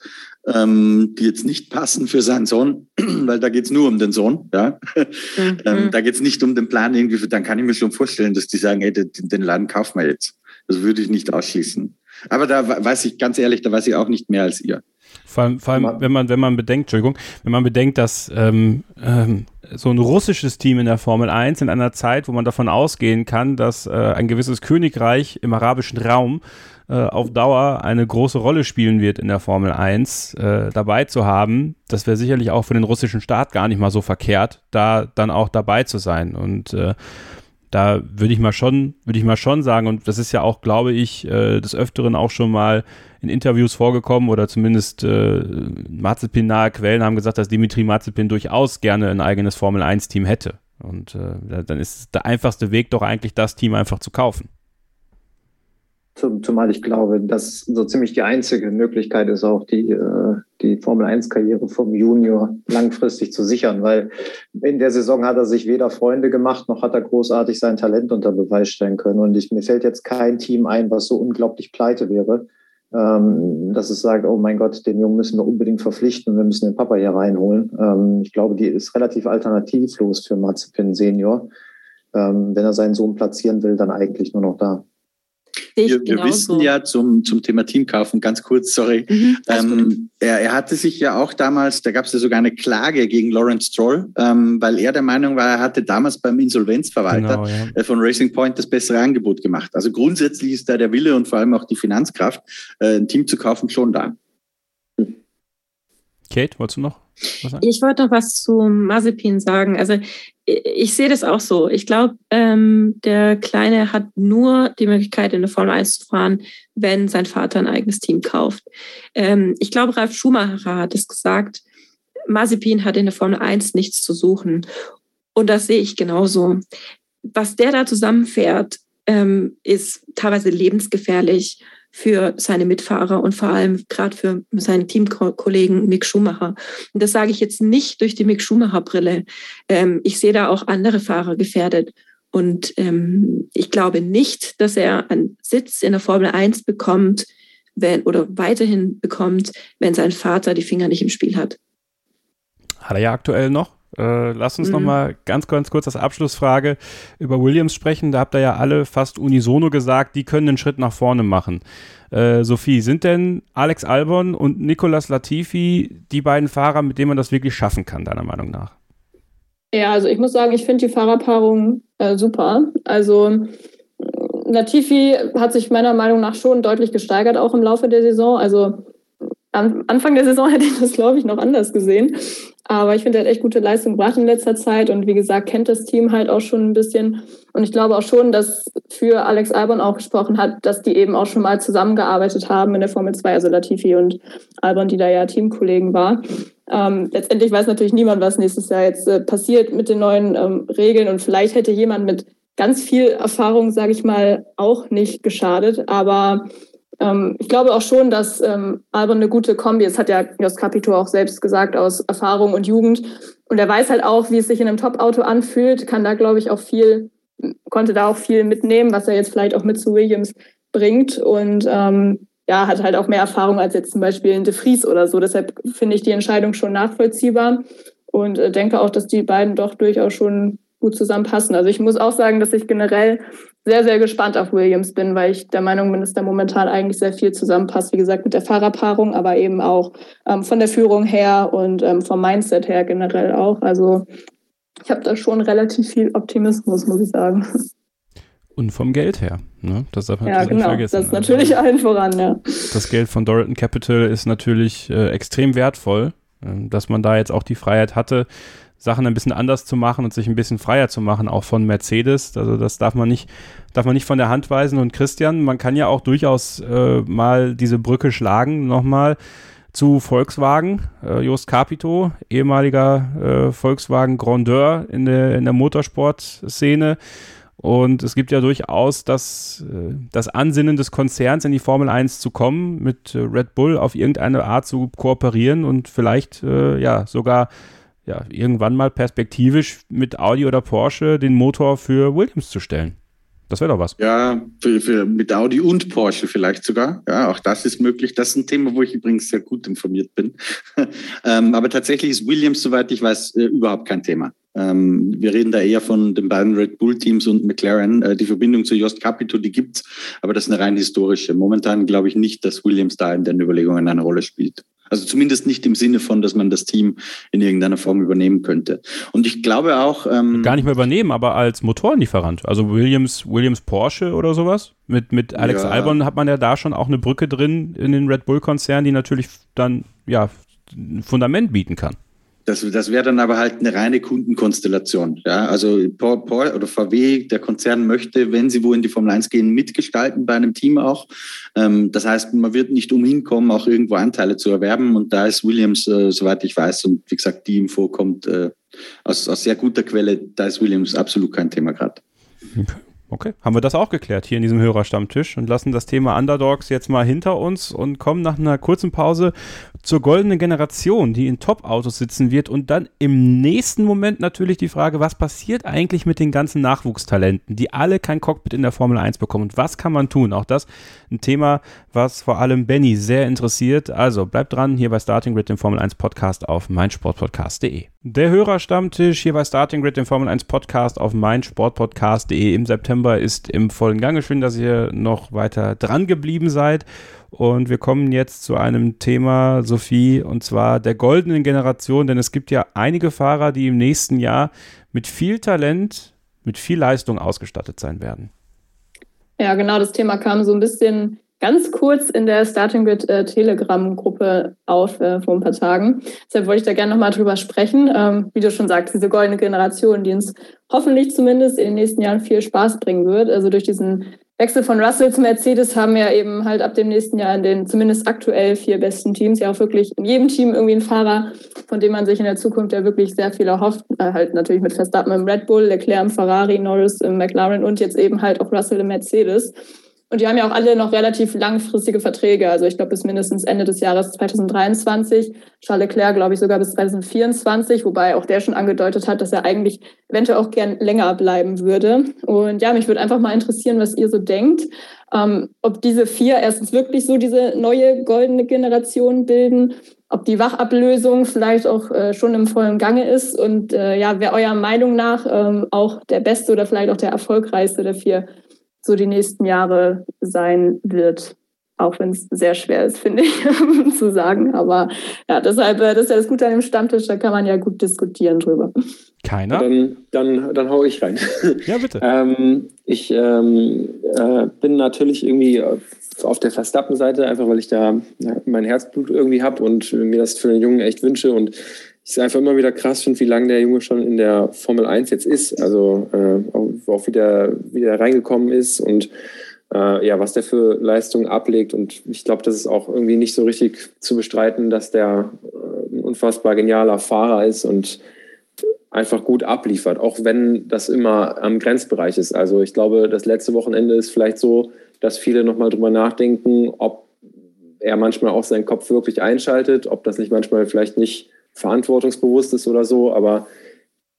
[SPEAKER 4] ähm, die jetzt nicht passen für seinen Sohn, weil da geht es nur um den Sohn, ja. Mhm. ähm, da geht es nicht um den Plan irgendwie, dann kann ich mir schon vorstellen, dass die sagen, ey, den, den Laden kaufen wir jetzt. Das würde ich nicht ausschließen. Aber da weiß ich ganz ehrlich, da weiß ich auch nicht mehr als ihr.
[SPEAKER 3] Vor allem, vor allem wenn man, wenn man bedenkt, Entschuldigung, wenn man bedenkt, dass ähm, ähm, so ein russisches Team in der Formel 1 in einer Zeit, wo man davon ausgehen kann, dass äh, ein gewisses Königreich im arabischen Raum äh, auf Dauer eine große Rolle spielen wird in der Formel 1, äh, dabei zu haben, das wäre sicherlich auch für den russischen Staat gar nicht mal so verkehrt, da dann auch dabei zu sein. Und äh, da würde ich mal schon, würde ich mal schon sagen, und das ist ja auch, glaube ich, äh, des Öfteren auch schon mal in Interviews vorgekommen oder zumindest äh, Mazepin-nahe Quellen haben gesagt, dass Dimitri Mazepin durchaus gerne ein eigenes Formel-1-Team hätte. Und äh, dann ist der einfachste Weg doch eigentlich, das Team einfach zu kaufen.
[SPEAKER 8] Zumal ich glaube, dass so ziemlich die einzige Möglichkeit ist, auch die, äh, die Formel-1-Karriere vom Junior langfristig zu sichern, weil in der Saison hat er sich weder Freunde gemacht, noch hat er großartig sein Talent unter Beweis stellen können. Und ich, mir fällt jetzt kein Team ein, was so unglaublich pleite wäre, ähm, dass es sagt, oh mein Gott, den Jungen müssen wir unbedingt verpflichten, wir müssen den Papa hier reinholen. Ähm, ich glaube, die ist relativ alternativlos für Mazepin Senior. Ähm, wenn er seinen Sohn platzieren will, dann eigentlich nur noch da.
[SPEAKER 4] Wir, wir wissen ja zum, zum Thema Teamkaufen, ganz kurz, sorry. Mhm, ähm, er, er hatte sich ja auch damals, da gab es ja sogar eine Klage gegen Lawrence Stroll, ähm, weil er der Meinung war, er hatte damals beim Insolvenzverwalter genau, ja. äh, von Racing Point das bessere Angebot gemacht. Also grundsätzlich ist da der Wille und vor allem auch die Finanzkraft, äh, ein Team zu kaufen, schon da.
[SPEAKER 3] Kate, wolltest du noch?
[SPEAKER 5] Ich wollte noch was zu Mazepin sagen. Also ich sehe das auch so. Ich glaube, ähm, der Kleine hat nur die Möglichkeit, in der Formel 1 zu fahren, wenn sein Vater ein eigenes Team kauft. Ähm, ich glaube, Ralf Schumacher hat es gesagt, Mazepin hat in der Formel 1 nichts zu suchen. Und das sehe ich genauso. Was der da zusammenfährt, ähm, ist teilweise lebensgefährlich für seine Mitfahrer und vor allem gerade für seinen Teamkollegen Mick Schumacher. Und das sage ich jetzt nicht durch die Mick Schumacher-Brille. Ähm, ich sehe da auch andere Fahrer gefährdet. Und ähm, ich glaube nicht, dass er einen Sitz in der Formel 1 bekommt, wenn, oder weiterhin bekommt, wenn sein Vater die Finger nicht im Spiel hat.
[SPEAKER 3] Hat er ja aktuell noch. Äh, lass uns mhm. noch mal ganz, ganz kurz als Abschlussfrage über Williams sprechen. Da habt ihr ja alle fast unisono gesagt, die können einen Schritt nach vorne machen. Äh, Sophie, sind denn Alex Albon und Nicolas Latifi die beiden Fahrer, mit denen man das wirklich schaffen kann, deiner Meinung nach?
[SPEAKER 9] Ja, also ich muss sagen, ich finde die Fahrerpaarung äh, super. Also Latifi hat sich meiner Meinung nach schon deutlich gesteigert, auch im Laufe der Saison. Also am Anfang der Saison hätte ich das, glaube ich, noch anders gesehen. Aber ich finde, er hat echt gute Leistung gebracht in letzter Zeit und wie gesagt, kennt das Team halt auch schon ein bisschen. Und ich glaube auch schon, dass für Alex Albon auch gesprochen hat, dass die eben auch schon mal zusammengearbeitet haben in der Formel 2, also Latifi und Albon, die da ja Teamkollegen war. Ähm, letztendlich weiß natürlich niemand, was nächstes Jahr jetzt äh, passiert mit den neuen ähm, Regeln und vielleicht hätte jemand mit ganz viel Erfahrung, sage ich mal, auch nicht geschadet. Aber ähm, ich glaube auch schon, dass ähm, Albon eine gute Kombi ist, hat ja Jos Capito auch selbst gesagt, aus Erfahrung und Jugend. Und er weiß halt auch, wie es sich in einem Top-Auto anfühlt, kann da, glaube ich, auch viel, konnte da auch viel mitnehmen, was er jetzt vielleicht auch mit zu Williams bringt. Und ähm, ja, hat halt auch mehr Erfahrung als jetzt zum Beispiel in De Vries oder so. Deshalb finde ich die Entscheidung schon nachvollziehbar und äh, denke auch, dass die beiden doch durchaus schon gut zusammenpassen. Also ich muss auch sagen, dass ich generell sehr, sehr gespannt auf Williams bin, weil ich der Meinung bin, dass da momentan eigentlich sehr viel zusammenpasst. Wie gesagt, mit der Fahrerpaarung, aber eben auch ähm, von der Führung her und ähm, vom Mindset her generell auch. Also ich habe da schon relativ viel Optimismus, muss ich sagen.
[SPEAKER 3] Und vom Geld her. Ne? Das darf man
[SPEAKER 9] ja, genau. nicht vergessen. Das ist natürlich also, allen voran, ja.
[SPEAKER 3] Das Geld von Doralton Capital ist natürlich äh, extrem wertvoll, äh, dass man da jetzt auch die Freiheit hatte, Sachen ein bisschen anders zu machen und sich ein bisschen freier zu machen, auch von Mercedes. Also das darf man nicht, darf man nicht von der Hand weisen. Und Christian, man kann ja auch durchaus äh, mal diese Brücke schlagen, nochmal zu Volkswagen. Äh, Jost Capito, ehemaliger äh, Volkswagen Grandeur in der, in der Motorsportszene. Und es gibt ja durchaus das, äh, das Ansinnen des Konzerns in die Formel 1 zu kommen, mit äh, Red Bull auf irgendeine Art zu kooperieren und vielleicht äh, ja sogar ja, irgendwann mal perspektivisch mit Audi oder Porsche den Motor für Williams zu stellen. Das wäre doch was.
[SPEAKER 4] Ja, für, für, mit Audi und Porsche vielleicht sogar. Ja, auch das ist möglich. Das ist ein Thema, wo ich übrigens sehr gut informiert bin. ähm, aber tatsächlich ist Williams, soweit ich weiß, äh, überhaupt kein Thema. Ähm, wir reden da eher von den beiden Red Bull-Teams und McLaren. Äh, die Verbindung zu Jost Capito, die gibt's, aber das ist eine rein historische. Momentan glaube ich nicht, dass Williams da in den Überlegungen eine Rolle spielt. Also zumindest nicht im Sinne von, dass man das Team in irgendeiner Form übernehmen könnte. Und ich glaube auch. Ähm,
[SPEAKER 3] Gar nicht mehr übernehmen, aber als Motorenlieferant. Also Williams, Williams Porsche oder sowas. Mit, mit Alex ja. Albon hat man ja da schon auch eine Brücke drin in den Red Bull-Konzern, die natürlich dann ja ein Fundament bieten kann.
[SPEAKER 4] Das, das wäre dann aber halt eine reine Kundenkonstellation. Ja, also Paul, Paul oder VW, der Konzern möchte, wenn sie wo in die Formel 1 gehen, mitgestalten bei einem Team auch. Ähm, das heißt, man wird nicht umhin kommen, auch irgendwo Anteile zu erwerben. Und da ist Williams, äh, soweit ich weiß, und wie gesagt, die Info kommt äh, aus, aus sehr guter Quelle, da ist Williams absolut kein Thema gerade.
[SPEAKER 3] Okay, haben wir das auch geklärt hier in diesem Hörerstammtisch und lassen das Thema Underdogs jetzt mal hinter uns und kommen nach einer kurzen Pause zur goldenen Generation, die in Top-Autos sitzen wird und dann im nächsten Moment natürlich die Frage, was passiert eigentlich mit den ganzen Nachwuchstalenten, die alle kein Cockpit in der Formel 1 bekommen und was kann man tun? Auch das ein Thema, was vor allem Benny sehr interessiert. Also bleibt dran hier bei Starting Grid, dem Formel 1 Podcast auf meinsportpodcast.de. Der Hörerstammtisch hier bei Starting Grid, dem Formel 1 Podcast auf meinsportpodcast.de im September ist im vollen Gange. Schön, dass ihr noch weiter dran geblieben seid. Und wir kommen jetzt zu einem Thema, Sophie, und zwar der goldenen Generation, denn es gibt ja einige Fahrer, die im nächsten Jahr mit viel Talent, mit viel Leistung ausgestattet sein werden.
[SPEAKER 9] Ja, genau, das Thema kam so ein bisschen ganz kurz in der Starting Grid äh, Telegram-Gruppe auf äh, vor ein paar Tagen. Deshalb wollte ich da gerne nochmal drüber sprechen. Ähm, wie du schon sagst, diese goldene Generation, die uns hoffentlich zumindest in den nächsten Jahren viel Spaß bringen wird. Also durch diesen Wechsel von Russell zu Mercedes haben wir eben halt ab dem nächsten Jahr in den zumindest aktuell vier besten Teams ja auch wirklich in jedem Team irgendwie einen Fahrer, von dem man sich in der Zukunft ja wirklich sehr viel erhofft. Äh, halt natürlich mit Verstappen im Red Bull, Leclerc im Ferrari, Norris im McLaren und jetzt eben halt auch Russell im Mercedes. Und die haben ja auch alle noch relativ langfristige Verträge. Also ich glaube bis mindestens Ende des Jahres 2023. Charles Leclerc, glaube ich, sogar bis 2024, wobei auch der schon angedeutet hat, dass er eigentlich eventuell auch gern länger bleiben würde. Und ja, mich würde einfach mal interessieren, was ihr so denkt. Ähm, ob diese vier erstens wirklich so diese neue goldene Generation bilden, ob die Wachablösung vielleicht auch äh, schon im vollen Gange ist und äh, ja, wer eurer Meinung nach ähm, auch der beste oder vielleicht auch der erfolgreichste der vier so die nächsten Jahre sein wird. Auch wenn es sehr schwer ist, finde ich, zu sagen. Aber ja, deshalb, äh, das ist ja das Gute an dem Stammtisch, da kann man ja gut diskutieren drüber.
[SPEAKER 3] Keiner?
[SPEAKER 6] Dann, dann, dann hau ich rein.
[SPEAKER 3] Ja, bitte.
[SPEAKER 6] ähm, ich ähm, äh, bin natürlich irgendwie auf der Verstappen-Seite, einfach weil ich da mein Herzblut irgendwie habe und mir das für den Jungen echt wünsche. Und ich es einfach immer wieder krass finde, wie lange der Junge schon in der Formel 1 jetzt ist. Also äh, auch wieder, wieder reingekommen ist und äh, ja, was der für Leistungen ablegt. Und ich glaube, das ist auch irgendwie nicht so richtig zu bestreiten, dass der äh, ein unfassbar genialer Fahrer ist und einfach gut abliefert, auch wenn das immer am Grenzbereich ist. Also ich glaube, das letzte Wochenende ist vielleicht so, dass viele nochmal drüber nachdenken, ob er manchmal auch seinen Kopf wirklich einschaltet, ob das nicht manchmal vielleicht nicht verantwortungsbewusst ist oder so. Aber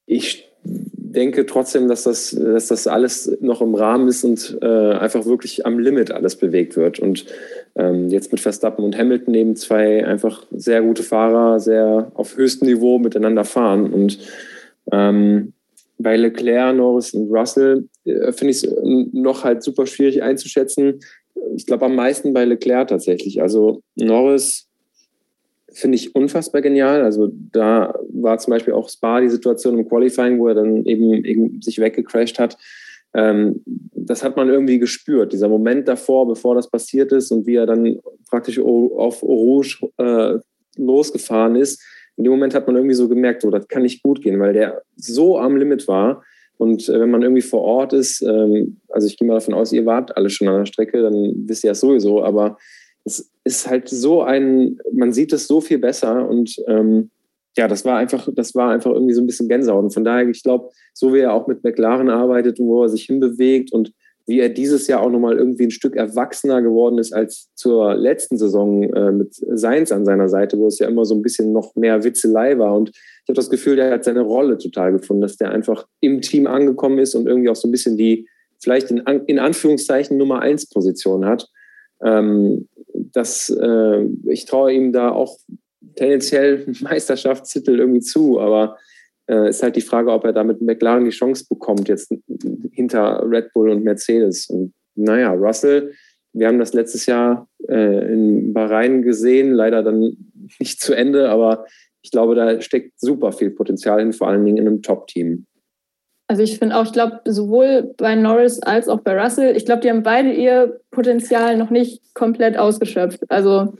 [SPEAKER 6] ich denke trotzdem, dass das, dass das alles noch im Rahmen ist und äh, einfach wirklich am Limit alles bewegt wird. Und ähm, jetzt mit Verstappen und Hamilton neben zwei einfach sehr gute Fahrer, sehr auf höchstem Niveau miteinander fahren. Und ähm, bei Leclerc, Norris und Russell äh, finde ich es noch halt super schwierig einzuschätzen. Ich glaube am meisten bei Leclerc tatsächlich. Also Norris finde ich unfassbar genial. Also da war zum Beispiel auch Spa die Situation im Qualifying, wo er dann eben, eben sich weggecrashed hat. Ähm, das hat man irgendwie gespürt, dieser Moment davor, bevor das passiert ist und wie er dann praktisch auf Rouge äh, losgefahren ist. In dem Moment hat man irgendwie so gemerkt, so, das kann nicht gut gehen, weil der so am Limit war. Und äh, wenn man irgendwie vor Ort ist, ähm, also ich gehe mal davon aus, ihr wart alle schon an der Strecke, dann wisst ihr das sowieso, aber es ist halt so ein, man sieht es so viel besser und ähm, ja, das war einfach, das war einfach irgendwie so ein bisschen Gänsehaut. Und von daher, ich glaube, so wie er auch mit McLaren arbeitet und wo er sich hinbewegt und wie er dieses Jahr auch nochmal irgendwie ein Stück erwachsener geworden ist als zur letzten Saison äh, mit Seins an seiner Seite, wo es ja immer so ein bisschen noch mehr Witzelei war. Und ich habe das Gefühl, der hat seine Rolle total gefunden, dass der einfach im Team angekommen ist und irgendwie auch so ein bisschen die, vielleicht in, in Anführungszeichen Nummer eins Position hat. Ähm, dass äh, ich traue ihm da auch tendenziell Meisterschaftstitel irgendwie zu, aber äh, ist halt die Frage, ob er damit McLaren die Chance bekommt, jetzt hinter Red Bull und Mercedes. Und naja, Russell, wir haben das letztes Jahr äh, in Bahrain gesehen, leider dann nicht zu Ende, aber ich glaube, da steckt super viel Potenzial hin, vor allen Dingen in einem Top-Team.
[SPEAKER 9] Also ich finde auch, ich glaube, sowohl bei Norris als auch bei Russell, ich glaube, die haben beide ihr Potenzial noch nicht komplett ausgeschöpft. Also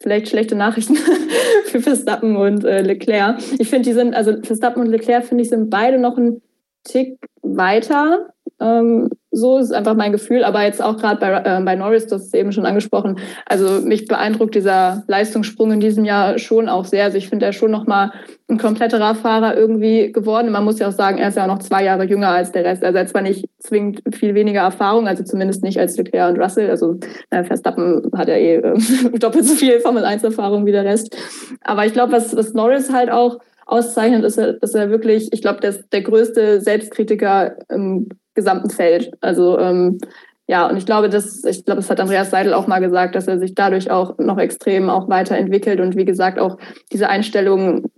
[SPEAKER 9] vielleicht schlechte Nachrichten für Verstappen und äh, Leclerc. Ich finde, die sind, also Verstappen und Leclerc, finde ich, sind beide noch ein Tick weiter. Ähm, so ist einfach mein Gefühl, aber jetzt auch gerade bei, äh, bei Norris, das ist eben schon angesprochen. Also mich beeindruckt dieser Leistungssprung in diesem Jahr schon auch sehr. Also ich finde, er schon nochmal ein kompletterer Fahrer irgendwie geworden. Man muss ja auch sagen, er ist ja auch noch zwei Jahre jünger als der Rest. Also er hat zwar nicht zwingend viel weniger Erfahrung, also zumindest nicht als Leclerc und Russell. Also äh, Verstappen hat ja eh äh, doppelt so viel Formel 1 Erfahrung wie der Rest. Aber ich glaube, was, was Norris halt auch auszeichnet, ist, dass er wirklich, ich glaube, der, der größte Selbstkritiker im gesamten Feld. Also ähm, ja, und ich glaube, das, ich glaube, das hat Andreas Seidel auch mal gesagt, dass er sich dadurch auch noch extrem auch weiterentwickelt und wie gesagt auch diese Einstellung,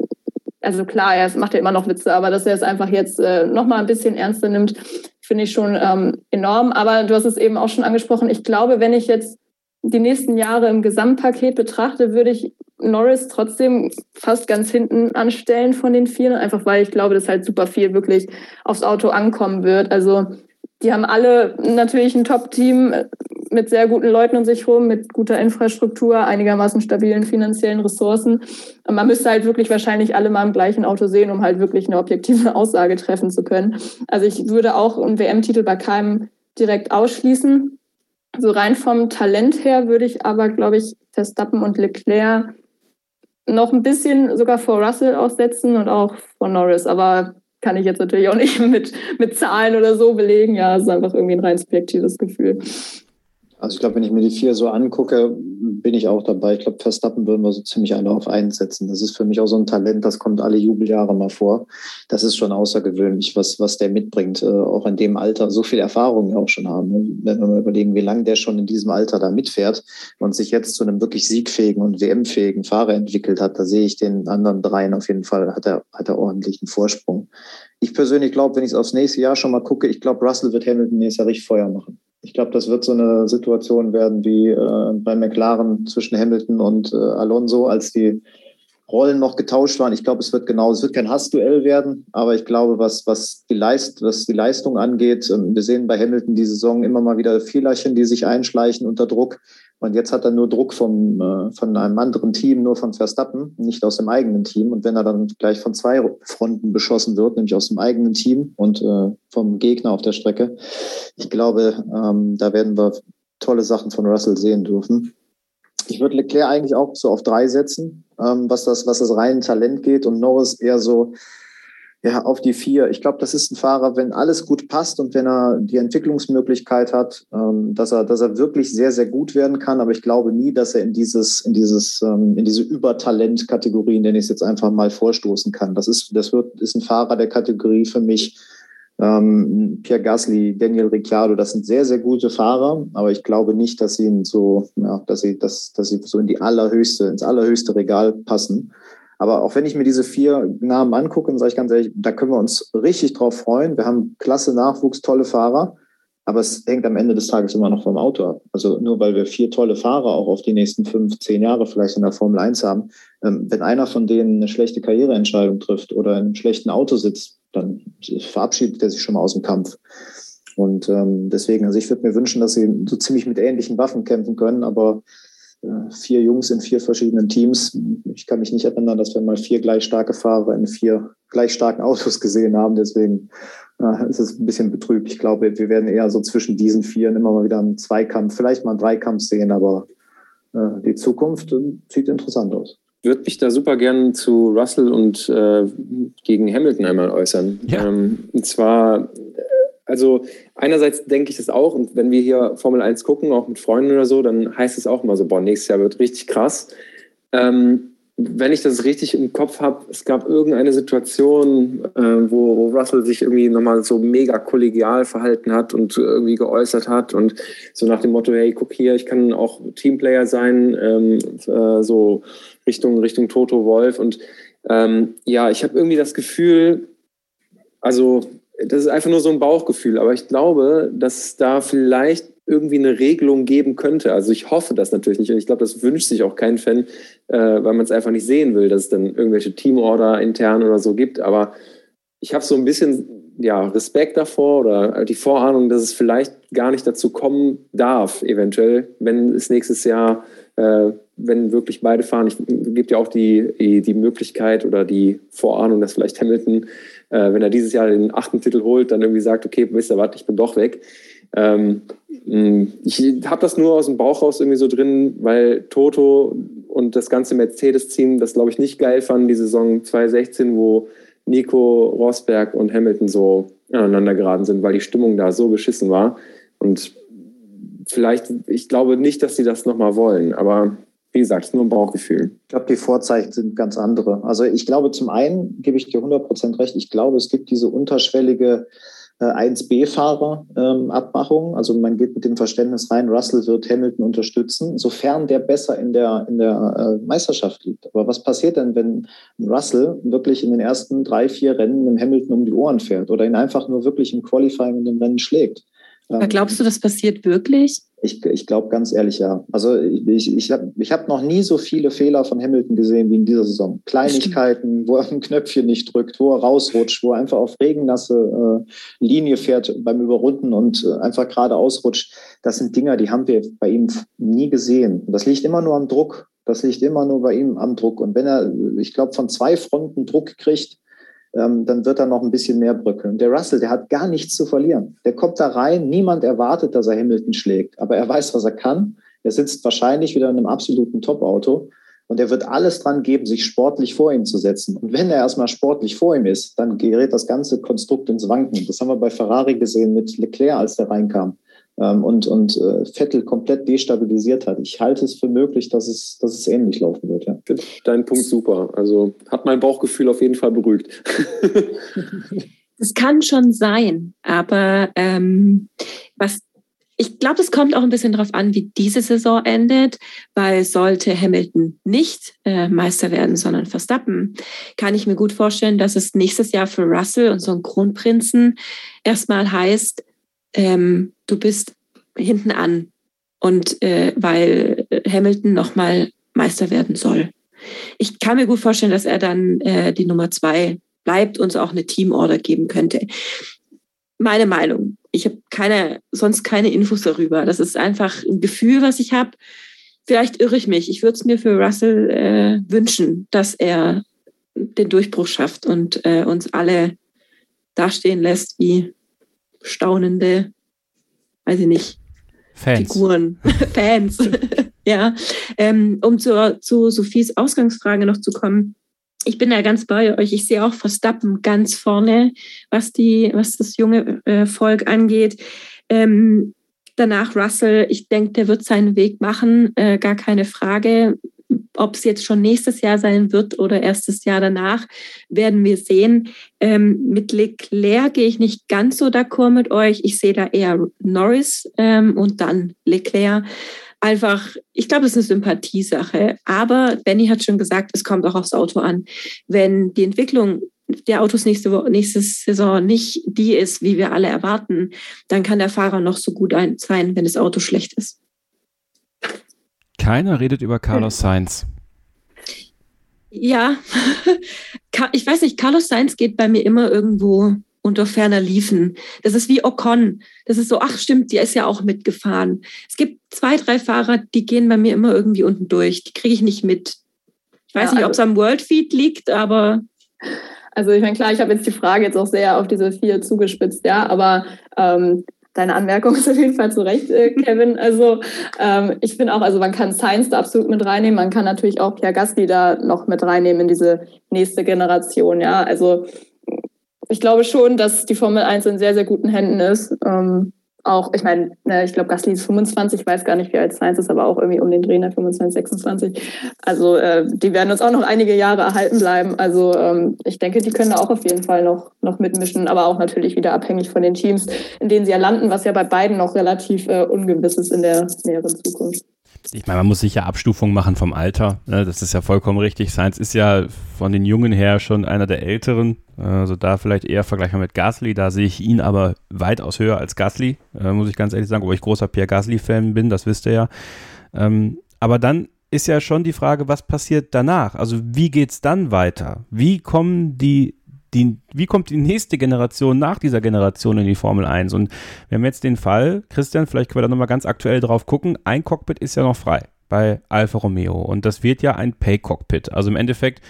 [SPEAKER 9] also klar, er macht ja immer noch Witze, aber dass er es einfach jetzt äh, noch mal ein bisschen ernster nimmt, finde ich schon ähm, enorm. Aber du hast es eben auch schon angesprochen. Ich glaube, wenn ich jetzt die nächsten Jahre im Gesamtpaket betrachte, würde ich Norris trotzdem fast ganz hinten anstellen von den vier, einfach weil ich glaube, dass halt super viel wirklich aufs Auto ankommen wird. Also die haben alle natürlich ein Top-Team mit sehr guten Leuten um sich rum, mit guter Infrastruktur, einigermaßen stabilen finanziellen Ressourcen. Man müsste halt wirklich wahrscheinlich alle mal im gleichen Auto sehen, um halt wirklich eine objektive Aussage treffen zu können. Also ich würde auch einen WM-Titel bei keinem direkt ausschließen. So rein vom Talent her würde ich aber, glaube ich, Verstappen und Leclerc noch ein bisschen sogar vor Russell aussetzen und auch vor Norris, aber kann ich jetzt natürlich auch nicht mit, mit Zahlen oder so belegen. Ja, es ist einfach irgendwie ein rein subjektives Gefühl.
[SPEAKER 8] Also ich glaube, wenn ich mir die vier so angucke, bin ich auch dabei. Ich glaube, Verstappen würden wir so ziemlich alle auf einsetzen. Das ist für mich auch so ein Talent, das kommt alle Jubeljahre mal vor. Das ist schon außergewöhnlich, was, was der mitbringt. Äh, auch in dem Alter so viel Erfahrung auch schon haben. Ne? Wenn wir mal überlegen, wie lange der schon in diesem Alter da mitfährt und sich jetzt zu einem wirklich siegfähigen und WM-fähigen Fahrer entwickelt hat, da sehe ich den anderen dreien auf jeden Fall, hat er, hat er ordentlichen Vorsprung. Ich persönlich glaube, wenn ich es aufs nächste Jahr schon mal gucke, ich glaube, Russell wird Hamilton nächstes Jahr richtig Feuer machen. Ich glaube, das wird so eine Situation werden wie äh, bei McLaren zwischen Hamilton und äh, Alonso, als die Rollen noch getauscht waren. Ich glaube, es wird genau, es wird kein Hassduell werden, aber ich glaube, was, was, die, Leist, was die Leistung angeht, ähm, wir sehen bei Hamilton die Saison immer mal wieder Fehlerchen, die sich einschleichen unter Druck. Und jetzt hat er nur Druck vom, äh, von einem anderen Team, nur von Verstappen, nicht aus dem eigenen Team. Und wenn er dann gleich von zwei Fronten beschossen wird, nämlich aus dem eigenen Team und äh, vom Gegner auf der Strecke, ich glaube, ähm, da werden wir tolle Sachen von Russell sehen dürfen. Ich würde Leclerc eigentlich auch so auf drei setzen, ähm, was, das, was das reine Talent geht und Norris eher so ja, auf die vier. Ich glaube, das ist ein Fahrer, wenn alles gut passt und wenn er die Entwicklungsmöglichkeit hat, ähm, dass er, dass er wirklich sehr, sehr gut werden kann. Aber ich glaube nie, dass er in dieses, in dieses, ähm, in diese Übertalent-Kategorien, den ich es jetzt einfach mal vorstoßen kann. Das ist, das wird, ist ein Fahrer der Kategorie für mich. Ähm, Pierre Gasly, Daniel Ricciardo, das sind sehr, sehr gute Fahrer, aber ich glaube nicht, dass sie in so, ja, dass sie, dass, dass sie so in die allerhöchste, ins allerhöchste Regal passen. Aber auch wenn ich mir diese vier Namen angucke, dann sage ich ganz ehrlich, da können wir uns richtig drauf freuen. Wir haben klasse Nachwuchs, tolle Fahrer. Aber es hängt am Ende des Tages immer noch vom Auto ab. Also nur weil wir vier tolle Fahrer auch auf die nächsten fünf, zehn Jahre vielleicht in der Formel 1 haben, ähm, wenn einer von denen eine schlechte Karriereentscheidung trifft oder in einem schlechten Auto sitzt, dann verabschiedet er sich schon mal aus dem Kampf. Und ähm, deswegen, also ich würde mir wünschen, dass sie so ziemlich mit ähnlichen Waffen kämpfen können, aber vier Jungs in vier verschiedenen Teams. Ich kann mich nicht erinnern, dass wir mal vier gleich starke Fahrer in vier gleich starken Autos gesehen haben. Deswegen äh, ist es ein bisschen betrübt. Ich glaube, wir werden eher so zwischen diesen vier immer mal wieder einen Zweikampf, vielleicht mal einen Dreikampf sehen, aber äh, die Zukunft sieht interessant aus.
[SPEAKER 6] Ich würde mich da super gern zu Russell und äh, gegen Hamilton einmal äußern. Ja. Ähm, und zwar also einerseits denke ich das auch und wenn wir hier Formel 1 gucken, auch mit Freunden oder so, dann heißt es auch immer so, boah, nächstes Jahr wird richtig krass. Ähm, wenn ich das richtig im Kopf habe, es gab irgendeine Situation, äh, wo, wo, Russell sich irgendwie nochmal so mega kollegial verhalten hat und irgendwie geäußert hat und so nach dem Motto, hey, guck hier, ich kann auch Teamplayer sein, ähm, äh, so Richtung, Richtung Toto Wolf. Und ähm, ja, ich habe irgendwie das Gefühl, also das ist einfach nur so ein Bauchgefühl, aber ich glaube, dass da vielleicht irgendwie eine Regelung geben könnte. Also ich hoffe das natürlich nicht und ich glaube, das wünscht sich auch kein Fan, äh, weil man es einfach nicht sehen will, dass es dann irgendwelche Teamorder intern oder so gibt. Aber ich habe so ein bisschen ja, Respekt davor oder die Vorahnung, dass es vielleicht gar nicht dazu kommen darf, eventuell, wenn es nächstes Jahr, äh, wenn wirklich beide fahren. Ich gibt ja auch die, die, die Möglichkeit oder die Vorahnung, dass vielleicht Hamilton, äh, wenn er dieses Jahr den achten Titel holt, dann irgendwie sagt, okay, wisst ihr was, ich bin doch weg. Ähm, ich habe das nur aus dem Bauch raus irgendwie so drin, weil Toto und das ganze Mercedes-Team das, glaube ich, nicht geil fanden, die Saison 2016, wo Nico Rosberg und Hamilton so aneinander geraten sind, weil die Stimmung da so beschissen war. Und vielleicht, ich glaube nicht, dass sie das nochmal wollen, aber wie gesagt, nur ein Bauchgefühl.
[SPEAKER 8] Ich glaube, die Vorzeichen sind ganz andere. Also ich glaube, zum einen gebe ich dir 100% recht, ich glaube, es gibt diese unterschwellige 1B-Fahrer-Abmachung. Ähm, also man geht mit dem Verständnis rein, Russell wird Hamilton unterstützen, sofern der besser in der, in der äh, Meisterschaft liegt. Aber was passiert denn, wenn Russell wirklich in den ersten drei, vier Rennen dem Hamilton um die Ohren fährt oder ihn einfach nur wirklich im Qualifying in dem Rennen schlägt?
[SPEAKER 5] Aber glaubst du, das passiert wirklich?
[SPEAKER 8] Ich, ich glaube ganz ehrlich, ja. Also ich, ich, ich habe ich hab noch nie so viele Fehler von Hamilton gesehen wie in dieser Saison. Kleinigkeiten, wo er ein Knöpfchen nicht drückt, wo er rausrutscht, wo er einfach auf regennasse äh, Linie fährt beim Überrunden und äh, einfach gerade ausrutscht. Das sind Dinger, die haben wir bei ihm nie gesehen. Das liegt immer nur am Druck. Das liegt immer nur bei ihm am Druck. Und wenn er, ich glaube, von zwei Fronten Druck kriegt, ähm, dann wird er noch ein bisschen mehr bröckeln. Der Russell, der hat gar nichts zu verlieren. Der kommt da rein, niemand erwartet, dass er Hamilton schlägt, aber er weiß, was er kann. Er sitzt wahrscheinlich wieder in einem absoluten Top-Auto und er wird alles dran geben, sich sportlich vor ihm zu setzen. Und wenn er erstmal sportlich vor ihm ist, dann gerät das ganze Konstrukt ins Wanken. Das haben wir bei Ferrari gesehen mit Leclerc, als der reinkam und, und äh, Vettel komplett destabilisiert hat. Ich halte es für möglich, dass es, dass es ähnlich laufen wird. Ja.
[SPEAKER 6] Dein Punkt super. Also hat mein Bauchgefühl auf jeden Fall beruhigt.
[SPEAKER 5] Das kann schon sein, aber ähm, was ich glaube, es kommt auch ein bisschen darauf an, wie diese Saison endet, weil sollte Hamilton nicht äh, Meister werden, sondern Verstappen, kann ich mir gut vorstellen, dass es nächstes Jahr für Russell und so einen Kronprinzen erstmal heißt, ähm, du bist hinten an und äh, weil Hamilton nochmal Meister werden soll. Ich kann mir gut vorstellen, dass er dann äh, die Nummer zwei bleibt und auch eine Teamorder geben könnte. Meine Meinung. Ich habe keine, sonst keine Infos darüber. Das ist einfach ein Gefühl, was ich habe. Vielleicht irre ich mich. Ich würde es mir für Russell äh, wünschen, dass er den Durchbruch schafft und äh, uns alle dastehen lässt wie staunende, weiß ich nicht, Fans. Figuren, Fans. ja, ähm, um zu, zu Sophies Ausgangsfrage noch zu kommen. Ich bin da ganz bei euch. Ich sehe auch Verstappen ganz vorne, was die, was das junge äh, Volk angeht. Ähm, danach Russell. Ich denke, der wird seinen Weg machen, äh, gar keine Frage. Ob es jetzt schon nächstes Jahr sein wird oder erstes Jahr danach, werden wir sehen. Ähm, mit Leclerc gehe ich nicht ganz so d'accord mit euch. Ich sehe da eher Norris ähm, und dann Leclerc. Einfach, ich glaube, es ist eine Sympathiesache. Aber Benny hat schon gesagt, es kommt auch aufs Auto an. Wenn die Entwicklung der Autos nächste, nächste Saison nicht die ist, wie wir alle erwarten, dann kann der Fahrer noch so gut sein, wenn das Auto schlecht ist.
[SPEAKER 3] Keiner redet über Carlos Sainz.
[SPEAKER 5] Ja, ich weiß nicht, Carlos Sainz geht bei mir immer irgendwo unter ferner Liefen. Das ist wie Ocon. Das ist so, ach stimmt, die ist ja auch mitgefahren. Es gibt zwei, drei Fahrer, die gehen bei mir immer irgendwie unten durch. Die kriege ich nicht mit. Ich weiß ja, nicht, ob es also am Worldfeed liegt, aber.
[SPEAKER 9] Also ich meine, klar, ich habe jetzt die Frage jetzt auch sehr auf diese vier zugespitzt, ja, aber ähm, deine Anmerkung ist auf jeden Fall zu Recht, äh, Kevin. Also ähm, ich finde auch, also man kann Science da absolut mit reinnehmen, man kann natürlich auch Pierre Gasly da noch mit reinnehmen in diese nächste Generation, ja. Also ich glaube schon, dass die Formel 1 in sehr, sehr guten Händen ist. Ähm, auch, ich meine, ne, ich glaube, Gasly ist 25, ich weiß gar nicht, wie alt Science ist, aber auch irgendwie um den Dreh, 25, 26. Also äh, die werden uns auch noch einige Jahre erhalten bleiben. Also ähm, ich denke, die können da auch auf jeden Fall noch, noch mitmischen, aber auch natürlich wieder abhängig von den Teams, in denen sie ja landen, was ja bei beiden noch relativ äh, ungewiss ist in der näheren Zukunft.
[SPEAKER 3] Ich meine, man muss sicher Abstufungen machen vom Alter. Ne? Das ist ja vollkommen richtig. Sainz ist ja von den Jungen her schon einer der Älteren. Also da vielleicht eher vergleichbar mit Gasly. Da sehe ich ihn aber weitaus höher als Gasly, äh, muss ich ganz ehrlich sagen. Obwohl ich großer Pierre Gasly-Fan bin, das wisst ihr ja. Ähm, aber dann ist ja schon die Frage, was passiert danach? Also wie geht es dann weiter? Wie kommen die die, wie kommt die nächste Generation nach dieser Generation in die Formel 1? Und wir haben jetzt den Fall, Christian, vielleicht können wir da nochmal ganz aktuell drauf gucken, ein Cockpit ist ja noch frei bei Alfa Romeo und das wird ja ein Pay-Cockpit. Also im Endeffekt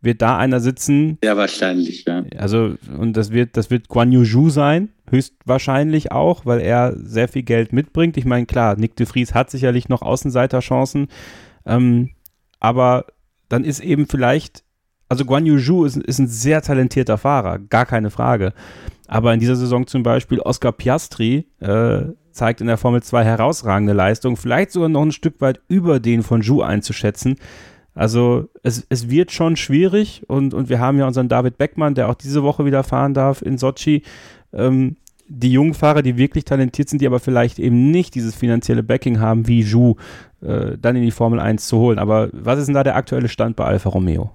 [SPEAKER 3] wird da einer sitzen.
[SPEAKER 4] Ja, wahrscheinlich, ja.
[SPEAKER 3] Also, und das wird, das wird Guan Yu Zhu sein, höchstwahrscheinlich auch, weil er sehr viel Geld mitbringt. Ich meine, klar, Nick de Vries hat sicherlich noch Außenseiterchancen, ähm, aber dann ist eben vielleicht also Guan Yu Zhu ist, ist ein sehr talentierter Fahrer, gar keine Frage. Aber in dieser Saison zum Beispiel Oscar Piastri äh, zeigt in der Formel 2 herausragende Leistung, vielleicht sogar noch ein Stück weit über den von Zhu einzuschätzen. Also es, es wird schon schwierig und, und wir haben ja unseren David Beckmann, der auch diese Woche wieder fahren darf in Sochi. Ähm, die jungen Fahrer, die wirklich talentiert sind, die aber vielleicht eben nicht dieses finanzielle Backing haben wie Zhu, äh, dann in die Formel 1 zu holen. Aber was ist denn da der aktuelle Stand bei Alfa Romeo?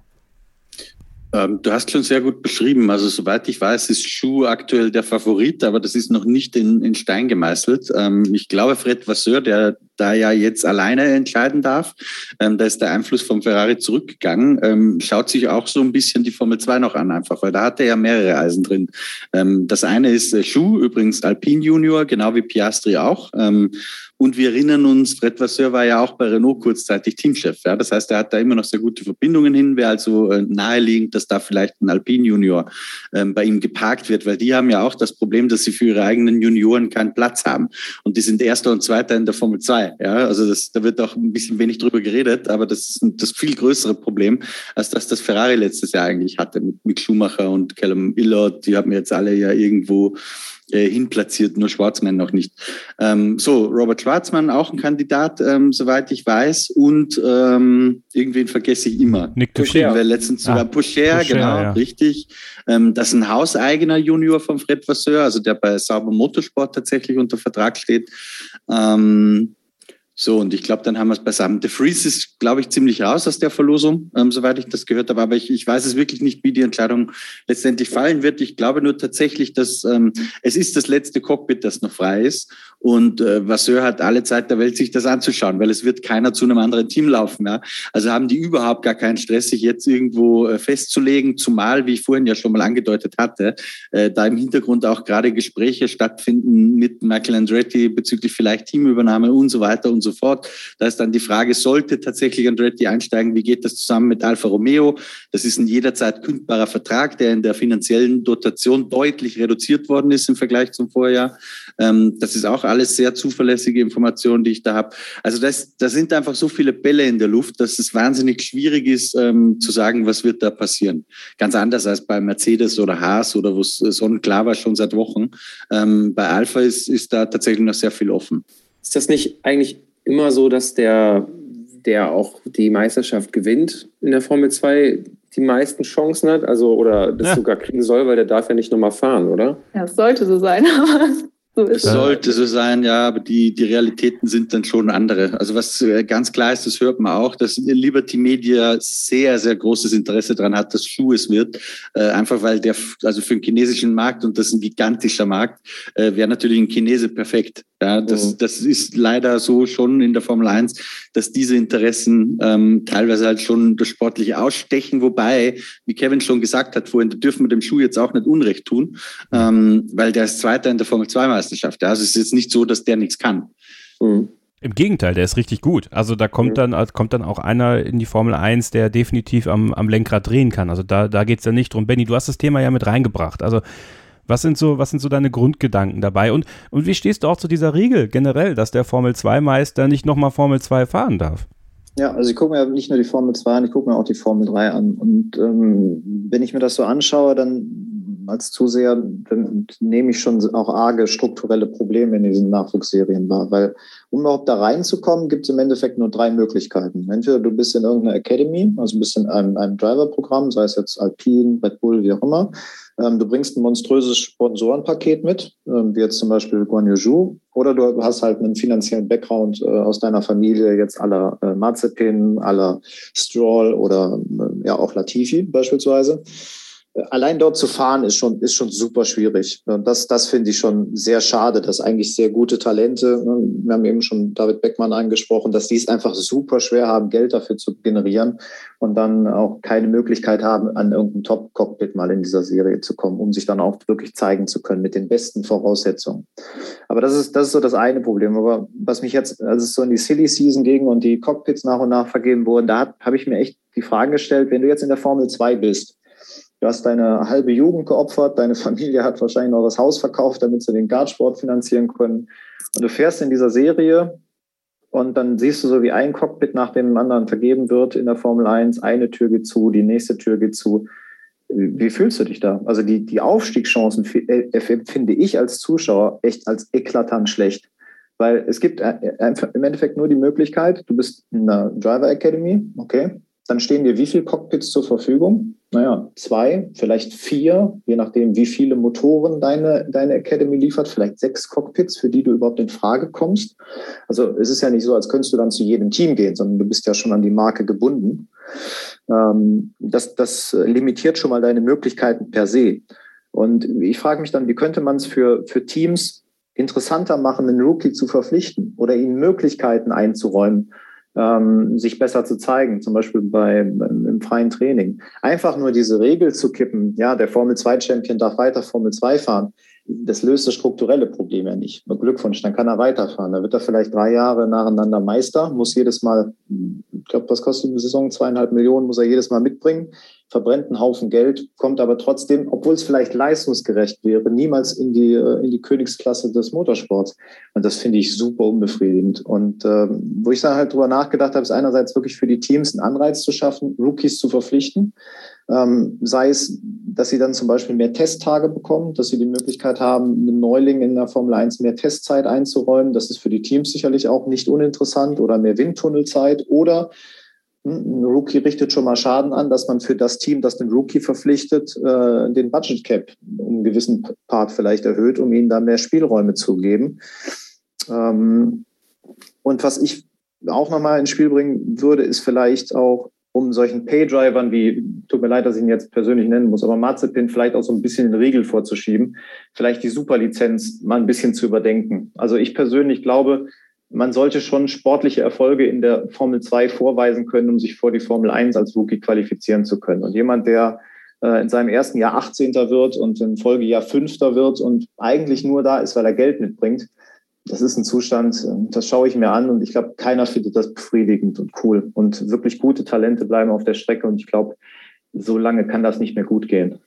[SPEAKER 4] Ähm, du hast schon sehr gut beschrieben. Also soweit ich weiß, ist Schuh aktuell der Favorit, aber das ist noch nicht in, in Stein gemeißelt. Ähm, ich glaube, Fred Vasseur, der da ja jetzt alleine entscheiden darf, ähm, da ist der Einfluss vom Ferrari zurückgegangen, ähm, schaut sich auch so ein bisschen die Formel 2 noch an, einfach, weil da hat er ja mehrere Eisen drin. Ähm, das eine ist äh, Schuh, übrigens Alpine Junior, genau wie Piastri auch. Und wir erinnern uns, Fred Vasseur war ja auch bei Renault kurzzeitig Teamchef. Ja? Das heißt, er hat da immer noch sehr gute Verbindungen hin. Wäre also äh, naheliegend, dass da vielleicht ein Alpine Junior ähm, bei ihm geparkt wird, weil die haben ja auch das Problem, dass sie für ihre eigenen Junioren keinen Platz haben. Und die sind Erster und Zweiter in der Formel 2. Ja? Also das, da wird auch ein bisschen wenig drüber geredet, aber das ist das viel größere Problem, als das das Ferrari letztes Jahr eigentlich hatte mit Mick Schumacher und Callum Illot. Die haben jetzt alle ja irgendwo äh, hinplatziert, nur Schwarzmann noch nicht. Ähm, so, Robert Schwarzmann, auch ein Kandidat, ähm, soweit ich weiß. Und ähm, irgendwen vergesse ich immer.
[SPEAKER 3] Nick Pusher.
[SPEAKER 4] Wir letztens sogar ah, Pusher, genau, ja. richtig. Ähm, das ist ein hauseigener Junior von Fred Vasseur, also der bei Sauber Motorsport tatsächlich unter Vertrag steht. Ähm, so, und ich glaube, dann haben wir es beisammen. The Freeze ist, glaube ich, ziemlich raus aus der Verlosung, ähm, soweit ich das gehört habe. Aber ich, ich weiß es wirklich nicht, wie die Entscheidung letztendlich fallen wird. Ich glaube nur tatsächlich, dass ähm, es ist das letzte Cockpit, das noch frei ist. Und äh, Vasseur hat alle Zeit der Welt, sich das anzuschauen, weil es wird keiner zu einem anderen Team laufen. Ja? Also haben die überhaupt gar keinen Stress, sich jetzt irgendwo äh, festzulegen, zumal, wie ich vorhin ja schon mal angedeutet hatte, äh, da im Hintergrund auch gerade Gespräche stattfinden mit Michael Andretti bezüglich vielleicht Teamübernahme und so weiter und so so fort. Da ist dann die Frage, sollte tatsächlich Andretti einsteigen, wie geht das zusammen mit Alfa Romeo? Das ist ein jederzeit kündbarer Vertrag, der in der finanziellen Dotation deutlich reduziert worden ist im Vergleich zum Vorjahr. Ähm, das ist auch alles sehr zuverlässige Informationen, die ich da habe. Also das, da sind einfach so viele Bälle in der Luft, dass es wahnsinnig schwierig ist, ähm, zu sagen, was wird da passieren. Ganz anders als bei Mercedes oder Haas oder wo es sonnenklar war schon seit Wochen. Ähm, bei Alpha ist, ist da tatsächlich noch sehr viel offen.
[SPEAKER 6] Ist das nicht eigentlich immer so, dass der, der auch die Meisterschaft gewinnt in der Formel 2, die meisten Chancen hat, also oder das ja. sogar kriegen soll, weil der darf ja nicht nochmal fahren, oder?
[SPEAKER 9] Ja, es sollte so sein, aber
[SPEAKER 4] es. Sollte so sein, ja, aber die, die Realitäten sind dann schon andere. Also was äh, ganz klar ist, das hört man auch, dass Liberty Media sehr, sehr großes Interesse daran hat, dass Schuh es wird. Äh, einfach weil der, also für den chinesischen Markt, und das ist ein gigantischer Markt, äh, wäre natürlich ein Chinese perfekt. Ja, das, mhm. das ist leider so schon in der Formel 1, dass diese Interessen ähm, teilweise halt schon das Sportliche ausstechen, wobei, wie Kevin schon gesagt hat vorhin, da dürfen wir dem Schuh jetzt auch nicht Unrecht tun, ähm, weil der ist Zweiter in der Formel 2 Meisterschaft. Also es ist jetzt nicht so, dass der nichts kann.
[SPEAKER 3] Mhm. Im Gegenteil, der ist richtig gut. Also da kommt mhm. dann, kommt dann auch einer in die Formel 1, der definitiv am, am Lenkrad drehen kann. Also da, da geht es ja nicht drum. Benny, du hast das Thema ja mit reingebracht. Also was sind so, was sind so deine Grundgedanken dabei? Und, und wie stehst du auch zu dieser Regel generell, dass der Formel 2-Meister nicht nochmal Formel 2 fahren darf?
[SPEAKER 8] Ja, also ich gucke mir nicht nur die Formel 2 an, ich gucke mir auch die Formel 3 an. Und ähm, wenn ich mir das so anschaue, dann als Zuseher dann nehme ich schon auch arge strukturelle Probleme in diesen Nachwuchsserien wahr, weil um überhaupt da reinzukommen, gibt es im Endeffekt nur drei Möglichkeiten. Entweder du bist in irgendeiner Academy, also bist in einem, einem Driver-Programm, sei es jetzt Alpine, Red Bull, wie auch immer. Ähm, du bringst ein monströses Sponsorenpaket mit, ähm, wie jetzt zum Beispiel Guan Yu oder du hast halt einen finanziellen Background äh, aus deiner Familie, jetzt aller äh, Mazepin, aller Stroll oder äh, ja auch Latifi beispielsweise allein dort zu fahren ist schon, ist schon super schwierig. Und das, das finde ich schon sehr schade, dass eigentlich sehr gute Talente, ne, wir haben eben schon David Beckmann angesprochen, dass die es einfach super schwer haben, Geld dafür zu generieren und dann auch keine Möglichkeit haben, an irgendein Top-Cockpit mal in dieser Serie zu kommen, um sich dann auch wirklich zeigen zu können mit den besten Voraussetzungen. Aber das ist, das ist so das eine Problem. Aber was mich jetzt, als es so in die Silly Season ging und die Cockpits nach und nach vergeben wurden, da habe ich mir echt die Frage gestellt, wenn du jetzt in der Formel 2 bist, Du hast deine halbe Jugend geopfert, deine Familie hat wahrscheinlich noch das Haus verkauft, damit sie den Kartsport finanzieren können. Und du fährst in dieser Serie und dann siehst du so, wie ein Cockpit nach dem anderen vergeben wird in der Formel 1. Eine Tür geht zu, die nächste Tür geht zu. Wie fühlst du dich da? Also die, die Aufstiegschancen äh, finde ich als Zuschauer echt als eklatant schlecht. Weil es gibt äh, im Endeffekt nur die Möglichkeit, du bist in der Driver Academy, okay, dann stehen dir wie viele Cockpits zur Verfügung? Naja, zwei, vielleicht vier, je nachdem, wie viele Motoren deine, deine Academy liefert, vielleicht sechs Cockpits, für die du überhaupt in Frage kommst. Also es ist ja nicht so, als könntest du dann zu jedem Team gehen, sondern du bist ja schon an die Marke gebunden. Ähm, das, das limitiert schon mal deine Möglichkeiten per se. Und ich frage mich dann, wie könnte man es für, für Teams interessanter machen, einen Rookie zu verpflichten oder ihnen Möglichkeiten einzuräumen, ähm, sich besser zu zeigen, zum Beispiel bei, im freien Training. Einfach nur diese Regel zu kippen, ja, der Formel 2 Champion darf weiter Formel 2 fahren, das löst das strukturelle Problem ja nicht. Glückwunsch, dann kann er weiterfahren. Da wird er vielleicht drei Jahre nacheinander Meister, muss jedes Mal, ich glaube, was kostet die Saison? Zweieinhalb Millionen muss er jedes Mal mitbringen, verbrennt einen Haufen Geld, kommt aber trotzdem, obwohl es vielleicht leistungsgerecht wäre, niemals in die, äh, in die Königsklasse des Motorsports. Und das finde ich super unbefriedigend. Und äh, wo ich dann halt drüber nachgedacht habe, ist einerseits wirklich für die Teams einen Anreiz zu schaffen, Rookies zu verpflichten. Ähm, sei es, dass sie dann zum Beispiel mehr Testtage bekommen, dass sie die Möglichkeit haben, einem Neuling in der Formel 1 mehr Testzeit einzuräumen. Das ist für die Teams sicherlich auch nicht uninteressant oder mehr Windtunnelzeit oder ein Rookie richtet schon mal Schaden an, dass man für das Team, das den Rookie verpflichtet, äh, den Budget Cap um einen gewissen Part vielleicht erhöht, um ihnen da mehr Spielräume zu geben. Ähm, und was ich auch nochmal ins Spiel bringen würde, ist vielleicht auch um solchen Pay-Drivern wie, tut mir leid, dass ich ihn jetzt persönlich nennen muss, aber Mazepin vielleicht auch so ein bisschen den Riegel vorzuschieben, vielleicht die Superlizenz mal ein bisschen zu überdenken. Also ich persönlich glaube, man sollte schon sportliche Erfolge in der Formel 2 vorweisen können, um sich vor die Formel 1 als Rookie qualifizieren zu können. Und jemand, der äh, in seinem ersten Jahr 18. wird und im Folgejahr 5. wird und eigentlich nur da ist, weil er Geld mitbringt, das ist ein Zustand, das schaue ich mir an und ich glaube, keiner findet das befriedigend und cool. Und wirklich gute Talente bleiben auf der Strecke und ich glaube, so lange kann das nicht mehr gut gehen.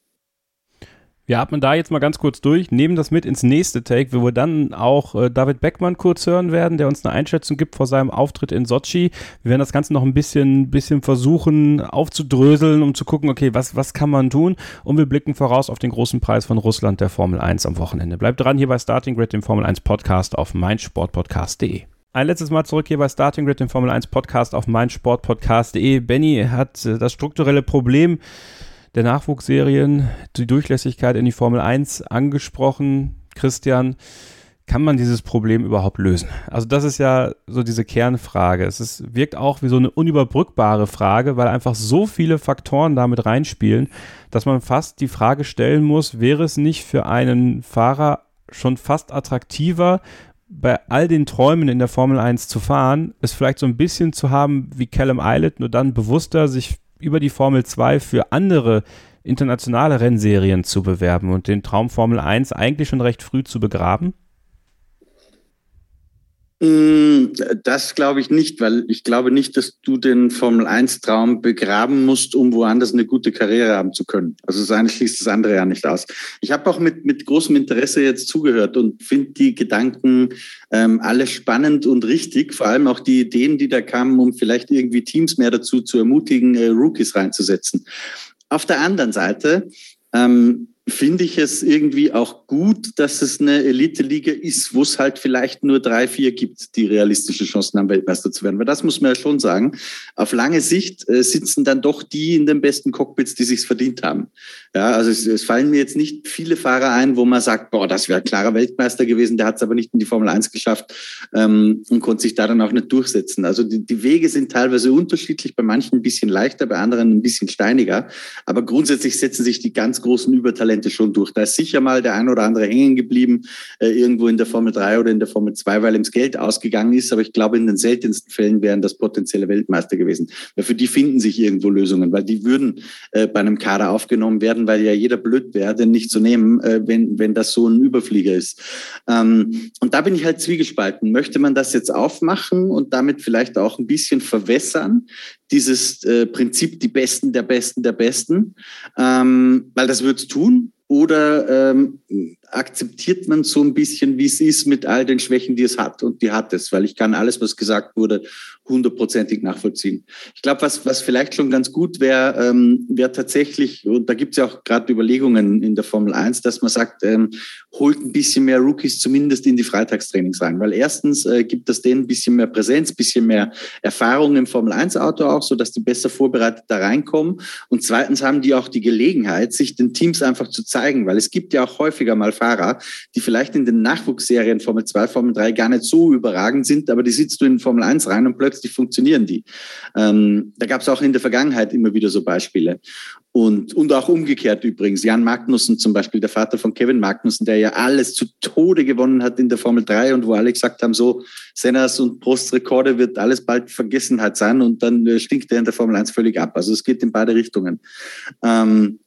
[SPEAKER 3] Wir atmen da jetzt mal ganz kurz durch, nehmen das mit ins nächste Take, wo wir dann auch äh, David Beckmann kurz hören werden, der uns eine Einschätzung gibt vor seinem Auftritt in Sochi. Wir werden das Ganze noch ein bisschen, bisschen versuchen aufzudröseln, um zu gucken, okay, was, was kann man tun? Und wir blicken voraus auf den großen Preis von Russland, der Formel 1 am Wochenende. Bleibt dran hier bei Starting Grid, dem Formel 1 Podcast auf meinsportpodcast.de. Ein letztes Mal zurück hier bei Starting Grid, dem Formel 1 Podcast auf meinsportpodcast.de. Benny hat äh, das strukturelle Problem, der Nachwuchsserien, die Durchlässigkeit in die Formel 1 angesprochen. Christian, kann man dieses Problem überhaupt lösen? Also das ist ja so diese Kernfrage. Es ist, wirkt auch wie so eine unüberbrückbare Frage, weil einfach so viele Faktoren damit reinspielen, dass man fast die Frage stellen muss, wäre es nicht für einen Fahrer schon fast attraktiver, bei all den Träumen in der Formel 1 zu fahren, es vielleicht so ein bisschen zu haben wie Callum Eilert, nur dann bewusster sich über die Formel 2 für andere internationale Rennserien zu bewerben und den Traum Formel 1 eigentlich schon recht früh zu begraben?
[SPEAKER 4] Mm, das glaube ich nicht, weil ich glaube nicht, dass du den Formel-1-Traum begraben musst, um woanders eine gute Karriere haben zu können. Also das eine schließt das andere ja nicht aus. Ich habe auch mit, mit großem Interesse jetzt zugehört und finde die Gedanken ähm, alle spannend und richtig. Vor allem auch die Ideen, die da kamen, um vielleicht irgendwie Teams mehr dazu zu ermutigen, äh, Rookies reinzusetzen. Auf der anderen Seite ähm, finde ich es irgendwie auch gut, dass es eine Elite-Liga ist, wo es halt vielleicht nur drei, vier gibt, die realistische Chancen haben, Weltmeister zu werden. Weil das muss man ja schon sagen. Auf lange Sicht äh, sitzen dann doch die in den besten Cockpits, die sich's verdient haben. Ja, also es, es fallen mir jetzt nicht viele Fahrer ein, wo man sagt, boah, das wäre klarer Weltmeister gewesen, der hat es aber nicht in die Formel 1 geschafft ähm, und konnte sich da dann auch nicht durchsetzen. Also die, die Wege sind teilweise unterschiedlich, bei manchen ein bisschen leichter, bei anderen ein bisschen steiniger. Aber grundsätzlich setzen sich die ganz großen Übertalente Talente schon durch. Da ist sicher mal der ein oder andere hängen geblieben, äh, irgendwo in der Formel 3 oder in der Formel 2, weil ihm das Geld ausgegangen ist. Aber ich glaube, in den seltensten Fällen wären das potenzielle Weltmeister gewesen. Weil für die finden sich irgendwo Lösungen, weil die würden äh, bei einem Kader aufgenommen werden, weil ja jeder blöd wäre, den nicht zu nehmen, äh, wenn, wenn das so ein Überflieger ist. Ähm, und da bin ich halt zwiegespalten. Möchte man das jetzt aufmachen und damit vielleicht auch ein bisschen verwässern? dieses äh, Prinzip die Besten der Besten der Besten, ähm, weil das wird's tun. Oder ähm, akzeptiert man so ein bisschen, wie es ist mit all den Schwächen, die es hat? Und die hat es, weil ich kann alles, was gesagt wurde, hundertprozentig nachvollziehen. Ich glaube, was, was vielleicht schon ganz gut wäre, ähm, wäre tatsächlich, und da gibt es ja auch gerade Überlegungen in der Formel 1, dass man sagt, ähm, holt ein bisschen mehr Rookies zumindest in die Freitagstrainings rein, weil erstens äh, gibt das denen ein bisschen mehr Präsenz, ein bisschen mehr Erfahrung im Formel 1 Auto auch, so dass die besser vorbereitet da reinkommen. Und zweitens haben die auch die Gelegenheit, sich den Teams einfach zu zeigen, weil es gibt ja auch häufiger mal Fahrer, die vielleicht in den Nachwuchsserien Formel 2, Formel 3 gar nicht so überragend sind, aber die sitzt du in Formel 1 rein und plötzlich funktionieren die. Ähm, da gab es auch in der Vergangenheit immer wieder so Beispiele. Und, und auch umgekehrt übrigens. Jan Magnussen zum Beispiel, der Vater von Kevin Magnussen, der ja alles zu Tode gewonnen hat in der Formel 3 und wo alle gesagt haben, so Sennas und Prosts Rekorde wird alles bald Vergessenheit sein und dann äh, stinkt er in der Formel 1 völlig ab. Also es geht in beide Richtungen. Ähm,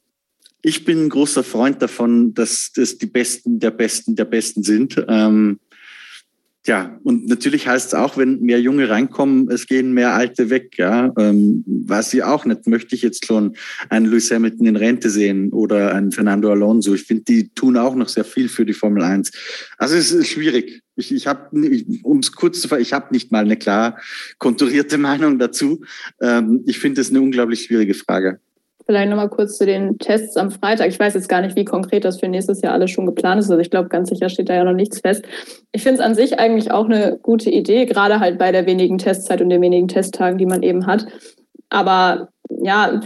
[SPEAKER 4] ich bin ein großer Freund davon, dass das die Besten der Besten der Besten sind. Ähm, ja, und natürlich heißt es auch, wenn mehr Junge reinkommen, es gehen mehr Alte weg. Ja, ähm, weiß ich auch nicht. Möchte ich jetzt schon einen Lewis Hamilton in Rente sehen oder einen Fernando Alonso? Ich finde, die tun auch noch sehr viel für die Formel 1. Also es ist schwierig. Ich, ich habe, um es kurz zu ich habe nicht mal eine klar konturierte Meinung dazu. Ähm, ich finde es eine unglaublich schwierige Frage.
[SPEAKER 9] Vielleicht nochmal kurz zu den Tests am Freitag. Ich weiß jetzt gar nicht, wie konkret das für nächstes Jahr alles schon geplant ist. Also ich glaube, ganz sicher steht da ja noch nichts fest. Ich finde es an sich eigentlich auch eine gute Idee, gerade halt bei der wenigen Testzeit und den wenigen Testtagen, die man eben hat. Aber ja,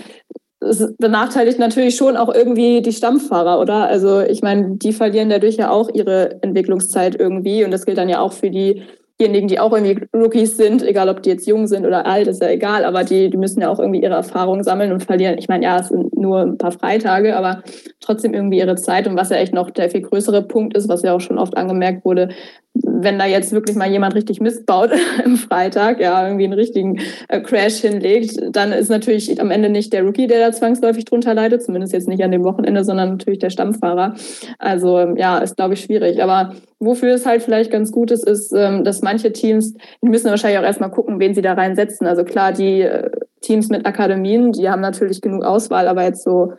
[SPEAKER 9] es benachteiligt natürlich schon auch irgendwie die Stammfahrer, oder? Also ich meine, die verlieren dadurch ja auch ihre Entwicklungszeit irgendwie und das gilt dann ja auch für die diejenigen, die auch irgendwie Rookies sind, egal ob die jetzt jung sind oder alt, ist ja egal, aber die, die müssen ja auch irgendwie ihre Erfahrungen sammeln und verlieren. Ich meine, ja, es sind nur ein paar Freitage, aber trotzdem irgendwie ihre Zeit. Und was ja echt noch der viel größere Punkt ist, was ja auch schon oft angemerkt wurde, wenn da jetzt wirklich mal jemand richtig Mist baut im Freitag, ja, irgendwie einen richtigen äh, Crash hinlegt, dann ist natürlich am Ende nicht der Rookie, der da zwangsläufig drunter leidet, zumindest jetzt nicht an dem Wochenende, sondern natürlich der Stammfahrer. Also ja, ist, glaube ich, schwierig. Aber wofür es halt vielleicht ganz gut ist, ist, ähm, dass manche Teams, die müssen wahrscheinlich auch erstmal gucken, wen sie da reinsetzen. Also klar, die äh, Teams mit Akademien, die haben natürlich genug Auswahl, aber jetzt so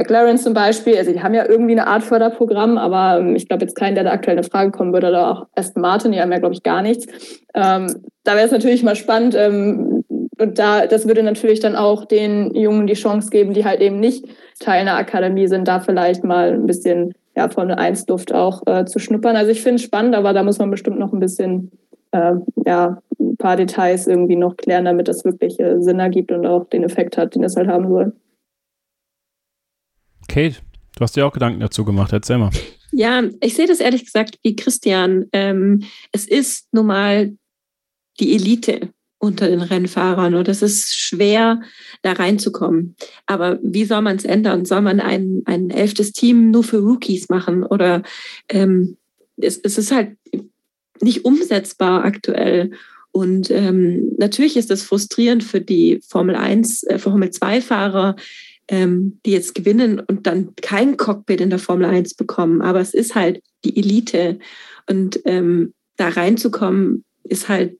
[SPEAKER 9] McLaren zum Beispiel, also die haben ja irgendwie eine Art Förderprogramm, aber ähm, ich glaube jetzt keinen, der da aktuell eine Frage kommen würde, oder auch Aston Martin, die haben ja, glaube ich, gar nichts. Ähm, da wäre es natürlich mal spannend, ähm, und da, das würde natürlich dann auch den Jungen die Chance geben, die halt eben nicht Teil einer Akademie sind, da vielleicht mal ein bisschen ja, von der Eins-Duft auch äh, zu schnuppern. Also ich finde es spannend, aber da muss man bestimmt noch ein bisschen äh, ja, ein paar Details irgendwie noch klären, damit das wirklich äh, Sinn ergibt und auch den Effekt hat, den es halt haben soll.
[SPEAKER 3] Kate, du hast dir auch Gedanken dazu gemacht. Erzähl mal.
[SPEAKER 5] Ja, ich sehe das ehrlich gesagt wie Christian. Ähm, es ist nun mal die Elite unter den Rennfahrern und es ist schwer, da reinzukommen. Aber wie soll man es ändern? Soll man ein, ein elftes Team nur für Rookies machen? Oder ähm, es, es ist halt nicht umsetzbar aktuell. Und ähm, natürlich ist das frustrierend für die Formel 1, äh, Formel 2 Fahrer, ähm, die jetzt gewinnen und dann kein Cockpit in der Formel 1 bekommen. Aber es ist halt die Elite. Und ähm, da reinzukommen, ist halt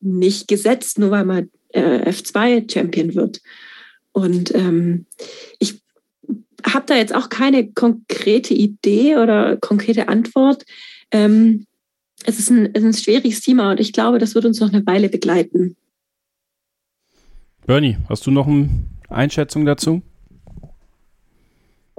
[SPEAKER 5] nicht gesetzt, nur weil man äh, F2-Champion wird. Und ähm, ich habe da jetzt auch keine konkrete Idee oder konkrete Antwort. Ähm, es, ist ein, es ist ein schwieriges Thema und ich glaube, das wird uns noch eine Weile begleiten.
[SPEAKER 3] Bernie, hast du noch eine Einschätzung dazu?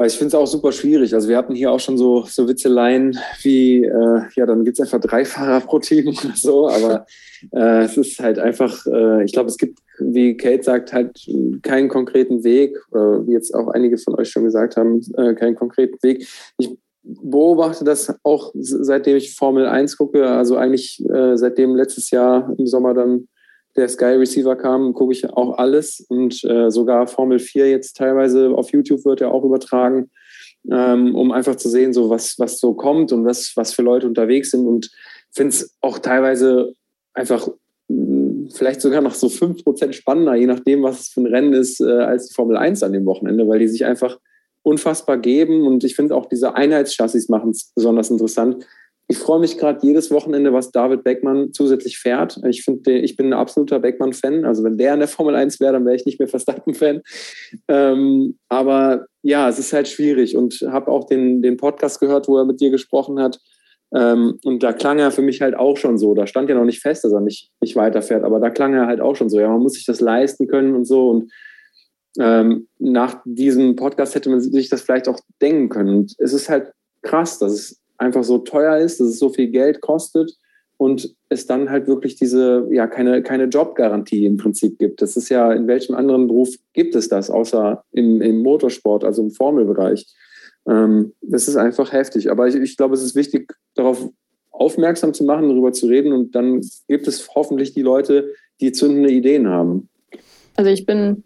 [SPEAKER 6] Weil ich finde es auch super schwierig. Also wir hatten hier auch schon so, so Witzeleien wie, äh, ja, dann gibt es einfach drei Fahrer pro Team oder so, aber äh, es ist halt einfach, äh, ich glaube, es gibt, wie Kate sagt, halt keinen konkreten Weg, oder wie jetzt auch einige von euch schon gesagt haben, äh, keinen konkreten Weg. Ich beobachte das auch seitdem ich Formel 1 gucke, also eigentlich äh, seitdem letztes Jahr im Sommer dann der Sky Receiver kam, gucke ich auch alles und äh, sogar Formel 4 jetzt teilweise auf YouTube wird ja auch übertragen, ähm, um einfach zu sehen, so was, was so kommt und was, was für Leute unterwegs sind und finde es auch teilweise einfach mh, vielleicht sogar noch so 5% spannender, je nachdem, was es für ein Rennen ist, äh, als die Formel 1 an dem Wochenende, weil die sich einfach unfassbar geben und ich finde auch diese Einheitschassis machen es besonders interessant. Ich freue mich gerade jedes Wochenende, was David Beckmann zusätzlich fährt. Ich finde, ich bin ein absoluter Beckmann-Fan. Also wenn der in der Formel 1 wäre, dann wäre ich nicht mehr Verstappen-Fan. Ähm, aber ja, es ist halt schwierig und habe auch den, den Podcast gehört, wo er mit dir gesprochen hat. Ähm, und da klang er für mich halt auch schon so. Da stand ja noch nicht fest, dass er nicht, nicht weiterfährt, aber da klang er halt auch schon so. Ja, man muss sich das leisten können und so. Und ähm, nach diesem Podcast hätte man sich das vielleicht auch denken können. Und es ist halt krass, dass es einfach so teuer ist, dass es so viel Geld kostet und es dann halt wirklich diese, ja, keine, keine Jobgarantie im Prinzip gibt. Das ist ja, in welchem anderen Beruf gibt es das, außer im, im Motorsport, also im Formelbereich. Ähm, das ist einfach heftig. Aber ich, ich glaube, es ist wichtig, darauf aufmerksam zu machen, darüber zu reden und dann gibt es hoffentlich die Leute, die zündende Ideen haben.
[SPEAKER 9] Also ich bin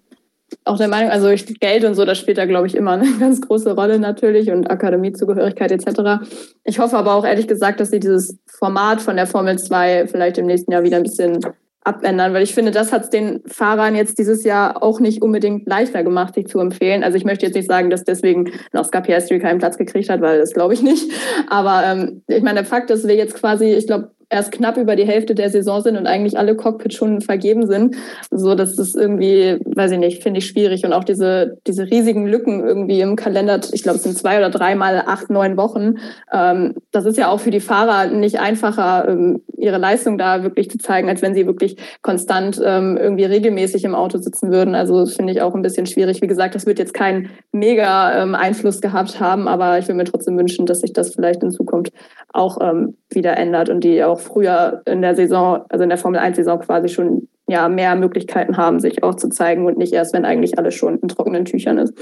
[SPEAKER 9] auch der Meinung, also Geld und so, das spielt da, glaube ich, immer eine ganz große Rolle natürlich und Akademiezugehörigkeit etc. Ich hoffe aber auch ehrlich gesagt, dass sie dieses Format von der Formel 2 vielleicht im nächsten Jahr wieder ein bisschen abändern, weil ich finde, das hat es den Fahrern jetzt dieses Jahr auch nicht unbedingt leichter gemacht, sich zu empfehlen. Also ich möchte jetzt nicht sagen, dass deswegen noch Oscar Piastri keinen Platz gekriegt hat, weil das glaube ich nicht. Aber ähm, ich meine, der Fakt, dass wir jetzt quasi, ich glaube, erst knapp über die Hälfte der Saison sind und eigentlich alle Cockpits schon vergeben sind. So, das ist irgendwie, weiß ich nicht, finde ich schwierig. Und auch diese, diese riesigen Lücken irgendwie im Kalender, ich glaube, es sind zwei oder dreimal acht, neun Wochen. Ähm, das ist ja auch für die Fahrer nicht einfacher, ähm, ihre Leistung da wirklich zu zeigen, als wenn sie wirklich konstant ähm, irgendwie regelmäßig im Auto sitzen würden. Also das finde ich auch ein bisschen schwierig. Wie gesagt, das wird jetzt keinen mega ähm, Einfluss gehabt haben, aber ich würde mir trotzdem wünschen, dass sich das vielleicht in Zukunft auch ähm, wieder ändert und die auch früher in der Saison, also in der Formel 1-Saison quasi schon ja, mehr Möglichkeiten haben, sich auch zu zeigen und nicht erst, wenn eigentlich alles schon in trockenen Tüchern ist.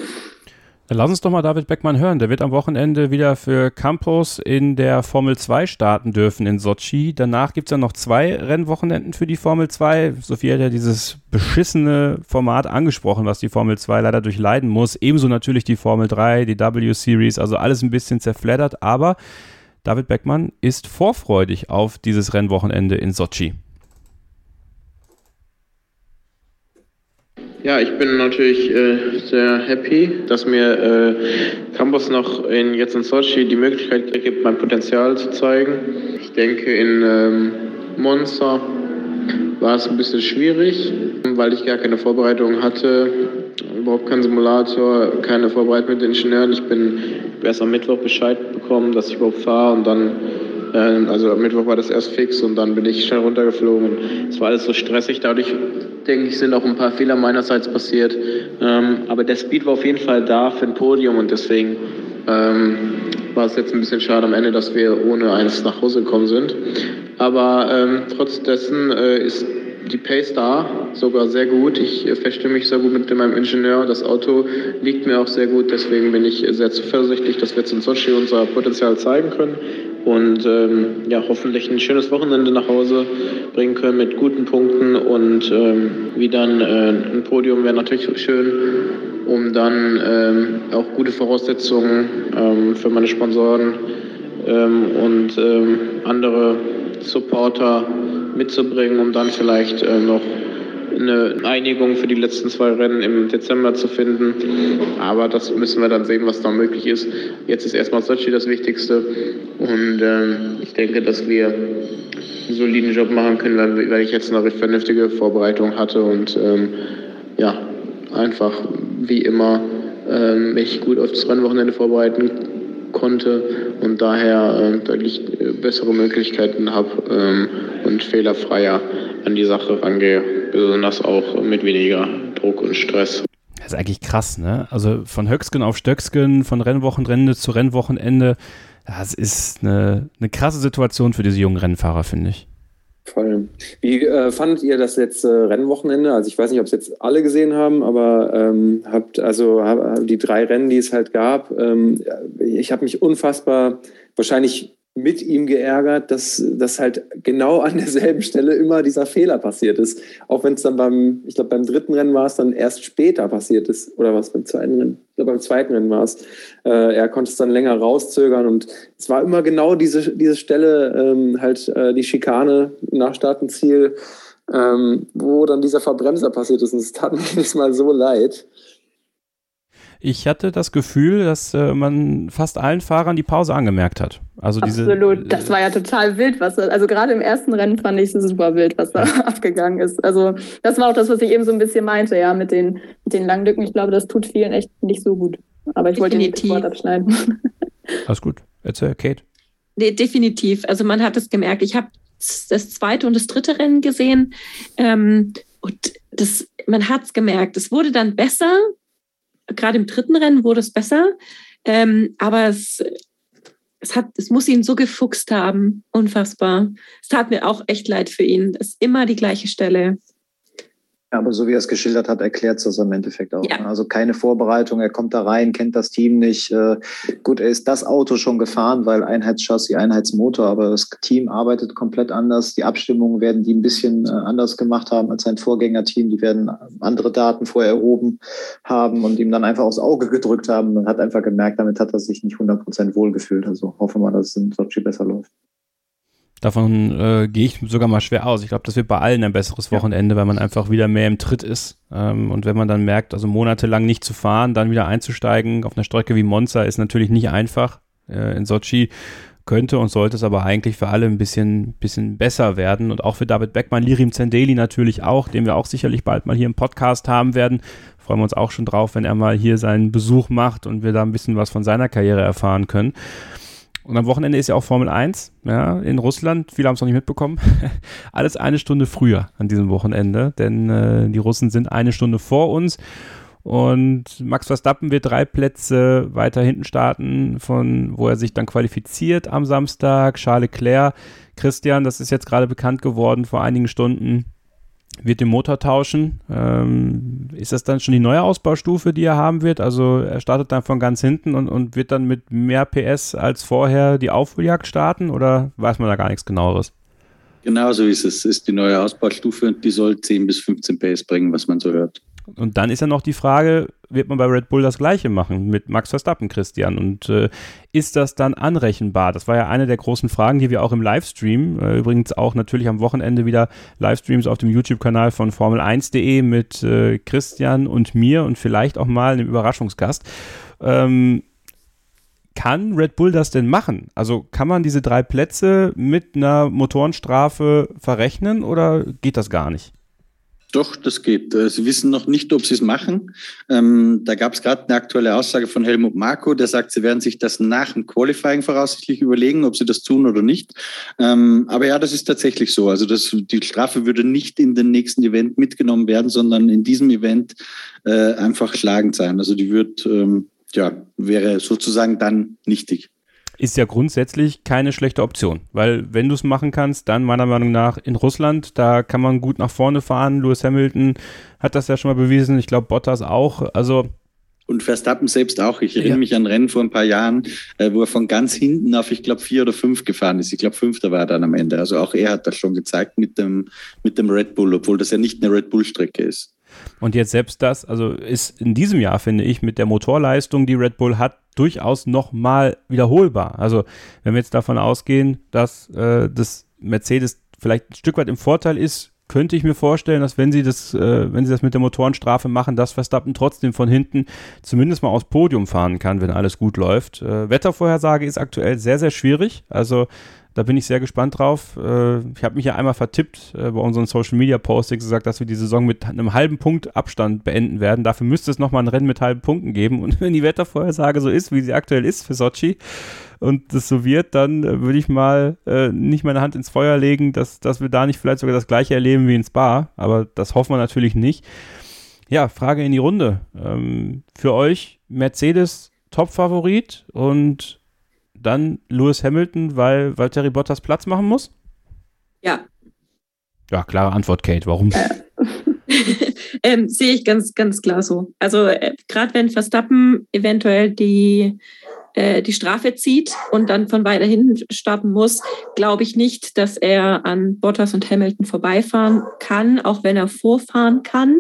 [SPEAKER 3] Dann lass uns doch mal David Beckmann hören. Der wird am Wochenende wieder für Campos in der Formel 2 starten dürfen in Sochi. Danach gibt es ja noch zwei Rennwochenenden für die Formel 2. Sophie hat ja dieses beschissene Format angesprochen, was die Formel 2 leider durchleiden muss. Ebenso natürlich die Formel 3, die W-Series, also alles ein bisschen zerfleddert. Aber David Beckmann ist vorfreudig auf dieses Rennwochenende in Sochi.
[SPEAKER 10] Ja, ich bin natürlich äh, sehr happy, dass mir äh, Campus noch in, jetzt in Sochi die Möglichkeit gibt, mein Potenzial zu zeigen. Ich denke, in ähm, Monza war es ein bisschen schwierig, weil ich gar keine Vorbereitung hatte, überhaupt keinen Simulator, keine Vorbereitung mit den Ingenieuren. Ich bin erst am Mittwoch Bescheid bekommen, dass ich überhaupt fahre und dann ähm, also am Mittwoch war das erst fix und dann bin ich schnell runtergeflogen. Es war alles so stressig. Dadurch, denke ich, sind auch ein paar Fehler meinerseits passiert. Ähm, aber der Speed war auf jeden Fall da für ein Podium und deswegen ähm, war es jetzt ein bisschen schade am Ende, dass wir ohne eins nach Hause gekommen sind. Aber ähm, trotz dessen äh, ist die Pace da, sogar sehr gut. Ich äh, verstehe mich sehr gut mit meinem Ingenieur. Das Auto liegt mir auch sehr gut. Deswegen bin ich sehr zuversichtlich, dass wir jetzt in Sochi unser Potenzial zeigen können und ähm, ja, hoffentlich ein schönes Wochenende nach Hause bringen können mit guten Punkten und ähm, wie dann äh, ein Podium wäre natürlich schön, um dann ähm, auch gute Voraussetzungen ähm, für meine Sponsoren ähm, und ähm, andere Supporter mitzubringen, um dann vielleicht äh, noch eine Einigung für die letzten zwei Rennen im Dezember zu finden. Aber das müssen wir dann sehen, was da möglich ist. Jetzt ist erstmal Sochi das Wichtigste. Und ähm, ich denke, dass wir einen soliden Job machen können, weil, weil ich jetzt eine vernünftige Vorbereitung hatte und ähm, ja, einfach wie immer ähm, mich gut auf das Rennwochenende vorbereiten konnte und daher äh, deutlich bessere Möglichkeiten habe ähm, und fehlerfreier an die Sache rangehe besonders auch mit weniger Druck und Stress.
[SPEAKER 3] Das ist eigentlich krass, ne? Also von Höcksken auf Stöcksken, von Rennwochenende zu Rennwochenende. Das ist eine, eine krasse Situation für diese jungen Rennfahrer, finde ich.
[SPEAKER 6] Voll. Wie äh, fandet ihr das letzte Rennwochenende? Also ich weiß nicht, ob es jetzt alle gesehen haben, aber ähm, habt also hab, die drei Rennen, die es halt gab, ähm, ich habe mich unfassbar wahrscheinlich mit ihm geärgert, dass, dass halt genau an derselben Stelle immer dieser Fehler passiert ist. Auch wenn es dann beim, ich glaube, beim dritten Rennen war es dann erst später passiert ist. Oder was beim zweiten Rennen? Ich glaube, beim zweiten Rennen war es. Äh, er konnte es dann länger rauszögern und es war immer genau diese, diese Stelle, ähm, halt äh, die Schikane nach Startenziel, ähm, wo dann dieser Verbremser passiert ist. Und es tat mir jedes Mal so leid.
[SPEAKER 3] Ich hatte das Gefühl, dass äh, man fast allen Fahrern die Pause angemerkt hat. Also
[SPEAKER 9] Absolut,
[SPEAKER 3] diese,
[SPEAKER 9] das war ja total wild, was also gerade im ersten Rennen fand ich es super wild, was da abgegangen ist. Also das war auch das, was ich eben so ein bisschen meinte, ja, mit den, mit den langen Lücken. Ich glaube, das tut vielen echt nicht so gut. Aber ich wollte nicht Wort abschneiden.
[SPEAKER 3] Alles gut. Erzähl, Kate.
[SPEAKER 5] Nee, definitiv. Also man hat es gemerkt. Ich habe das zweite und das dritte Rennen gesehen ähm, und das, man hat es gemerkt. Es wurde dann besser, gerade im dritten Rennen wurde es besser, ähm, aber es, es, hat, es muss ihn so gefuchst haben, unfassbar. Es tat mir auch echt leid für ihn. Es ist immer die gleiche Stelle.
[SPEAKER 8] Aber so wie er es geschildert hat, erklärt es das im Endeffekt auch. Ja. Ne? Also keine Vorbereitung, er kommt da rein, kennt das Team nicht. Äh, gut, er ist das Auto schon gefahren, weil Einheitschassis, Einheitsmotor, aber das Team arbeitet komplett anders. Die Abstimmungen werden die ein bisschen äh, anders gemacht haben als sein Vorgängerteam. Die werden andere Daten vorher erhoben haben und ihm dann einfach aufs Auge gedrückt haben. Man hat einfach gemerkt, damit hat er sich nicht 100% wohlgefühlt. Also hoffen wir, dass es in Sochi besser läuft.
[SPEAKER 3] Davon äh, gehe ich sogar mal schwer aus. Ich glaube, das wird bei allen ein besseres Wochenende, weil man einfach wieder mehr im Tritt ist. Ähm, und wenn man dann merkt, also monatelang nicht zu fahren, dann wieder einzusteigen auf einer Strecke wie Monza ist natürlich nicht einfach. Äh, in Sochi könnte und sollte es aber eigentlich für alle ein bisschen, bisschen besser werden. Und auch für David Beckmann, Lirim Zendeli natürlich auch, den wir auch sicherlich bald mal hier im Podcast haben werden. Freuen wir uns auch schon drauf, wenn er mal hier seinen Besuch macht und wir da ein bisschen was von seiner Karriere erfahren können. Und am Wochenende ist ja auch Formel 1 ja, in Russland. Viele haben es noch nicht mitbekommen. Alles eine Stunde früher an diesem Wochenende, denn äh, die Russen sind eine Stunde vor uns. Und Max Verstappen wird drei Plätze weiter hinten starten, von wo er sich dann qualifiziert am Samstag. Charles Leclerc, Christian, das ist jetzt gerade bekannt geworden vor einigen Stunden, wird den Motor tauschen. Ähm, ist das dann schon die neue Ausbaustufe, die er haben wird? Also er startet dann von ganz hinten und, und wird dann mit mehr PS als vorher die Aufholjagd starten oder weiß man da gar nichts genaueres?
[SPEAKER 4] Genau so ist es. Es ist die neue Ausbaustufe und die soll 10 bis 15 PS bringen, was man so hört.
[SPEAKER 3] Und dann ist ja noch die Frage, wird man bei Red Bull das gleiche machen mit Max Verstappen, Christian? Und äh, ist das dann anrechenbar? Das war ja eine der großen Fragen, die wir auch im Livestream, äh, übrigens auch natürlich am Wochenende wieder Livestreams auf dem YouTube-Kanal von Formel1.de mit äh, Christian und mir und vielleicht auch mal einem Überraschungsgast. Ähm, kann Red Bull das denn machen? Also kann man diese drei Plätze mit einer Motorenstrafe verrechnen oder geht das gar nicht?
[SPEAKER 4] Doch, das geht. Äh, sie wissen noch nicht, ob sie es machen. Ähm, da gab es gerade eine aktuelle Aussage von Helmut Marko, der sagt, sie werden sich das nach dem Qualifying voraussichtlich überlegen, ob sie das tun oder nicht. Ähm, aber ja, das ist tatsächlich so. Also das, die Strafe würde nicht in den nächsten Event mitgenommen werden, sondern in diesem Event äh, einfach schlagend sein. Also die wird, ähm, ja, wäre sozusagen dann nichtig
[SPEAKER 3] ist ja grundsätzlich keine schlechte Option, weil wenn du es machen kannst, dann meiner Meinung nach in Russland, da kann man gut nach vorne fahren. Lewis Hamilton hat das ja schon mal bewiesen, ich glaube Bottas auch. Also
[SPEAKER 4] und Verstappen selbst auch. Ich erinnere ja. mich an Rennen vor ein paar Jahren, äh, wo er von ganz hinten auf, ich glaube, vier oder fünf gefahren ist. Ich glaube, fünfter war er dann am Ende. Also auch er hat das schon gezeigt mit dem, mit dem Red Bull, obwohl das ja nicht eine Red Bull-Strecke ist.
[SPEAKER 3] Und jetzt selbst das, also ist in diesem Jahr, finde ich, mit der Motorleistung, die Red Bull hat, durchaus nochmal wiederholbar. Also wenn wir jetzt davon ausgehen, dass äh, das Mercedes vielleicht ein Stück weit im Vorteil ist, könnte ich mir vorstellen, dass wenn sie das, äh, wenn sie das mit der Motorenstrafe machen, dass Verstappen trotzdem von hinten zumindest mal aufs Podium fahren kann, wenn alles gut läuft. Äh, Wettervorhersage ist aktuell sehr, sehr schwierig. Also da bin ich sehr gespannt drauf. Äh, ich habe mich ja einmal vertippt äh, bei unseren Social Media Postings gesagt, dass wir die Saison mit einem halben Punkt Abstand beenden werden. Dafür müsste es nochmal ein Rennen mit halben Punkten geben. Und wenn die Wettervorhersage so ist, wie sie aktuell ist für Sochi und das so wird, dann äh, würde ich mal äh, nicht meine Hand ins Feuer legen, dass, dass wir da nicht vielleicht sogar das gleiche erleben wie in Spa. Aber das hoffen wir natürlich nicht. Ja, Frage in die Runde. Ähm, für euch Mercedes Top-Favorit und dann Lewis Hamilton, weil Valtteri Bottas Platz machen muss?
[SPEAKER 5] Ja.
[SPEAKER 3] Ja, klare Antwort, Kate. Warum? Äh.
[SPEAKER 5] ähm, sehe ich ganz, ganz klar so. Also äh, gerade wenn Verstappen eventuell die, äh, die Strafe zieht und dann von weiter hinten starten muss, glaube ich nicht, dass er an Bottas und Hamilton vorbeifahren kann, auch wenn er vorfahren kann.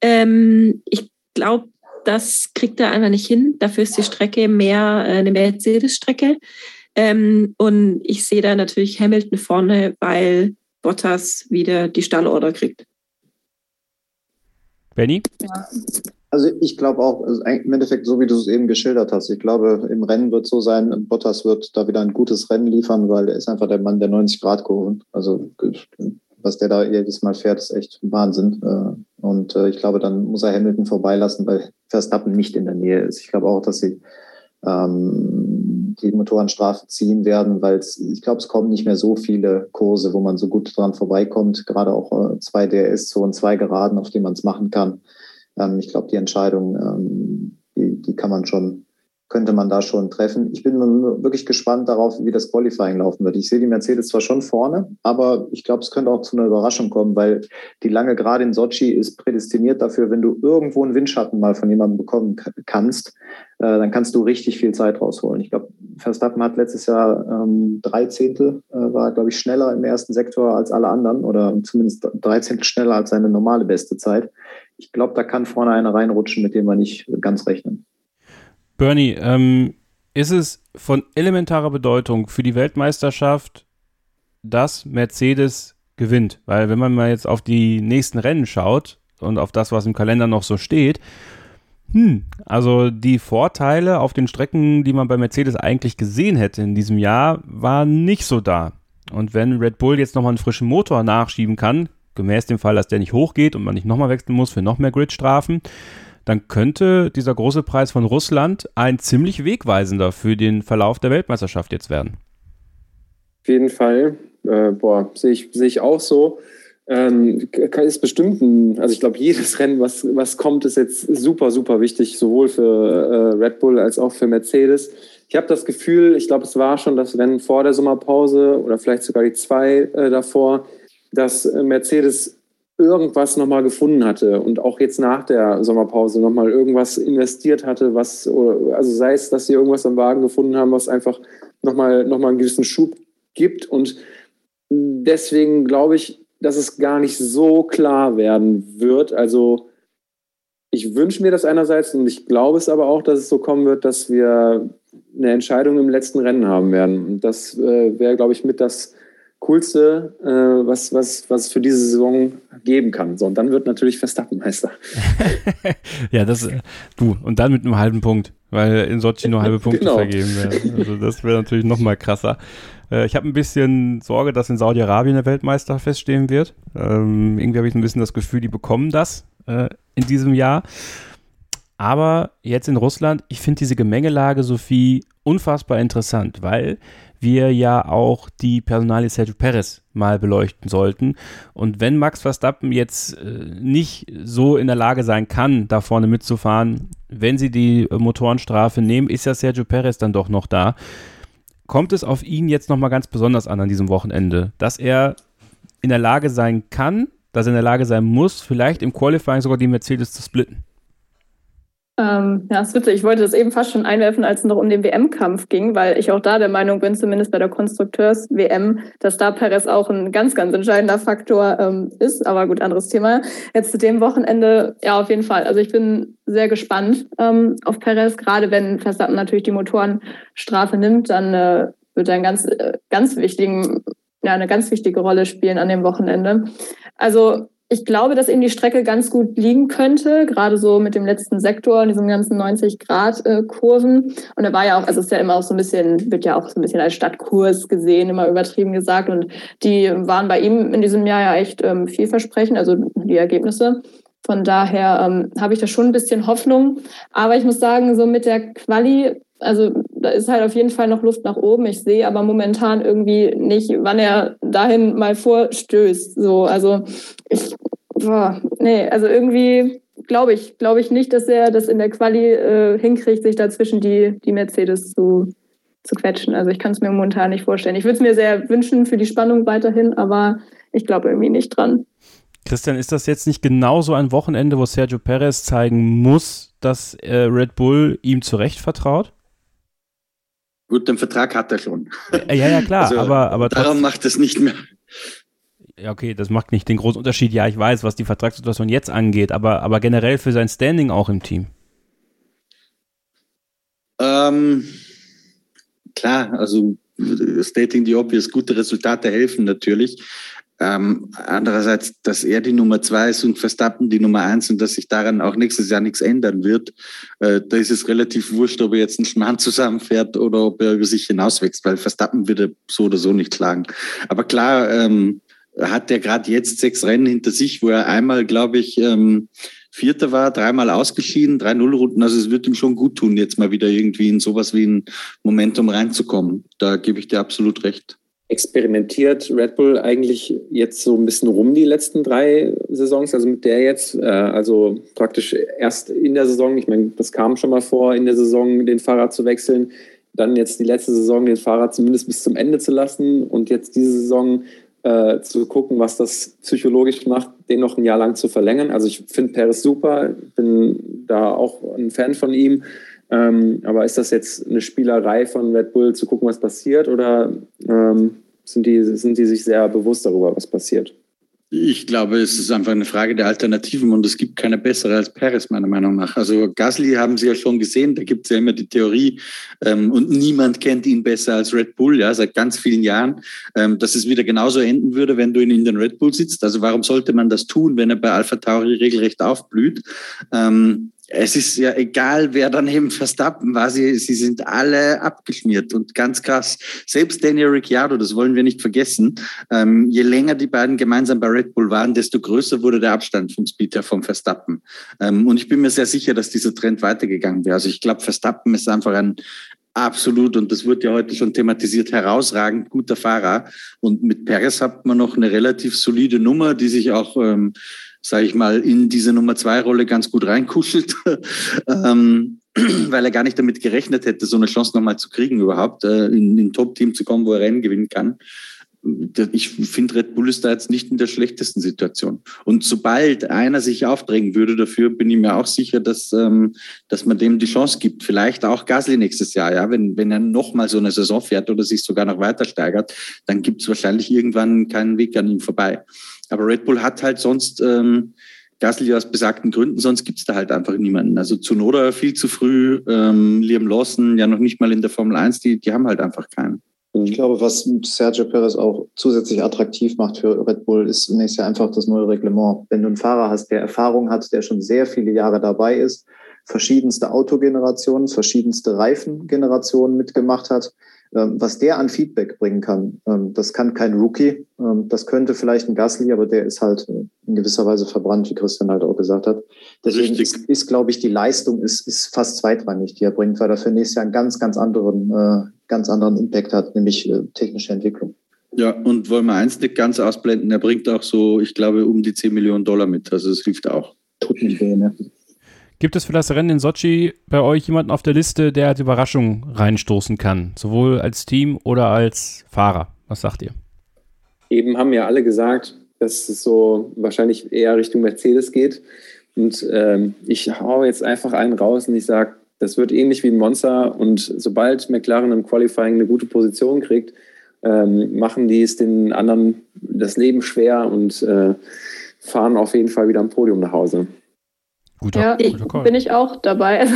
[SPEAKER 5] Ähm, ich glaube, das kriegt er einfach nicht hin. Dafür ist die Strecke mehr äh, eine Mercedes-Strecke. Ähm, und ich sehe da natürlich Hamilton vorne, weil Bottas wieder die Stallorder kriegt.
[SPEAKER 3] Benny?
[SPEAKER 8] Ja. Also ich glaube auch, also im Endeffekt, so wie du es eben geschildert hast, ich glaube, im Rennen wird so sein, Bottas wird da wieder ein gutes Rennen liefern, weil er ist einfach der Mann der 90-Grad-Kurven. Also was der da jedes Mal fährt, ist echt Wahnsinn. Äh, und äh, ich glaube, dann muss er Hamilton vorbeilassen, weil Verstappen nicht in der Nähe ist. Ich glaube auch, dass sie ähm, die Motorenstrafe ziehen werden, weil ich glaube, es kommen nicht mehr so viele Kurse, wo man so gut dran vorbeikommt. Gerade auch äh, zwei DRS-Zonen, zwei Geraden, auf denen man es machen kann. Ähm, ich glaube, die Entscheidung, ähm, die, die kann man schon könnte man da schon treffen. Ich bin wirklich gespannt darauf, wie das Qualifying laufen wird. Ich sehe die Mercedes zwar schon vorne, aber ich glaube, es könnte auch zu einer Überraschung kommen, weil die lange Gerade in Sochi ist prädestiniert dafür, wenn du irgendwo einen Windschatten mal von jemandem bekommen kannst, äh, dann kannst du richtig viel Zeit rausholen. Ich glaube, Verstappen hat letztes Jahr ähm, drei Zehntel, äh, war, glaube ich, schneller im ersten Sektor als alle anderen oder zumindest drei Zehntel schneller als seine normale beste Zeit. Ich glaube, da kann vorne einer reinrutschen, mit dem wir nicht ganz rechnen.
[SPEAKER 3] Bernie, ähm, ist es von elementarer Bedeutung für die Weltmeisterschaft, dass Mercedes gewinnt? Weil wenn man mal jetzt auf die nächsten Rennen schaut und auf das, was im Kalender noch so steht, hm, also die Vorteile auf den Strecken, die man bei Mercedes eigentlich gesehen hätte in diesem Jahr, waren nicht so da. Und wenn Red Bull jetzt nochmal einen frischen Motor nachschieben kann, gemäß dem Fall, dass der nicht hochgeht und man nicht nochmal wechseln muss für noch mehr Gridstrafen, dann könnte dieser große Preis von Russland ein ziemlich wegweisender für den Verlauf der Weltmeisterschaft jetzt werden.
[SPEAKER 6] Auf jeden Fall. Äh, boah, sehe ich, seh ich auch so. Ähm, ist bestimmt ein, also ich glaube, jedes Rennen, was, was kommt, ist jetzt super, super wichtig, sowohl für äh, Red Bull als auch für Mercedes. Ich habe das Gefühl, ich glaube, es war schon das Rennen vor der Sommerpause oder vielleicht sogar die zwei äh, davor, dass Mercedes irgendwas nochmal gefunden hatte und auch jetzt nach der Sommerpause nochmal irgendwas investiert hatte, was, also sei es, dass sie irgendwas am Wagen gefunden haben, was einfach nochmal noch mal einen gewissen Schub gibt. Und deswegen glaube ich, dass es gar nicht so klar werden wird. Also ich wünsche mir das einerseits und ich glaube es aber auch, dass es so kommen wird, dass wir eine Entscheidung im letzten Rennen haben werden. Und das äh, wäre, glaube ich, mit das Coolste, äh, was, was, was für diese Saison geben kann. So, und dann wird natürlich Verstappen Meister.
[SPEAKER 3] ja, das, du, und dann mit einem halben Punkt, weil in Sochi nur halbe Punkte genau. vergeben werden. Also das wäre natürlich noch mal krasser. Äh, ich habe ein bisschen Sorge, dass in Saudi-Arabien der Weltmeister feststehen wird. Ähm, irgendwie habe ich ein bisschen das Gefühl, die bekommen das äh, in diesem Jahr. Aber jetzt in Russland, ich finde diese Gemengelage, Sophie, unfassbar interessant, weil wir ja auch die Personalie Sergio Perez mal beleuchten sollten. Und wenn Max Verstappen jetzt äh, nicht so in der Lage sein kann, da vorne mitzufahren, wenn sie die äh, Motorenstrafe nehmen, ist ja Sergio Perez dann doch noch da. Kommt es auf ihn jetzt nochmal ganz besonders an an diesem Wochenende, dass er in der Lage sein kann, dass er in der Lage sein muss, vielleicht im Qualifying sogar die Mercedes zu splitten?
[SPEAKER 9] Ähm, ja, ist witzig. Ich wollte das eben fast schon einwerfen, als es noch um den WM-Kampf ging, weil ich auch da der Meinung bin, zumindest bei der Konstrukteurs-WM, dass da Perez auch ein ganz, ganz entscheidender Faktor ähm, ist. Aber gut, anderes Thema. Jetzt zu dem Wochenende, ja, auf jeden Fall. Also ich bin sehr gespannt ähm, auf Perez, gerade wenn Verstappen natürlich die Motorenstrafe nimmt, dann äh, wird er einen ganz, äh, ganz wichtigen, ja, eine ganz wichtige Rolle spielen an dem Wochenende. Also ich glaube, dass ihm die Strecke ganz gut liegen könnte, gerade so mit dem letzten Sektor diesen ganzen 90-Grad-Kurven. Äh, und er war ja auch, also es ist ja immer auch so ein bisschen, wird ja auch so ein bisschen als Stadtkurs gesehen, immer übertrieben gesagt. Und die waren bei ihm in diesem Jahr ja echt ähm, vielversprechend, also die Ergebnisse. Von daher ähm, habe ich da schon ein bisschen Hoffnung. Aber ich muss sagen, so mit der Quali, also da ist halt auf jeden Fall noch Luft nach oben. Ich sehe aber momentan irgendwie nicht, wann er dahin mal vorstößt. So, also ich, boah, nee, also irgendwie glaube ich, glaube ich nicht, dass er das in der Quali äh, hinkriegt, sich dazwischen die, die Mercedes zu, zu quetschen. Also ich kann es mir momentan nicht vorstellen. Ich würde es mir sehr wünschen für die Spannung weiterhin, aber ich glaube irgendwie nicht dran.
[SPEAKER 3] Christian, ist das jetzt nicht genauso ein Wochenende, wo Sergio Perez zeigen muss, dass äh, Red Bull ihm zu Recht vertraut?
[SPEAKER 4] Gut, den Vertrag hat er schon.
[SPEAKER 3] Ja, ja, klar, also, aber, aber
[SPEAKER 4] darum macht es nicht mehr.
[SPEAKER 3] Ja, okay, das macht nicht den großen Unterschied. Ja, ich weiß, was die Vertragssituation jetzt angeht, aber, aber generell für sein Standing auch im Team.
[SPEAKER 4] Ähm, klar, also stating the obvious, gute Resultate helfen natürlich. Ähm, andererseits, dass er die Nummer zwei ist und Verstappen die Nummer eins und dass sich daran auch nächstes Jahr nichts ändern wird, äh, da ist es relativ wurscht, ob er jetzt einen Schmarrn zusammenfährt oder ob er über sich hinauswächst, weil Verstappen wird er so oder so nicht schlagen. Aber klar, ähm, hat er gerade jetzt sechs Rennen hinter sich, wo er einmal, glaube ich, ähm, Vierter war, dreimal ausgeschieden, drei Nullrunden. Also es wird ihm schon gut tun, jetzt mal wieder irgendwie in sowas wie ein Momentum reinzukommen. Da gebe ich dir absolut recht.
[SPEAKER 6] Experimentiert Red Bull eigentlich jetzt so ein bisschen rum die letzten drei Saisons, also mit der jetzt, äh, also praktisch erst in der Saison, ich meine, das kam schon mal vor, in der Saison den Fahrer zu wechseln, dann jetzt die letzte Saison den Fahrer zumindest bis zum Ende zu lassen und jetzt diese Saison äh, zu gucken, was das psychologisch macht, den noch ein Jahr lang zu verlängern. Also ich finde Perez super, bin da auch ein Fan von ihm. Ähm, aber ist das jetzt eine Spielerei von Red Bull, zu gucken, was passiert, oder ähm, sind, die, sind die sich sehr bewusst darüber, was passiert?
[SPEAKER 4] Ich glaube, es ist einfach eine Frage der Alternativen und es gibt keine bessere als Perez, meiner Meinung nach. Also Gasly haben Sie ja schon gesehen, da gibt es ja immer die Theorie ähm, und niemand kennt ihn besser als Red Bull, ja, seit ganz vielen Jahren, ähm, dass es wieder genauso enden würde, wenn du ihn in den Red Bull sitzt. Also warum sollte man das tun, wenn er bei Alpha Tauri regelrecht aufblüht? Ähm, es ist ja egal, wer daneben Verstappen war, sie, sie sind alle abgeschmiert und ganz krass. Selbst Daniel Ricciardo, das wollen wir nicht vergessen, ähm, je länger die beiden gemeinsam bei Red Bull waren, desto größer wurde der Abstand vom Speed her vom Verstappen. Ähm, und ich bin mir sehr sicher, dass dieser Trend weitergegangen wäre. Also ich glaube, Verstappen ist einfach ein, Absolut, und das wird ja heute schon thematisiert, herausragend guter Fahrer. Und mit Perez hat man noch eine relativ solide Nummer, die sich auch ähm, sage ich mal, in diese Nummer zwei Rolle ganz gut reinkuschelt, ähm, weil er gar nicht damit gerechnet hätte, so eine Chance nochmal zu kriegen überhaupt, äh, in ein Top-Team zu kommen, wo er Rennen gewinnen kann. Ich finde, Red Bull ist da jetzt nicht in der schlechtesten Situation. Und sobald einer sich aufdrängen würde dafür, bin ich mir auch sicher, dass, ähm, dass man dem die Chance gibt. Vielleicht auch Gasly nächstes Jahr, ja, wenn, wenn er nochmal so eine Saison fährt oder sich sogar noch weiter steigert, dann gibt es wahrscheinlich irgendwann keinen Weg an ihm vorbei. Aber Red Bull hat halt sonst ähm, Gasly aus besagten Gründen, sonst gibt es da halt einfach niemanden. Also Zunoda viel zu früh, ähm, Liam Lawson ja noch nicht mal in der Formel 1, die, die haben halt einfach keinen.
[SPEAKER 8] Ich glaube, was Sergio Perez auch zusätzlich attraktiv macht für Red Bull, ist zunächst ja einfach das neue Reglement. Wenn du einen Fahrer hast, der Erfahrung hat, der schon sehr viele Jahre dabei ist, verschiedenste Autogenerationen, verschiedenste Reifengenerationen mitgemacht hat, was der an Feedback bringen kann, ähm, das kann kein Rookie. Ähm, das könnte vielleicht ein Gasly, aber der ist halt äh, in gewisser Weise verbrannt, wie Christian halt auch gesagt hat. Deswegen ist, ist, glaube ich, die Leistung ist, ist fast zweitrangig, die er bringt, weil er für nächstes Jahr einen ganz, ganz anderen, äh, ganz anderen Impact hat, nämlich äh, technische Entwicklung.
[SPEAKER 4] Ja, und wollen wir eins nicht ganz ausblenden, er bringt auch so, ich glaube, um die 10 Millionen Dollar mit. Also es hilft auch.
[SPEAKER 8] Tut nicht weh, ne?
[SPEAKER 3] Gibt es für das Rennen in Sochi bei euch jemanden auf der Liste, der als Überraschung reinstoßen kann? Sowohl als Team oder als Fahrer? Was sagt ihr?
[SPEAKER 6] Eben haben ja alle gesagt, dass es so wahrscheinlich eher Richtung Mercedes geht. Und ähm, ich hau jetzt einfach einen raus und ich sage, das wird ähnlich wie ein Monster. Und sobald McLaren im Qualifying eine gute Position kriegt, ähm, machen die es den anderen das Leben schwer und äh, fahren auf jeden Fall wieder am Podium nach Hause.
[SPEAKER 9] Guter, ja, ich, guter bin ich auch dabei.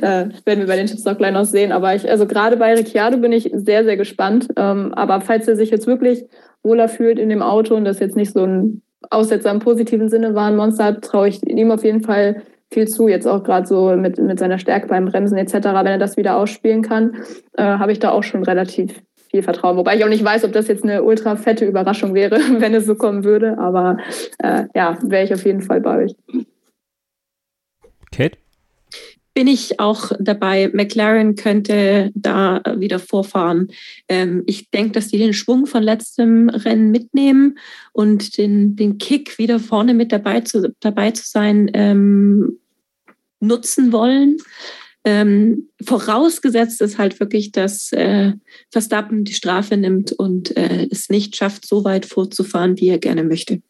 [SPEAKER 9] Also, äh, werden wir bei den Tipps noch gleich noch sehen. Aber ich, also gerade bei Ricciardo bin ich sehr, sehr gespannt. Ähm, aber falls er sich jetzt wirklich wohler fühlt in dem Auto und das jetzt nicht so ein Aussetzer im positiven Sinne war, ein Monster, traue ich ihm auf jeden Fall viel zu. Jetzt auch gerade so mit, mit seiner Stärke beim Bremsen etc. Wenn er das wieder ausspielen kann, äh, habe ich da auch schon relativ viel Vertrauen. Wobei ich auch nicht weiß, ob das jetzt eine ultra fette Überraschung wäre, wenn es so kommen würde. Aber äh, ja, wäre ich auf jeden Fall bei euch.
[SPEAKER 3] Kate?
[SPEAKER 5] bin ich auch dabei. McLaren könnte da wieder vorfahren. Ähm, ich denke, dass die den Schwung von letztem Rennen mitnehmen und den, den Kick wieder vorne mit dabei zu, dabei zu sein ähm, nutzen wollen. Ähm, vorausgesetzt ist halt wirklich, dass äh, Verstappen die Strafe nimmt und äh, es nicht schafft, so weit vorzufahren, wie er gerne möchte.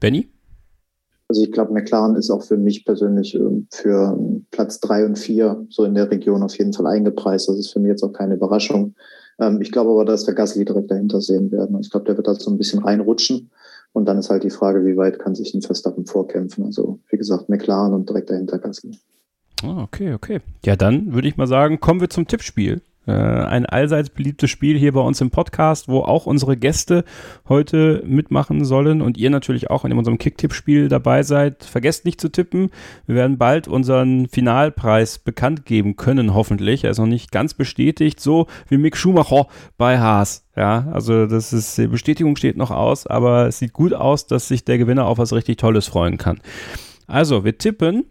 [SPEAKER 3] Benny?
[SPEAKER 8] Also ich glaube, McLaren ist auch für mich persönlich ähm, für Platz drei und vier so in der Region auf jeden Fall eingepreist. Das ist für mich jetzt auch keine Überraschung. Ähm, ich glaube aber, dass wir Gasly direkt dahinter sehen werden. Ich glaube, der wird da so ein bisschen reinrutschen. Und dann ist halt die Frage, wie weit kann sich ein Verstappen vorkämpfen. Also wie gesagt, McLaren und direkt dahinter Gasly.
[SPEAKER 3] Oh, okay, okay. Ja, dann würde ich mal sagen, kommen wir zum Tippspiel. Äh, ein allseits beliebtes Spiel hier bei uns im Podcast, wo auch unsere Gäste heute mitmachen sollen und ihr natürlich auch in unserem Kick-Tipp-Spiel dabei seid. Vergesst nicht zu tippen. Wir werden bald unseren Finalpreis bekannt geben können, hoffentlich. Er ist noch nicht ganz bestätigt, so wie Mick Schumacher bei Haas. Ja, also das ist, die Bestätigung steht noch aus, aber es sieht gut aus, dass sich der Gewinner auf was richtig Tolles freuen kann. Also, wir tippen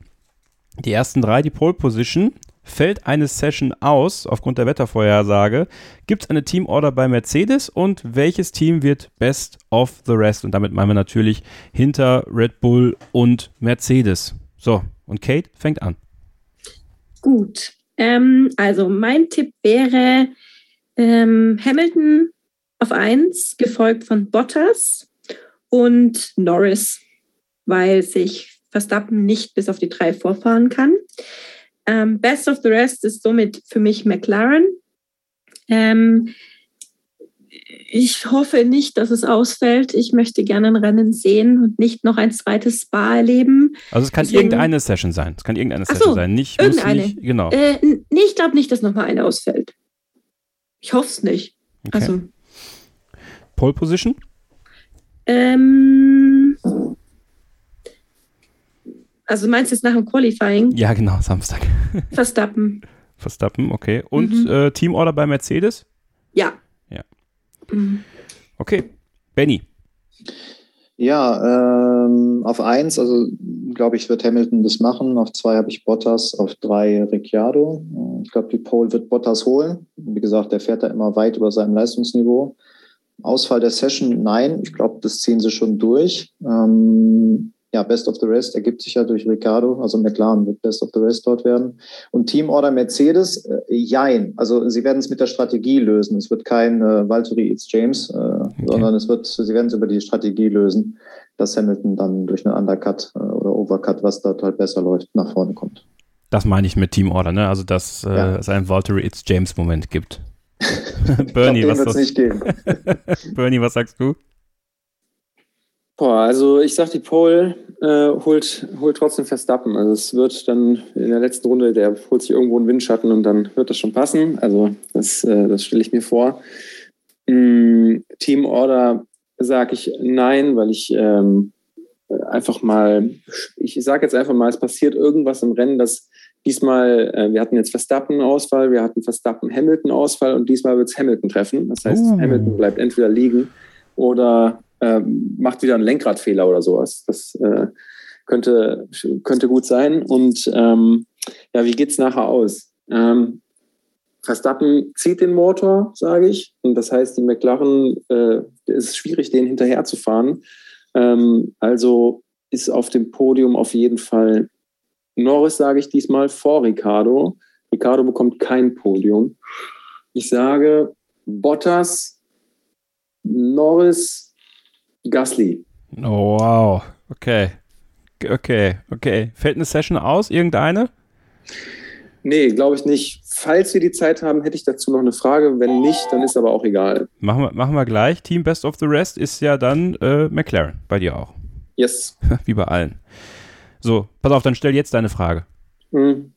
[SPEAKER 3] die ersten drei, die Pole Position. Fällt eine Session aus aufgrund der Wettervorhersage, gibt es eine Teamorder bei Mercedes und welches Team wird Best of the Rest? Und damit meinen wir natürlich hinter Red Bull und Mercedes. So, und Kate fängt an.
[SPEAKER 5] Gut, ähm, also mein Tipp wäre ähm, Hamilton auf 1, gefolgt von Bottas und Norris, weil sich Verstappen nicht bis auf die 3 vorfahren kann. Ähm, Best of the Rest ist somit für mich McLaren. Ähm, ich hoffe nicht, dass es ausfällt. Ich möchte gerne ein Rennen sehen und nicht noch ein zweites Spa erleben.
[SPEAKER 3] Also es kann Deswegen, irgendeine Session sein. Es kann irgendeine so, Session sein. Nicht,
[SPEAKER 5] irgendeine.
[SPEAKER 3] Nicht, genau.
[SPEAKER 5] Äh, nee, ich glaube nicht, dass nochmal eine ausfällt. Ich hoffe es nicht. Okay. Also.
[SPEAKER 3] Pole Position?
[SPEAKER 5] Ähm, also meinst du jetzt nach dem Qualifying?
[SPEAKER 3] Ja, genau, Samstag.
[SPEAKER 5] Verstappen.
[SPEAKER 3] Verstappen, okay. Und mhm. äh, Teamorder bei Mercedes?
[SPEAKER 5] Ja.
[SPEAKER 3] Ja. Mhm. Okay. Benny.
[SPEAKER 8] Ja, ähm, auf eins, also glaube ich, wird Hamilton das machen. Auf zwei habe ich Bottas, auf drei Ricciardo. Ich glaube, die Pole wird Bottas holen. Wie gesagt, der fährt da immer weit über seinem Leistungsniveau. Ausfall der Session, nein. Ich glaube, das ziehen sie schon durch. Ähm, ja, Best of the Rest ergibt sich ja durch Ricardo, also McLaren wird Best of the Rest dort werden. Und Teamorder Mercedes, äh, jein. Also sie werden es mit der Strategie lösen. Es wird kein äh, Valtteri It's James, äh, okay. sondern es wird, sie werden es über die Strategie lösen, dass Hamilton dann durch einen Undercut äh, oder Overcut, was dort halt besser läuft, nach vorne kommt.
[SPEAKER 3] Das meine ich mit Teamorder, ne? Also dass äh, ja. es einen Valtteri It's James Moment gibt. Bernie,
[SPEAKER 8] glaub, was nicht geben.
[SPEAKER 3] Bernie, was sagst du?
[SPEAKER 6] Boah, also ich sag, die Pole äh, holt, holt trotzdem Verstappen. Also es wird dann in der letzten Runde, der holt sich irgendwo einen Windschatten und dann wird das schon passen. Also das, äh, das stelle ich mir vor. Mm, Team Order sage ich nein, weil ich ähm, einfach mal, ich sage jetzt einfach mal, es passiert irgendwas im Rennen, dass diesmal, äh, wir hatten jetzt Verstappen-Ausfall, wir hatten Verstappen-Hamilton-Ausfall und diesmal wird es Hamilton treffen. Das heißt, uh. Hamilton bleibt entweder liegen oder äh, macht wieder einen Lenkradfehler oder sowas. Das äh, könnte, könnte gut sein. Und ähm, ja, wie geht es nachher aus? Ähm, Verstappen zieht den Motor, sage ich. Und das heißt, die McLaren äh, ist schwierig, den hinterher zu fahren. Ähm, also ist auf dem Podium auf jeden Fall Norris, sage ich diesmal, vor Ricardo. Ricardo bekommt kein Podium. Ich sage Bottas, Norris, Gasly.
[SPEAKER 3] Oh, wow. Okay. Okay, okay. Fällt eine Session aus? Irgendeine?
[SPEAKER 6] Nee, glaube ich nicht. Falls wir die Zeit haben, hätte ich dazu noch eine Frage. Wenn nicht, dann ist aber auch egal.
[SPEAKER 3] Machen wir, machen wir gleich. Team Best of the Rest ist ja dann äh, McLaren. Bei dir auch.
[SPEAKER 6] Yes.
[SPEAKER 3] Wie bei allen. So, pass auf, dann stell jetzt deine Frage.
[SPEAKER 6] Hm.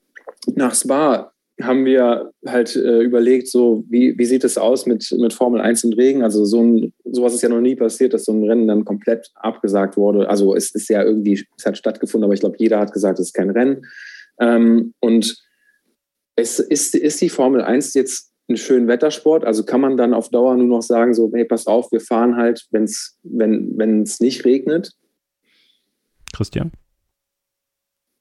[SPEAKER 6] Nach Spa haben wir halt äh, überlegt, so wie, wie sieht es aus mit, mit Formel 1 im Regen? Also so ein, sowas ist ja noch nie passiert, dass so ein Rennen dann komplett abgesagt wurde. Also es ist ja irgendwie, es hat stattgefunden, aber ich glaube, jeder hat gesagt, es ist kein Rennen. Ähm, und es ist, ist die Formel 1 jetzt ein schöner Wettersport? Also kann man dann auf Dauer nur noch sagen, so, hey, pass auf, wir fahren halt, wenn's, wenn es nicht regnet?
[SPEAKER 3] Christian?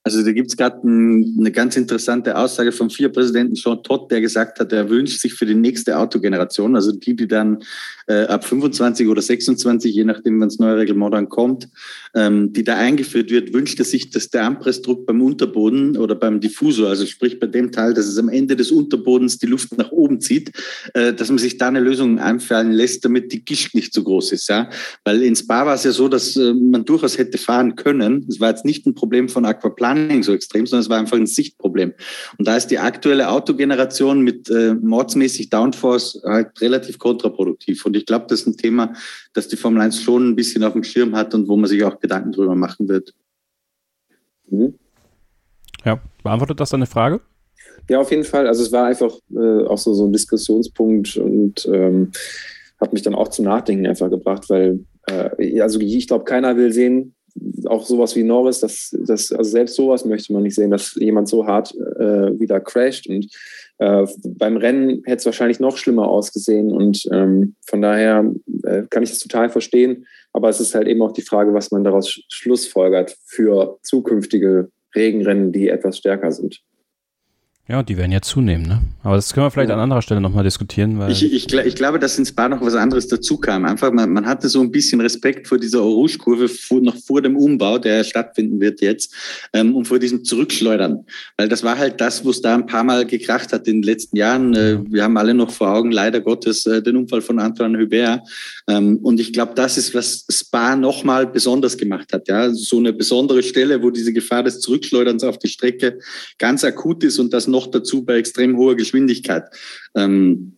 [SPEAKER 4] Also da gibt es gerade ein, eine ganz interessante Aussage vom Vier-Präsidenten Jean Todt, der gesagt hat, er wünscht sich für die nächste Autogeneration, also die, die dann äh, ab 25 oder 26, je nachdem, wann das neue Reglement dann kommt, ähm, die da eingeführt wird, wünscht er sich, dass der Anpressdruck beim Unterboden oder beim Diffusor, also sprich bei dem Teil, dass es am Ende des Unterbodens die Luft nach oben zieht, äh, dass man sich da eine Lösung einfallen lässt, damit die Gischt nicht so groß ist. Ja? Weil in Spa war es ja so, dass äh, man durchaus hätte fahren können. Es war jetzt nicht ein Problem von Aquaplaning so extrem, sondern es war einfach ein Sichtproblem. Und da ist die aktuelle Autogeneration mit äh, mordsmäßig Downforce halt relativ kontraproduktiv. Und ich glaube, das ist ein Thema, das die Formel 1 schon ein bisschen auf dem Schirm hat und wo man sich auch Gedanken drüber machen wird.
[SPEAKER 3] Mhm. Ja, beantwortet das deine Frage?
[SPEAKER 6] Ja, auf jeden Fall. Also es war einfach äh, auch so, so ein Diskussionspunkt und ähm, hat mich dann auch zum Nachdenken einfach gebracht, weil äh, also ich glaube, keiner will sehen, auch sowas wie Norris, dass, dass, also selbst sowas möchte man nicht sehen, dass jemand so hart äh, wieder crasht. Und äh, beim Rennen hätte es wahrscheinlich noch schlimmer ausgesehen. Und ähm, von daher äh, kann ich das total verstehen. Aber es ist halt eben auch die Frage, was man daraus schlussfolgert für zukünftige Regenrennen, die etwas stärker sind.
[SPEAKER 3] Ja, die werden ja zunehmen, ne? Aber das können wir vielleicht ja. an anderer Stelle nochmal diskutieren. Weil
[SPEAKER 4] ich, ich, ich, glaube, dass ins Spa noch was anderes dazu kam. Einfach, man, man hatte so ein bisschen Respekt vor dieser Rouge-Kurve noch vor dem Umbau, der stattfinden wird jetzt, ähm, und vor diesem Zurückschleudern. Weil das war halt das, wo es da ein paar Mal gekracht hat in den letzten Jahren. Äh, wir haben alle noch vor Augen, leider Gottes, äh, den Unfall von Antoine Hubert. Ähm, und ich glaube, das ist, was Spa nochmal besonders gemacht hat. Ja, So eine besondere Stelle, wo diese Gefahr des Zurückschleuderns auf die Strecke ganz akut ist und das noch noch dazu bei extrem hoher Geschwindigkeit. Ähm,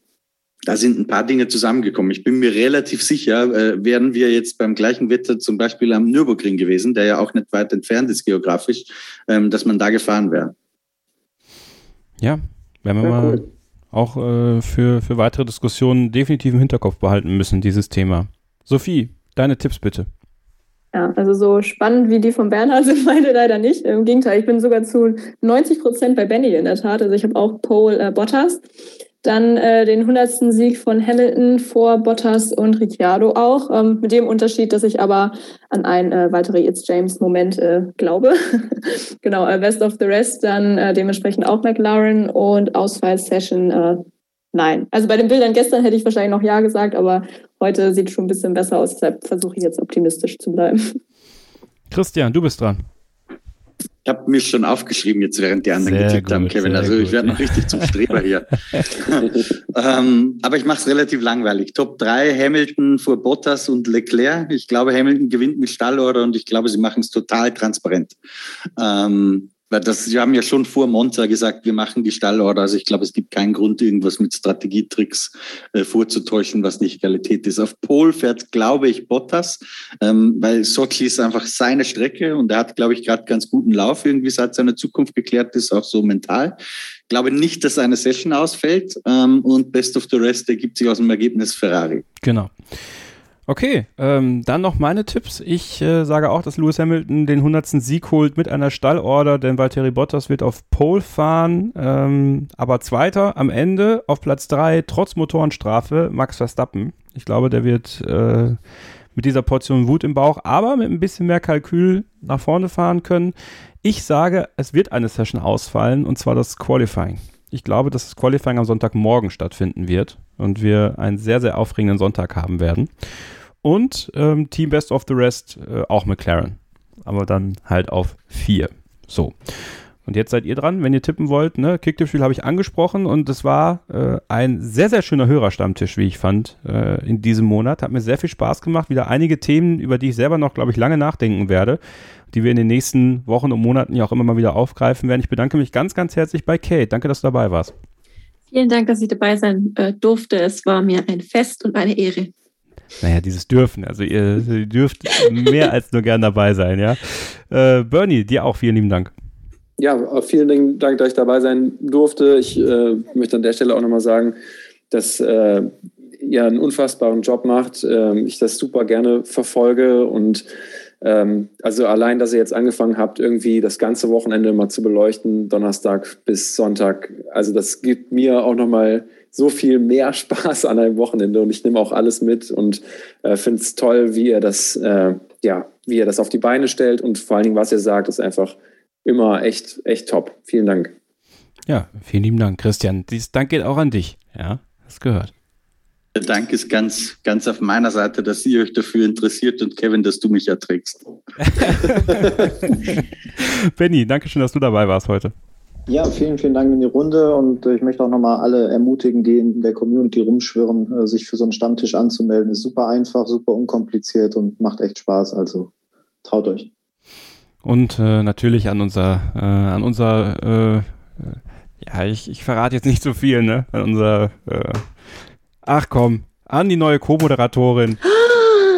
[SPEAKER 4] da sind ein paar Dinge zusammengekommen. Ich bin mir relativ sicher, äh, wären wir jetzt beim gleichen Wetter zum Beispiel am Nürburgring gewesen, der ja auch nicht weit entfernt ist geografisch, ähm, dass man da gefahren wäre.
[SPEAKER 3] Ja, werden wir ja, mal cool. auch äh, für, für weitere Diskussionen definitiv im Hinterkopf behalten müssen, dieses Thema. Sophie, deine Tipps bitte.
[SPEAKER 9] Ja, also so spannend wie die von Bernhard sind meine leider nicht. Im Gegenteil, ich bin sogar zu 90 Prozent bei Benny in der Tat. Also ich habe auch Paul äh, Bottas. Dann äh, den 100. Sieg von Hamilton vor Bottas und Ricciardo auch. Ähm, mit dem Unterschied, dass ich aber an einen äh, weitere It's James-Moment äh, glaube. genau, äh, Best of the Rest, dann äh, dementsprechend auch McLaren und Ausfallsession äh, nein. Also bei den Bildern gestern hätte ich wahrscheinlich noch Ja gesagt, aber heute sieht es schon ein bisschen besser aus. Deshalb versuche ich jetzt optimistisch zu bleiben.
[SPEAKER 3] Christian, du bist dran.
[SPEAKER 4] Ich habe mir schon aufgeschrieben, jetzt während die anderen sehr getippt gut, haben, Kevin. Also ich werde noch richtig zum Streber hier. ähm, aber ich mache es relativ langweilig. Top 3, Hamilton vor Bottas und Leclerc. Ich glaube, Hamilton gewinnt mit Stallorder und ich glaube, sie machen es total transparent. Ähm, weil das, wir haben ja schon vor Monza gesagt, wir machen die Stallorder. Also ich glaube, es gibt keinen Grund, irgendwas mit Strategietricks äh, vorzutäuschen, was nicht Realität ist. Auf Pol fährt, glaube ich, Bottas, ähm, weil Sochi ist einfach seine Strecke und er hat, glaube ich, gerade ganz guten Lauf irgendwie seit seiner Zukunft geklärt ist, auch so mental. Ich glaube nicht, dass eine Session ausfällt ähm, und Best of the Rest ergibt sich aus dem Ergebnis Ferrari.
[SPEAKER 3] Genau. Okay, ähm, dann noch meine Tipps. Ich äh, sage auch, dass Lewis Hamilton den 100. Sieg holt mit einer Stallorder, denn Valtteri Bottas wird auf Pole fahren, ähm, aber Zweiter am Ende auf Platz 3, trotz Motorenstrafe, Max Verstappen. Ich glaube, der wird äh, mit dieser Portion Wut im Bauch, aber mit ein bisschen mehr Kalkül nach vorne fahren können. Ich sage, es wird eine Session ausfallen, und zwar das Qualifying. Ich glaube, dass das Qualifying am Sonntagmorgen stattfinden wird und wir einen sehr, sehr aufregenden Sonntag haben werden. Und ähm, Team Best of the Rest äh, auch McLaren. Aber dann halt auf vier. So. Und jetzt seid ihr dran, wenn ihr tippen wollt. Ne? Kicktippspiel habe ich angesprochen und es war äh, ein sehr, sehr schöner Hörerstammtisch, wie ich fand, äh, in diesem Monat. Hat mir sehr viel Spaß gemacht. Wieder einige Themen, über die ich selber noch, glaube ich, lange nachdenken werde, die wir in den nächsten Wochen und Monaten ja auch immer mal wieder aufgreifen werden. Ich bedanke mich ganz, ganz herzlich bei Kate. Danke, dass du dabei warst.
[SPEAKER 5] Vielen Dank, dass ich dabei sein äh, durfte. Es war mir ein Fest und eine Ehre.
[SPEAKER 3] Naja, dieses Dürfen. Also ihr, dürft mehr als nur gern dabei sein, ja. Äh, Bernie, dir auch vielen lieben Dank.
[SPEAKER 6] Ja, vielen Dank, dass ich dabei sein durfte. Ich äh, möchte an der Stelle auch nochmal sagen, dass äh, ihr einen unfassbaren Job macht. Ähm, ich das super gerne verfolge und ähm, also allein, dass ihr jetzt angefangen habt, irgendwie das ganze Wochenende mal zu beleuchten, Donnerstag bis Sonntag, also das gibt mir auch nochmal so viel mehr Spaß an einem Wochenende und ich nehme auch alles mit und äh, finde es toll, wie ihr das, äh, ja, wie ihr das auf die Beine stellt und vor allen Dingen, was ihr sagt, ist einfach immer echt, echt top. Vielen Dank.
[SPEAKER 3] Ja, vielen lieben Dank, Christian. Dieses Dank geht auch an dich. Ja, hast gehört.
[SPEAKER 4] Der Dank ist ganz, ganz auf meiner Seite, dass ihr euch dafür interessiert und Kevin, dass du mich erträgst.
[SPEAKER 3] Benny, danke schön, dass du dabei warst heute.
[SPEAKER 8] Ja, vielen, vielen Dank in die Runde und ich möchte auch nochmal alle ermutigen, die in der Community rumschwirren, äh, sich für so einen Stammtisch anzumelden. Ist super einfach, super unkompliziert und macht echt Spaß. Also traut euch.
[SPEAKER 3] Und äh, natürlich an unser, äh, an unser, äh, ja, ich, ich verrate jetzt nicht so viel, ne? An unser äh, Ach komm, an die neue Co-Moderatorin.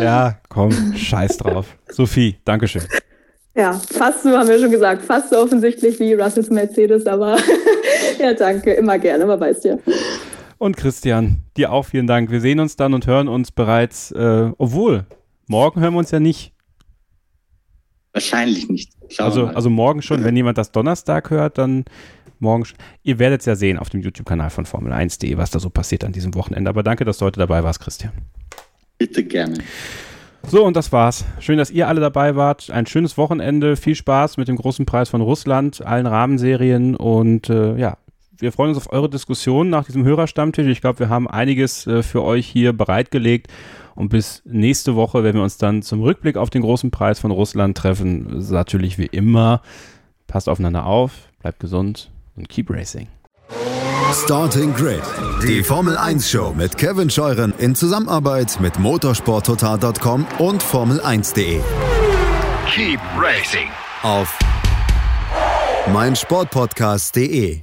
[SPEAKER 3] Ja, komm, scheiß drauf. Sophie, Dankeschön.
[SPEAKER 9] Ja, fast so, haben wir schon gesagt, fast so offensichtlich wie Russells Mercedes, aber ja, danke, immer gerne, man weiß ja.
[SPEAKER 3] Und Christian, dir auch vielen Dank. Wir sehen uns dann und hören uns bereits, äh, obwohl, morgen hören wir uns ja nicht.
[SPEAKER 4] Wahrscheinlich nicht.
[SPEAKER 3] also, also morgen schon, wenn jemand das Donnerstag hört, dann morgen. Ihr werdet es ja sehen auf dem YouTube-Kanal von Formel1.de, was da so passiert an diesem Wochenende. Aber danke, dass du heute dabei warst, Christian.
[SPEAKER 4] Bitte gerne.
[SPEAKER 3] So, und das war's. Schön, dass ihr alle dabei wart. Ein schönes Wochenende. Viel Spaß mit dem großen Preis von Russland, allen Rahmenserien und äh, ja, wir freuen uns auf eure Diskussion nach diesem Hörerstammtisch. Ich glaube, wir haben einiges äh, für euch hier bereitgelegt. Und bis nächste Woche, wenn wir uns dann zum Rückblick auf den großen Preis von Russland treffen, natürlich wie immer, passt aufeinander auf, bleibt gesund und keep racing.
[SPEAKER 1] Starting Grid, die Formel 1 Show mit Kevin Scheuren in Zusammenarbeit mit motorsporttotal.com und Formel1.de.
[SPEAKER 2] Keep racing
[SPEAKER 1] Auf meinsportpodcast.de.